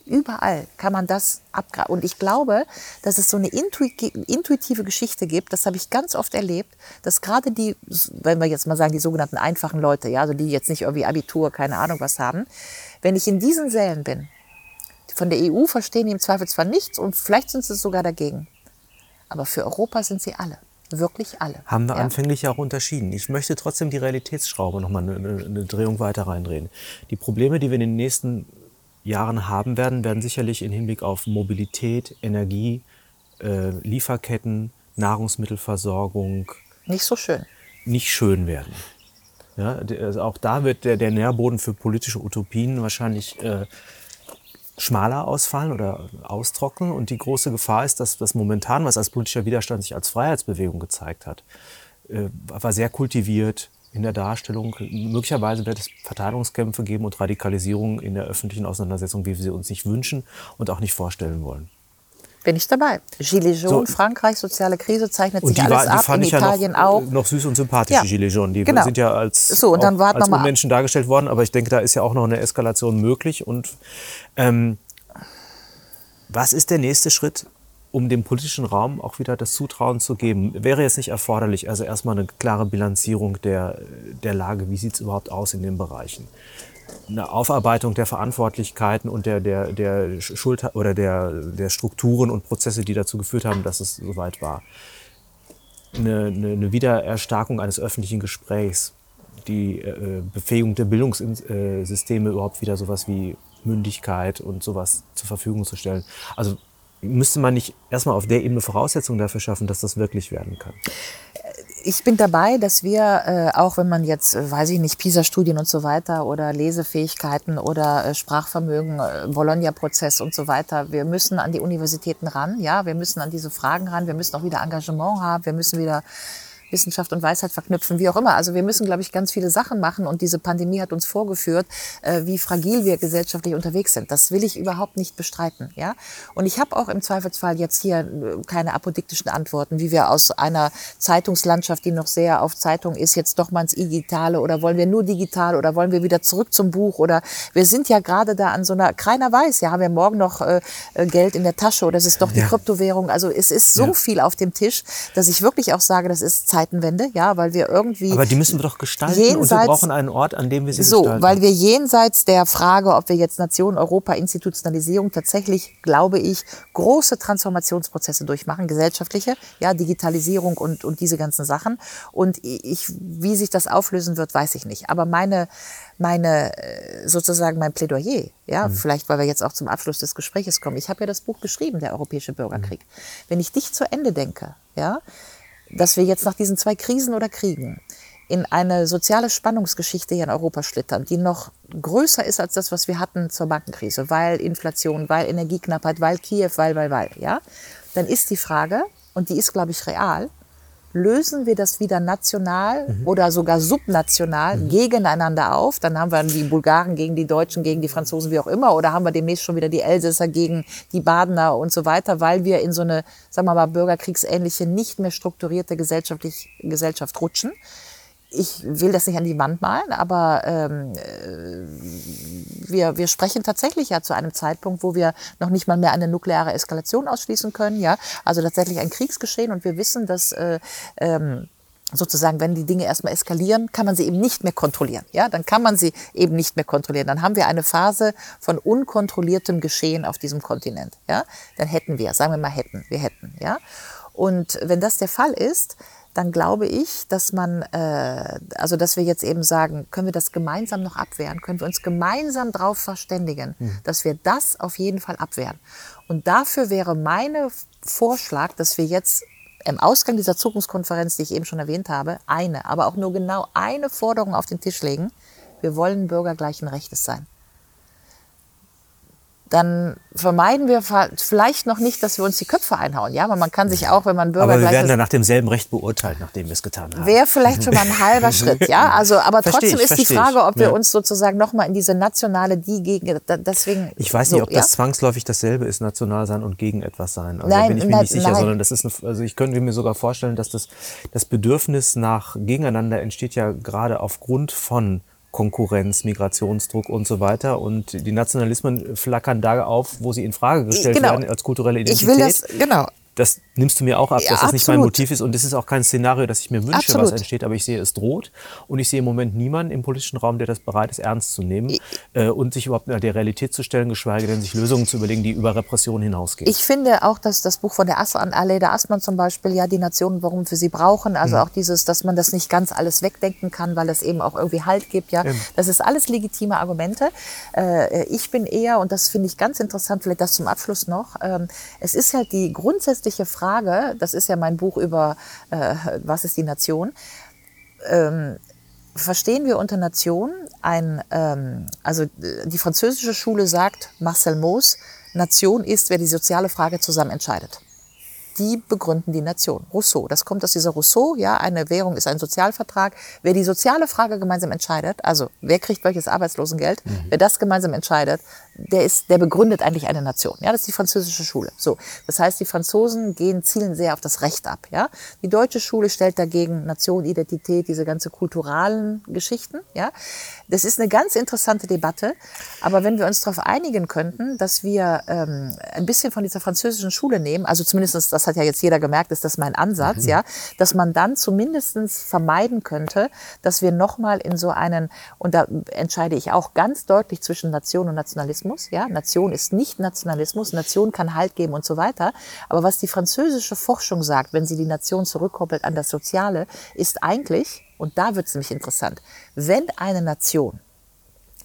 Überall kann man das abgraben. Und ich glaube, dass es so eine intuitive Geschichte gibt, das habe ich ganz oft erlebt, dass gerade die, wenn wir jetzt mal sagen, die sogenannten einfachen Leute, ja, also die jetzt nicht irgendwie Abitur, keine Ahnung was haben, wenn ich in diesen Sälen bin, von der EU verstehen die im Zweifel zwar nichts und vielleicht sind sie sogar dagegen, aber für Europa sind sie alle. Wirklich alle. Haben wir ja. anfänglich ja auch unterschieden. Ich möchte trotzdem die Realitätsschraube nochmal eine, eine Drehung weiter reindrehen. Die Probleme, die wir in den nächsten Jahren haben werden, werden sicherlich im Hinblick auf Mobilität, Energie, äh, Lieferketten, Nahrungsmittelversorgung nicht so schön. Nicht schön werden. Ja, also auch da wird der, der Nährboden für politische Utopien wahrscheinlich äh, schmaler ausfallen oder austrocknen. Und die große Gefahr ist, dass das momentan, was als politischer Widerstand sich als Freiheitsbewegung gezeigt hat, äh, war sehr kultiviert, in der Darstellung. Möglicherweise wird es Verteilungskämpfe geben und Radikalisierung in der öffentlichen Auseinandersetzung, wie wir sie uns nicht wünschen und auch nicht vorstellen wollen. Bin ich dabei. Gilets jaunes, so, Frankreich, soziale Krise zeichnet sich alles war, ab, in Italien ja noch, auch. Noch süß und sympathisch, ja. die Gilets jaunes. Die genau. sind ja als, so, und dann als Menschen dargestellt worden, aber ich denke, da ist ja auch noch eine Eskalation möglich. Und ähm, was ist der nächste Schritt? um dem politischen Raum auch wieder das Zutrauen zu geben. Wäre jetzt nicht erforderlich, also erstmal eine klare Bilanzierung der, der Lage, wie sieht es überhaupt aus in den Bereichen. Eine Aufarbeitung der Verantwortlichkeiten und der, der, der Schuld oder der, der Strukturen und Prozesse, die dazu geführt haben, dass es soweit war. Eine, eine, eine Wiedererstarkung eines öffentlichen Gesprächs, die äh, Befähigung der Bildungssysteme überhaupt wieder sowas wie Mündigkeit und sowas zur Verfügung zu stellen. Also müsste man nicht erstmal auf der Ebene Voraussetzungen dafür schaffen, dass das wirklich werden kann? Ich bin dabei, dass wir, äh, auch wenn man jetzt, äh, weiß ich nicht, PISA-Studien und so weiter oder Lesefähigkeiten oder äh, Sprachvermögen, äh, Bologna-Prozess und so weiter, wir müssen an die Universitäten ran, ja, wir müssen an diese Fragen ran, wir müssen auch wieder Engagement haben, wir müssen wieder Wissenschaft und Weisheit verknüpfen, wie auch immer. Also wir müssen, glaube ich, ganz viele Sachen machen und diese Pandemie hat uns vorgeführt, äh, wie fragil wir gesellschaftlich unterwegs sind. Das will ich überhaupt nicht bestreiten. Ja? Und ich habe auch im Zweifelsfall jetzt hier äh, keine apodiktischen Antworten, wie wir aus einer Zeitungslandschaft, die noch sehr auf Zeitung ist, jetzt doch mal ins Digitale oder wollen wir nur digital oder wollen wir wieder zurück zum Buch oder wir sind ja gerade da an so einer, keiner weiß, ja, haben wir morgen noch äh, äh Geld in der Tasche oder es ist doch die ja. Kryptowährung. Also es ist so ja. viel auf dem Tisch, dass ich wirklich auch sage, das ist Zeit Zeitenwende, ja, weil wir irgendwie. Aber die müssen wir doch gestalten jenseits, und wir brauchen einen Ort, an dem wir sie so, gestalten. So, weil wir jenseits der Frage, ob wir jetzt Nation, Europa, Institutionalisierung tatsächlich, glaube ich, große Transformationsprozesse durchmachen, gesellschaftliche, ja, Digitalisierung und, und diese ganzen Sachen. Und ich, wie sich das auflösen wird, weiß ich nicht. Aber meine, meine äh, sozusagen mein Plädoyer, ja, mhm. vielleicht weil wir jetzt auch zum Abschluss des Gesprächs kommen. Ich habe ja das Buch geschrieben, der Europäische Bürgerkrieg. Mhm. Wenn ich dich zu Ende denke, ja, dass wir jetzt nach diesen zwei Krisen oder Kriegen in eine soziale Spannungsgeschichte hier in Europa schlittern, die noch größer ist als das, was wir hatten zur Bankenkrise, weil Inflation, weil Energieknappheit, weil Kiew, weil, weil, weil, ja, dann ist die Frage, und die ist, glaube ich, real, lösen wir das wieder national mhm. oder sogar subnational mhm. gegeneinander auf. Dann haben wir die Bulgaren gegen die Deutschen, gegen die Franzosen, wie auch immer. Oder haben wir demnächst schon wieder die Elsässer gegen die Badener und so weiter, weil wir in so eine, sagen wir mal, bürgerkriegsähnliche, nicht mehr strukturierte gesellschaftlich, Gesellschaft rutschen ich will das nicht an die Wand malen, aber ähm, äh, wir, wir sprechen tatsächlich ja zu einem Zeitpunkt, wo wir noch nicht mal mehr eine nukleare Eskalation ausschließen können, ja, also tatsächlich ein Kriegsgeschehen und wir wissen, dass äh, ähm, sozusagen, wenn die Dinge erstmal eskalieren, kann man sie eben nicht mehr kontrollieren. Ja, dann kann man sie eben nicht mehr kontrollieren. Dann haben wir eine Phase von unkontrolliertem Geschehen auf diesem Kontinent. Ja, dann hätten wir, sagen wir mal hätten, wir hätten. Ja, und wenn das der Fall ist, dann glaube ich, dass man, äh, also dass wir jetzt eben sagen, können wir das gemeinsam noch abwehren? Können wir uns gemeinsam darauf verständigen, mhm. dass wir das auf jeden Fall abwehren? Und dafür wäre mein Vorschlag, dass wir jetzt im Ausgang dieser Zukunftskonferenz, die ich eben schon erwähnt habe, eine, aber auch nur genau eine Forderung auf den Tisch legen. Wir wollen bürgergleichen Rechtes sein dann vermeiden wir vielleicht noch nicht, dass wir uns die Köpfe einhauen. Ja, aber man kann sich auch, wenn man Bürger Aber wir werden dann nach demselben Recht beurteilt, nachdem wir es getan haben. Wäre vielleicht schon mal ein halber (laughs) Schritt. Ja, also aber versteh trotzdem ich, ist die Frage, ob wir ja. uns sozusagen noch mal in diese nationale die gegen deswegen. Ich weiß nicht, so, ob das ja? zwangsläufig dasselbe ist, national sein und gegen etwas sein. Also nein, bin ich mir nicht sicher, nein. sondern das ist eine, also ich könnte mir sogar vorstellen, dass das das Bedürfnis nach Gegeneinander entsteht ja gerade aufgrund von Konkurrenz, Migrationsdruck und so weiter. Und die Nationalismen flackern da auf, wo sie in Frage gestellt Genau. werden als kulturelle Identität. Ich will das, genau. Das nimmst du mir auch ab, Ja, dass das nicht mein. Motiv ist. Und das ist auch kein Szenario, das ich mir wünsche, Absolut. was entsteht. Aber ich sehe, es droht. Und ich sehe im Moment niemanden im politischen Raum, der das bereit ist, ernst zu nehmen äh, und sich überhaupt der Realität zu stellen, geschweige denn sich Lösungen zu überlegen, die über Repression hinausgehen. Ich finde auch, dass das Buch von der As Aleda Assmann zum Beispiel, ja, die Nationen, warum wir sie brauchen, Mhm. also auch dieses, dass man das nicht ganz alles wegdenken kann, weil es eben auch irgendwie Halt gibt, ja, das ist alles legitime Argumente. Äh, ich bin eher, und das finde ich ganz interessant, vielleicht das zum Abschluss noch, ähm, es ist halt die grundsätzliche Frage, das ist ja mein Buch über, äh, was ist die Nation, ähm, verstehen wir unter Nation ein, ähm, also äh, die französische Schule sagt, Marcel Mauss, Nation ist, wer die soziale Frage zusammen entscheidet. Die begründen die Nation. Rousseau, das kommt aus dieser Rousseau, ja, eine Währung ist ein Sozialvertrag. Wer die soziale Frage gemeinsam entscheidet, also wer kriegt welches Arbeitslosengeld, wer das gemeinsam entscheidet, der ist, der begründet eigentlich eine Nation. Ja, das ist die französische Schule. So. Das heißt, die Franzosen gehen, zielen sehr auf das Recht ab, ja. Die deutsche Schule stellt dagegen Nation, Identität, diese ganze kulturalen Geschichten, ja. Das ist eine ganz interessante Debatte. Aber wenn wir uns darauf einigen könnten, dass wir ähm, ein bisschen von dieser französischen Schule nehmen, also zumindest, das hat ja jetzt jeder gemerkt, ist das mein Ansatz, ja, dass man dann zumindestens vermeiden könnte, dass wir nochmal in so einen, und da entscheide ich auch ganz deutlich zwischen Nation und Nationalismus, ja, Nation ist nicht Nationalismus, Nation kann Halt geben und so weiter, aber was die französische Forschung sagt, wenn sie die Nation zurückkoppelt an das Soziale, ist eigentlich, und da wird es nämlich interessant, wenn eine Nation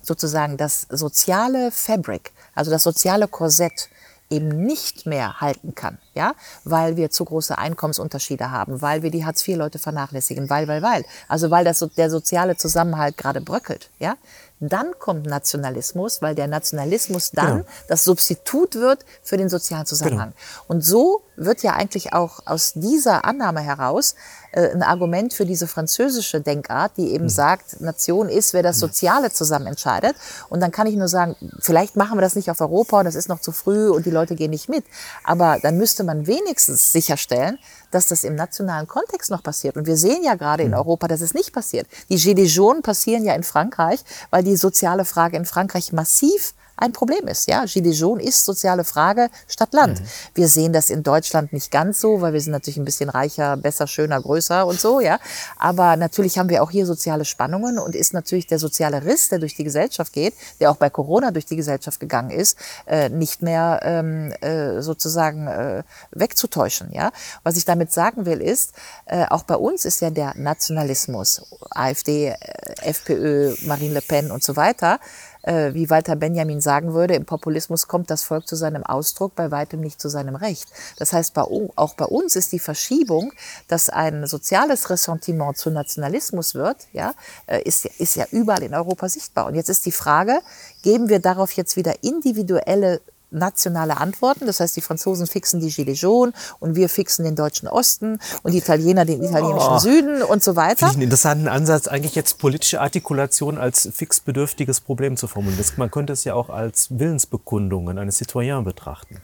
sozusagen das soziale Fabric, also das soziale Korsett eben nicht mehr halten kann, ja, weil wir zu große Einkommensunterschiede haben, weil wir die Hartz-IV-Leute vernachlässigen, weil, weil, weil, also weil das, der soziale Zusammenhalt gerade bröckelt, ja, dann kommt Nationalismus, weil der Nationalismus dann Genau. das Substitut wird für den sozialen Zusammenhang. Und so wird ja eigentlich auch aus dieser Annahme heraus äh, ein Argument für diese französische Denkart, die eben sagt, Nation ist, wer das Soziale zusammen entscheidet. Und dann kann ich nur sagen, vielleicht machen wir das nicht auf Europa und das ist noch zu früh und die Leute gehen nicht mit. Aber dann müsste man wenigstens sicherstellen, dass das im nationalen Kontext noch passiert. Und wir sehen ja gerade in Europa, dass es nicht passiert. Die Gilets jaunes passieren ja in Frankreich, weil die soziale Frage in Frankreich massiv ein Problem ist. Ja, Gilets jaunes ist soziale Frage statt Land. Wir sehen das in Deutschland nicht ganz so, weil wir sind natürlich ein bisschen reicher, besser, schöner, größer und so. Ja, aber natürlich haben wir auch hier soziale Spannungen und ist natürlich der soziale Riss, der durch die Gesellschaft geht, der auch bei Corona durch die Gesellschaft gegangen ist, äh, nicht mehr ähm, äh, sozusagen äh, wegzutäuschen. Ja, was ich damit sagen will ist, äh, auch bei uns ist ja der Nationalismus, AfD, äh, FPÖ, Marine Le Pen und so weiter äh, wie Walter Benjamin sagen würde, im Populismus kommt das Volk zu seinem Ausdruck, bei weitem nicht zu seinem Recht. Das heißt, bei, auch bei uns ist die Verschiebung, dass ein soziales Ressentiment zu Nationalismus wird, ja, äh, ist, ist ja überall in Europa sichtbar. Und jetzt ist die Frage, geben wir darauf jetzt wieder individuelle nationale Antworten. Das heißt, die Franzosen fixen die Gilets jaunes und wir fixen den deutschen Osten und die Italiener den italienischen Oh. Süden und so weiter. Finde ich einen interessanten Ansatz, eigentlich jetzt politische Artikulation als fixbedürftiges Problem zu formulieren. Das, man könnte es ja auch als Willensbekundungen eines Citoyens betrachten.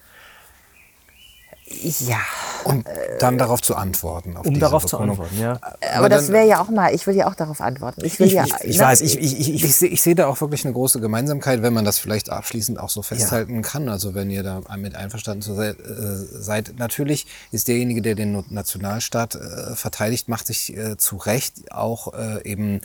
Ja. Und dann darauf zu antworten. Auf Um diese darauf zu antworten, ja. Aber das wäre ja auch mal, ich will ja auch darauf antworten. Ich will ja, ich, ich ne? weiß, ich, ich, ich, Ich, sehe, ich sehe da auch wirklich eine große Gemeinsamkeit, wenn man das vielleicht abschließend auch so festhalten kann. Also wenn ihr da mit einverstanden äh, seid. Natürlich ist derjenige, der den Nationalstaat äh, verteidigt, macht sich äh, zu Recht auch äh, eben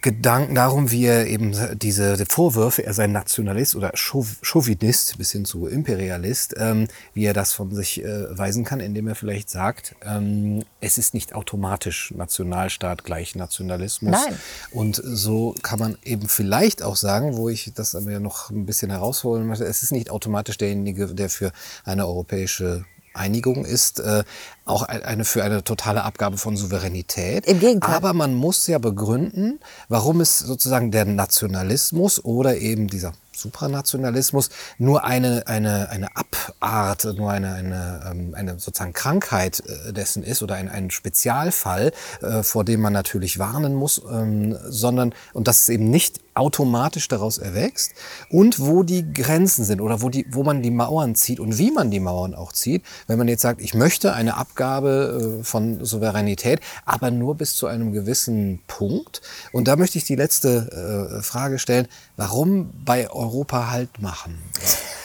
Gedanken darum, wie er eben diese Vorwürfe, er sei Nationalist oder Chau- Chauvinist bis hin zu Imperialist, ähm, wie er das von sich äh, weisen kann, indem er vielleicht sagt, ähm, es ist nicht automatisch Nationalstaat gleich Nationalismus. Nein. Und so kann man eben vielleicht auch sagen, wo ich das aber noch ein bisschen herausholen möchte, es ist nicht automatisch derjenige, der für eine europäische Einigung ist, äh, auch ein- eine für eine totale Abgabe von Souveränität. Im Gegenteil. Aber man muss ja begründen, warum es sozusagen der Nationalismus oder eben dieser Supranationalismus nur eine, eine, eine Abart, nur eine, eine, ähm, eine sozusagen Krankheit äh, dessen ist oder ein, ein Spezialfall, äh, vor dem man natürlich warnen muss, ähm, sondern, und das ist eben nicht automatisch daraus erwächst und wo die Grenzen sind oder wo, die, wo man die Mauern zieht und wie man die Mauern auch zieht. Wenn man jetzt sagt, ich möchte eine Abgabe äh, von Souveränität, aber nur bis zu einem gewissen Punkt. Und da möchte ich die letzte Frage stellen, warum bei Europa halt machen?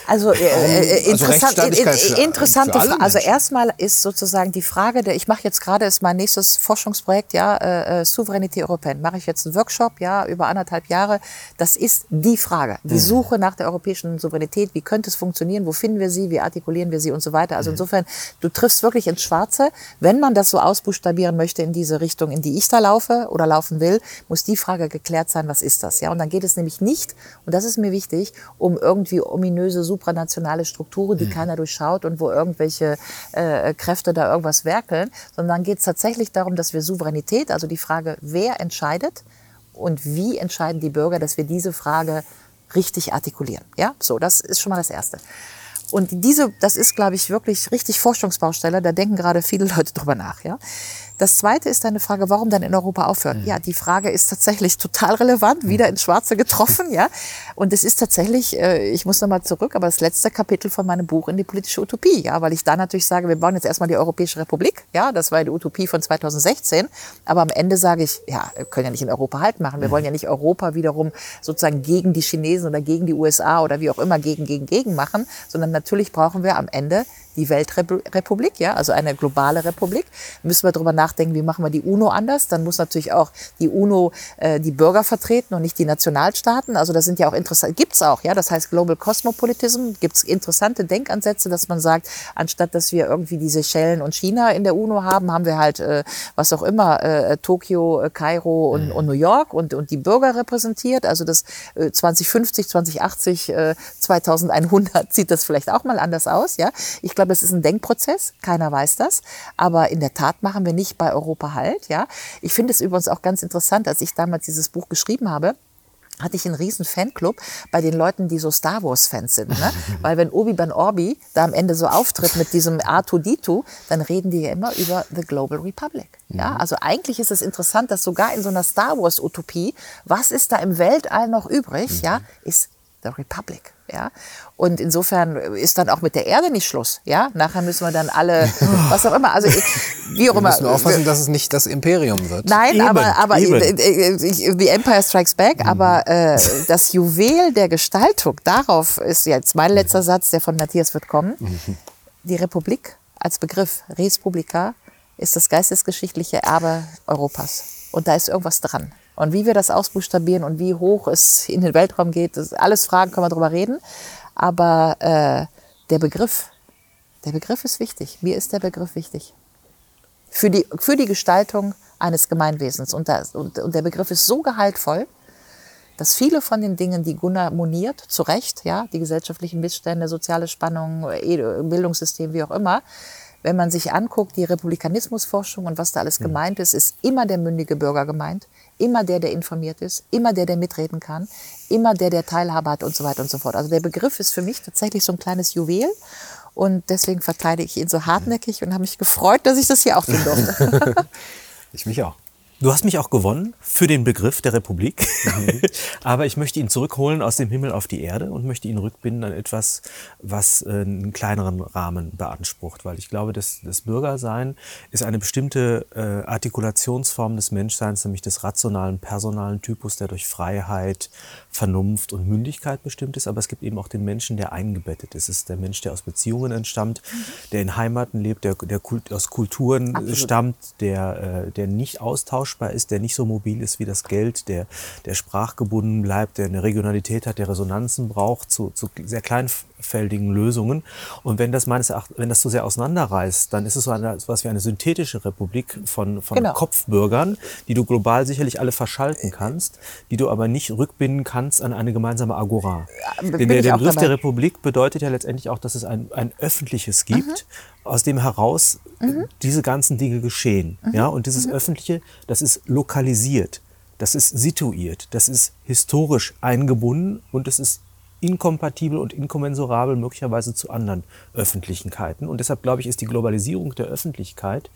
Also, äh, äh, Also interessant, in, für- interessante Frage. Also erstmal ist sozusagen die Frage, der, ich mache jetzt gerade, ist mein nächstes Forschungsprojekt, ja, äh, äh, Souveränität Européenne. Mache ich jetzt einen Workshop, ja, über anderthalb Jahre. Das ist die Frage, Mhm. die Suche nach der europäischen Souveränität. Wie könnte es funktionieren? Wo finden wir sie? Wie artikulieren wir sie und so weiter? Mhm. Also insofern, du triffst wirklich ins Schwarze. Wenn man das so ausbuchstabieren möchte in diese Richtung, in die ich da laufe oder laufen will, muss die Frage geklärt sein, was ist das? Ja, und dann geht es nämlich nicht, und das ist mir wichtig, um irgendwie ominöse supranationale Strukturen, die keiner durchschaut und wo irgendwelche äh, Kräfte da irgendwas werkeln, sondern dann geht es tatsächlich darum, dass wir Souveränität, also die Frage, wer entscheidet und wie entscheiden die Bürger, dass wir diese Frage richtig artikulieren. Ja, so, das ist schon mal das Erste. Und diese, das ist, glaube ich, wirklich richtig Forschungsbaustelle. Da denken gerade viele (laughs) Leute drüber nach. Ja. Das Zweite ist eine Frage, warum dann in Europa aufhören? Ja, die Frage ist tatsächlich total relevant, wieder ins Schwarze getroffen. Ja. Und es ist tatsächlich, äh, ich muss nochmal zurück, aber das letzte Kapitel von meinem Buch in die politische Utopie. Ja, weil ich da natürlich sage, wir bauen jetzt erstmal die Europäische Republik. Ja, das war die Utopie von 2016. Aber am Ende sage ich, ja, wir können ja nicht in Europa Halt machen. Wir wollen ja nicht Europa wiederum sozusagen gegen die Chinesen oder gegen die USA oder wie auch immer gegen, gegen, gegen machen, sondern natürlich brauchen wir am Ende die Weltrepublik, ja, also eine globale Republik. Müssen wir darüber nachdenken, wie machen wir die UNO anders? Dann muss natürlich auch die UNO äh, die Bürger vertreten und nicht die Nationalstaaten. Also das sind ja auch interessant, gibt's auch, ja, das heißt Global Cosmopolitism, gibt's interessante Denkansätze, dass man sagt, anstatt dass wir irgendwie die Seychellen und China in der UNO haben, haben wir halt äh, was auch immer, äh, Tokio, äh, Kairo und, und New York und, und die Bürger repräsentiert. Also das äh, 2050, 2080, äh, 2100 (laughs) sieht das vielleicht auch mal anders aus, ja. Ich glaube, es ist ein Denkprozess, keiner weiß das, aber in der Tat machen wir nicht bei Europa halt, ja. Ich finde es übrigens auch ganz interessant, als ich damals dieses Buch geschrieben habe, hatte ich einen riesen Fanclub bei den Leuten, die so Star Wars Fans sind, ne? (laughs) Weil wenn Obi-Wan Orbi da am Ende so auftritt mit diesem R2D2, dann reden die ja immer über the Global Republic. Ja, also eigentlich ist es interessant, dass sogar in so einer Star Wars Utopie, was ist da im Weltall noch übrig, ja, ist the Republic. Ja, und insofern ist dann auch mit der Erde nicht Schluss. Ja, nachher müssen wir dann alle, (laughs) was auch immer, also ich, wie auch Wir immer. müssen aufpassen, dass es nicht das Imperium wird. Nein, Eben, aber, aber eben. äh, äh, ich- The Empire Strikes Back, aber äh, (laughs) das Juwel der Gestaltung, darauf ist jetzt mein letzter Satz, der von Matthias wird kommen. Die Republik als Begriff, Res Publica, ist das geistesgeschichtliche Erbe Europas. Und da ist irgendwas dran. Und wie wir das ausbuchstabieren und wie hoch es in den Weltraum geht, das sind alles Fragen, können wir drüber reden. Aber äh, der Begriff, der Begriff ist wichtig. Mir ist der Begriff wichtig für die, für die Gestaltung eines Gemeinwesens. Und, das, und, und der Begriff ist so gehaltvoll, dass viele von den Dingen, die Gunnar moniert, zu Recht, ja, die gesellschaftlichen Missstände, soziale Spannungen, Bildungssystem, wie auch immer, wenn man sich anguckt, die Republikanismusforschung und was da alles gemeint ist, ist immer der mündige Bürger gemeint, immer der, der informiert ist, immer der, der mitreden kann, immer der, der Teilhabe hat und so weiter und so fort. Also der Begriff ist für mich tatsächlich so ein kleines Juwel und deswegen verkleide ich ihn so hartnäckig und habe mich gefreut, dass ich das hier auch tun durfte. (laughs) (laughs) Ich mich auch. Du hast mich auch gewonnen für den Begriff der Republik. (laughs) Aber ich möchte ihn zurückholen aus dem Himmel auf die Erde und möchte ihn rückbinden an etwas, was äh, einen kleineren Rahmen beansprucht. Weil ich glaube, dass das Bürgersein ist eine bestimmte äh, Artikulationsform des Menschseins, nämlich des rationalen, personalen Typus, der durch Freiheit, Vernunft und Mündigkeit bestimmt ist. Aber es gibt eben auch den Menschen, der eingebettet ist. Es ist der Mensch, der aus Beziehungen entstammt, der in Heimaten lebt, der, der Kult, aus Kulturen Absolut. stammt, der, äh, der nicht austauschbar ist, der nicht so mobil ist wie das Geld, der, der sprachgebunden bleibt, der eine Regionalität hat, der Resonanzen braucht zu, zu sehr kleinfältigen Lösungen. Und wenn das meines Erachtens, wenn das so sehr auseinanderreißt, dann ist es so eine, so was wie eine synthetische Republik von, von Genau. Kopfbürgern, die du global sicherlich alle verschalten kannst, die du aber nicht rückbinden kannst an eine gemeinsame Agora. bin Denn der, der Begriff der Republik bedeutet ja letztendlich auch, dass es ein, ein öffentliches gibt, aus dem heraus diese ganzen Dinge geschehen. Ja? Und dieses Öffentliche, das ist lokalisiert, das ist situiert, das ist historisch eingebunden und es ist inkompatibel und inkommensurabel möglicherweise zu anderen Öffentlichkeiten. Und deshalb glaube ich, ist die Globalisierung der Öffentlichkeit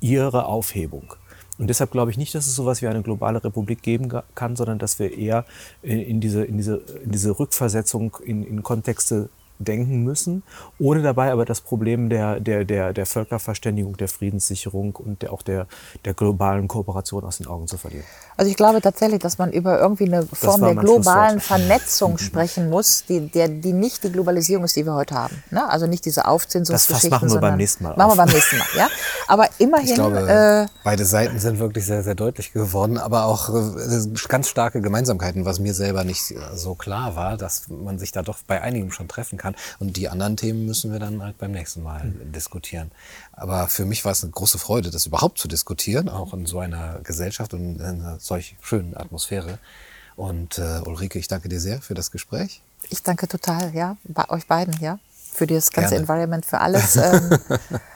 ihre Aufhebung. Und deshalb glaube ich nicht, dass es so etwas wie eine globale Republik geben kann, sondern dass wir eher in diese, in diese, in diese Rückversetzung in, in Kontexte denken müssen, ohne dabei aber das Problem der, der, der, der Völkerverständigung, der Friedenssicherung und der, auch der, der globalen Kooperation aus den Augen zu verlieren. Also ich glaube tatsächlich, dass man über irgendwie eine Form der globalen (laughs) Vernetzung sprechen muss, die, der, die nicht die Globalisierung ist, die wir heute haben. Ne? Also nicht diese Aufzinsungsgeschichten. Das machen wir beim nächsten Mal. Machen wir beim nächsten Mal, ja. Aber immerhin. Ich glaube, äh, beide Seiten sind wirklich sehr, sehr deutlich geworden, aber auch äh, ganz starke Gemeinsamkeiten, was mir selber nicht so klar war, dass man sich da doch bei einigen schon treffen kann. Und die anderen Themen müssen wir dann halt beim nächsten Mal mhm. diskutieren. Aber für mich war es eine große Freude, das überhaupt zu diskutieren, auch in so einer Gesellschaft und in einer solch schönen Atmosphäre. Und äh, Ulrike, ich danke dir sehr für das Gespräch. Ich danke total, ja, bei euch beiden, ja für das ganze Gerne. Environment, für (laughs) alles, ähm,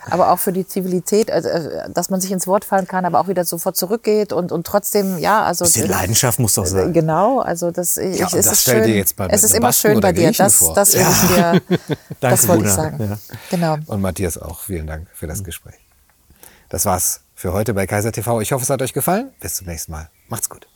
aber auch für die Zivilität, also, äh, dass man sich ins Wort fallen kann, aber auch wieder sofort zurückgeht und, und trotzdem, ja, also. Bisschen Leidenschaft muss doch sein. Genau, also das, ich, ja, es das ist schön. Dir jetzt bei, es ist immer schön bei dir, das, vor. das will ja. ich dir, (laughs) das wollte ich sagen. Ja. Genau. Und Matthias auch, vielen Dank für das Gespräch. Das war's für heute bei Kaiser TV. Ich hoffe, es hat euch gefallen. Bis zum nächsten Mal. Macht's gut.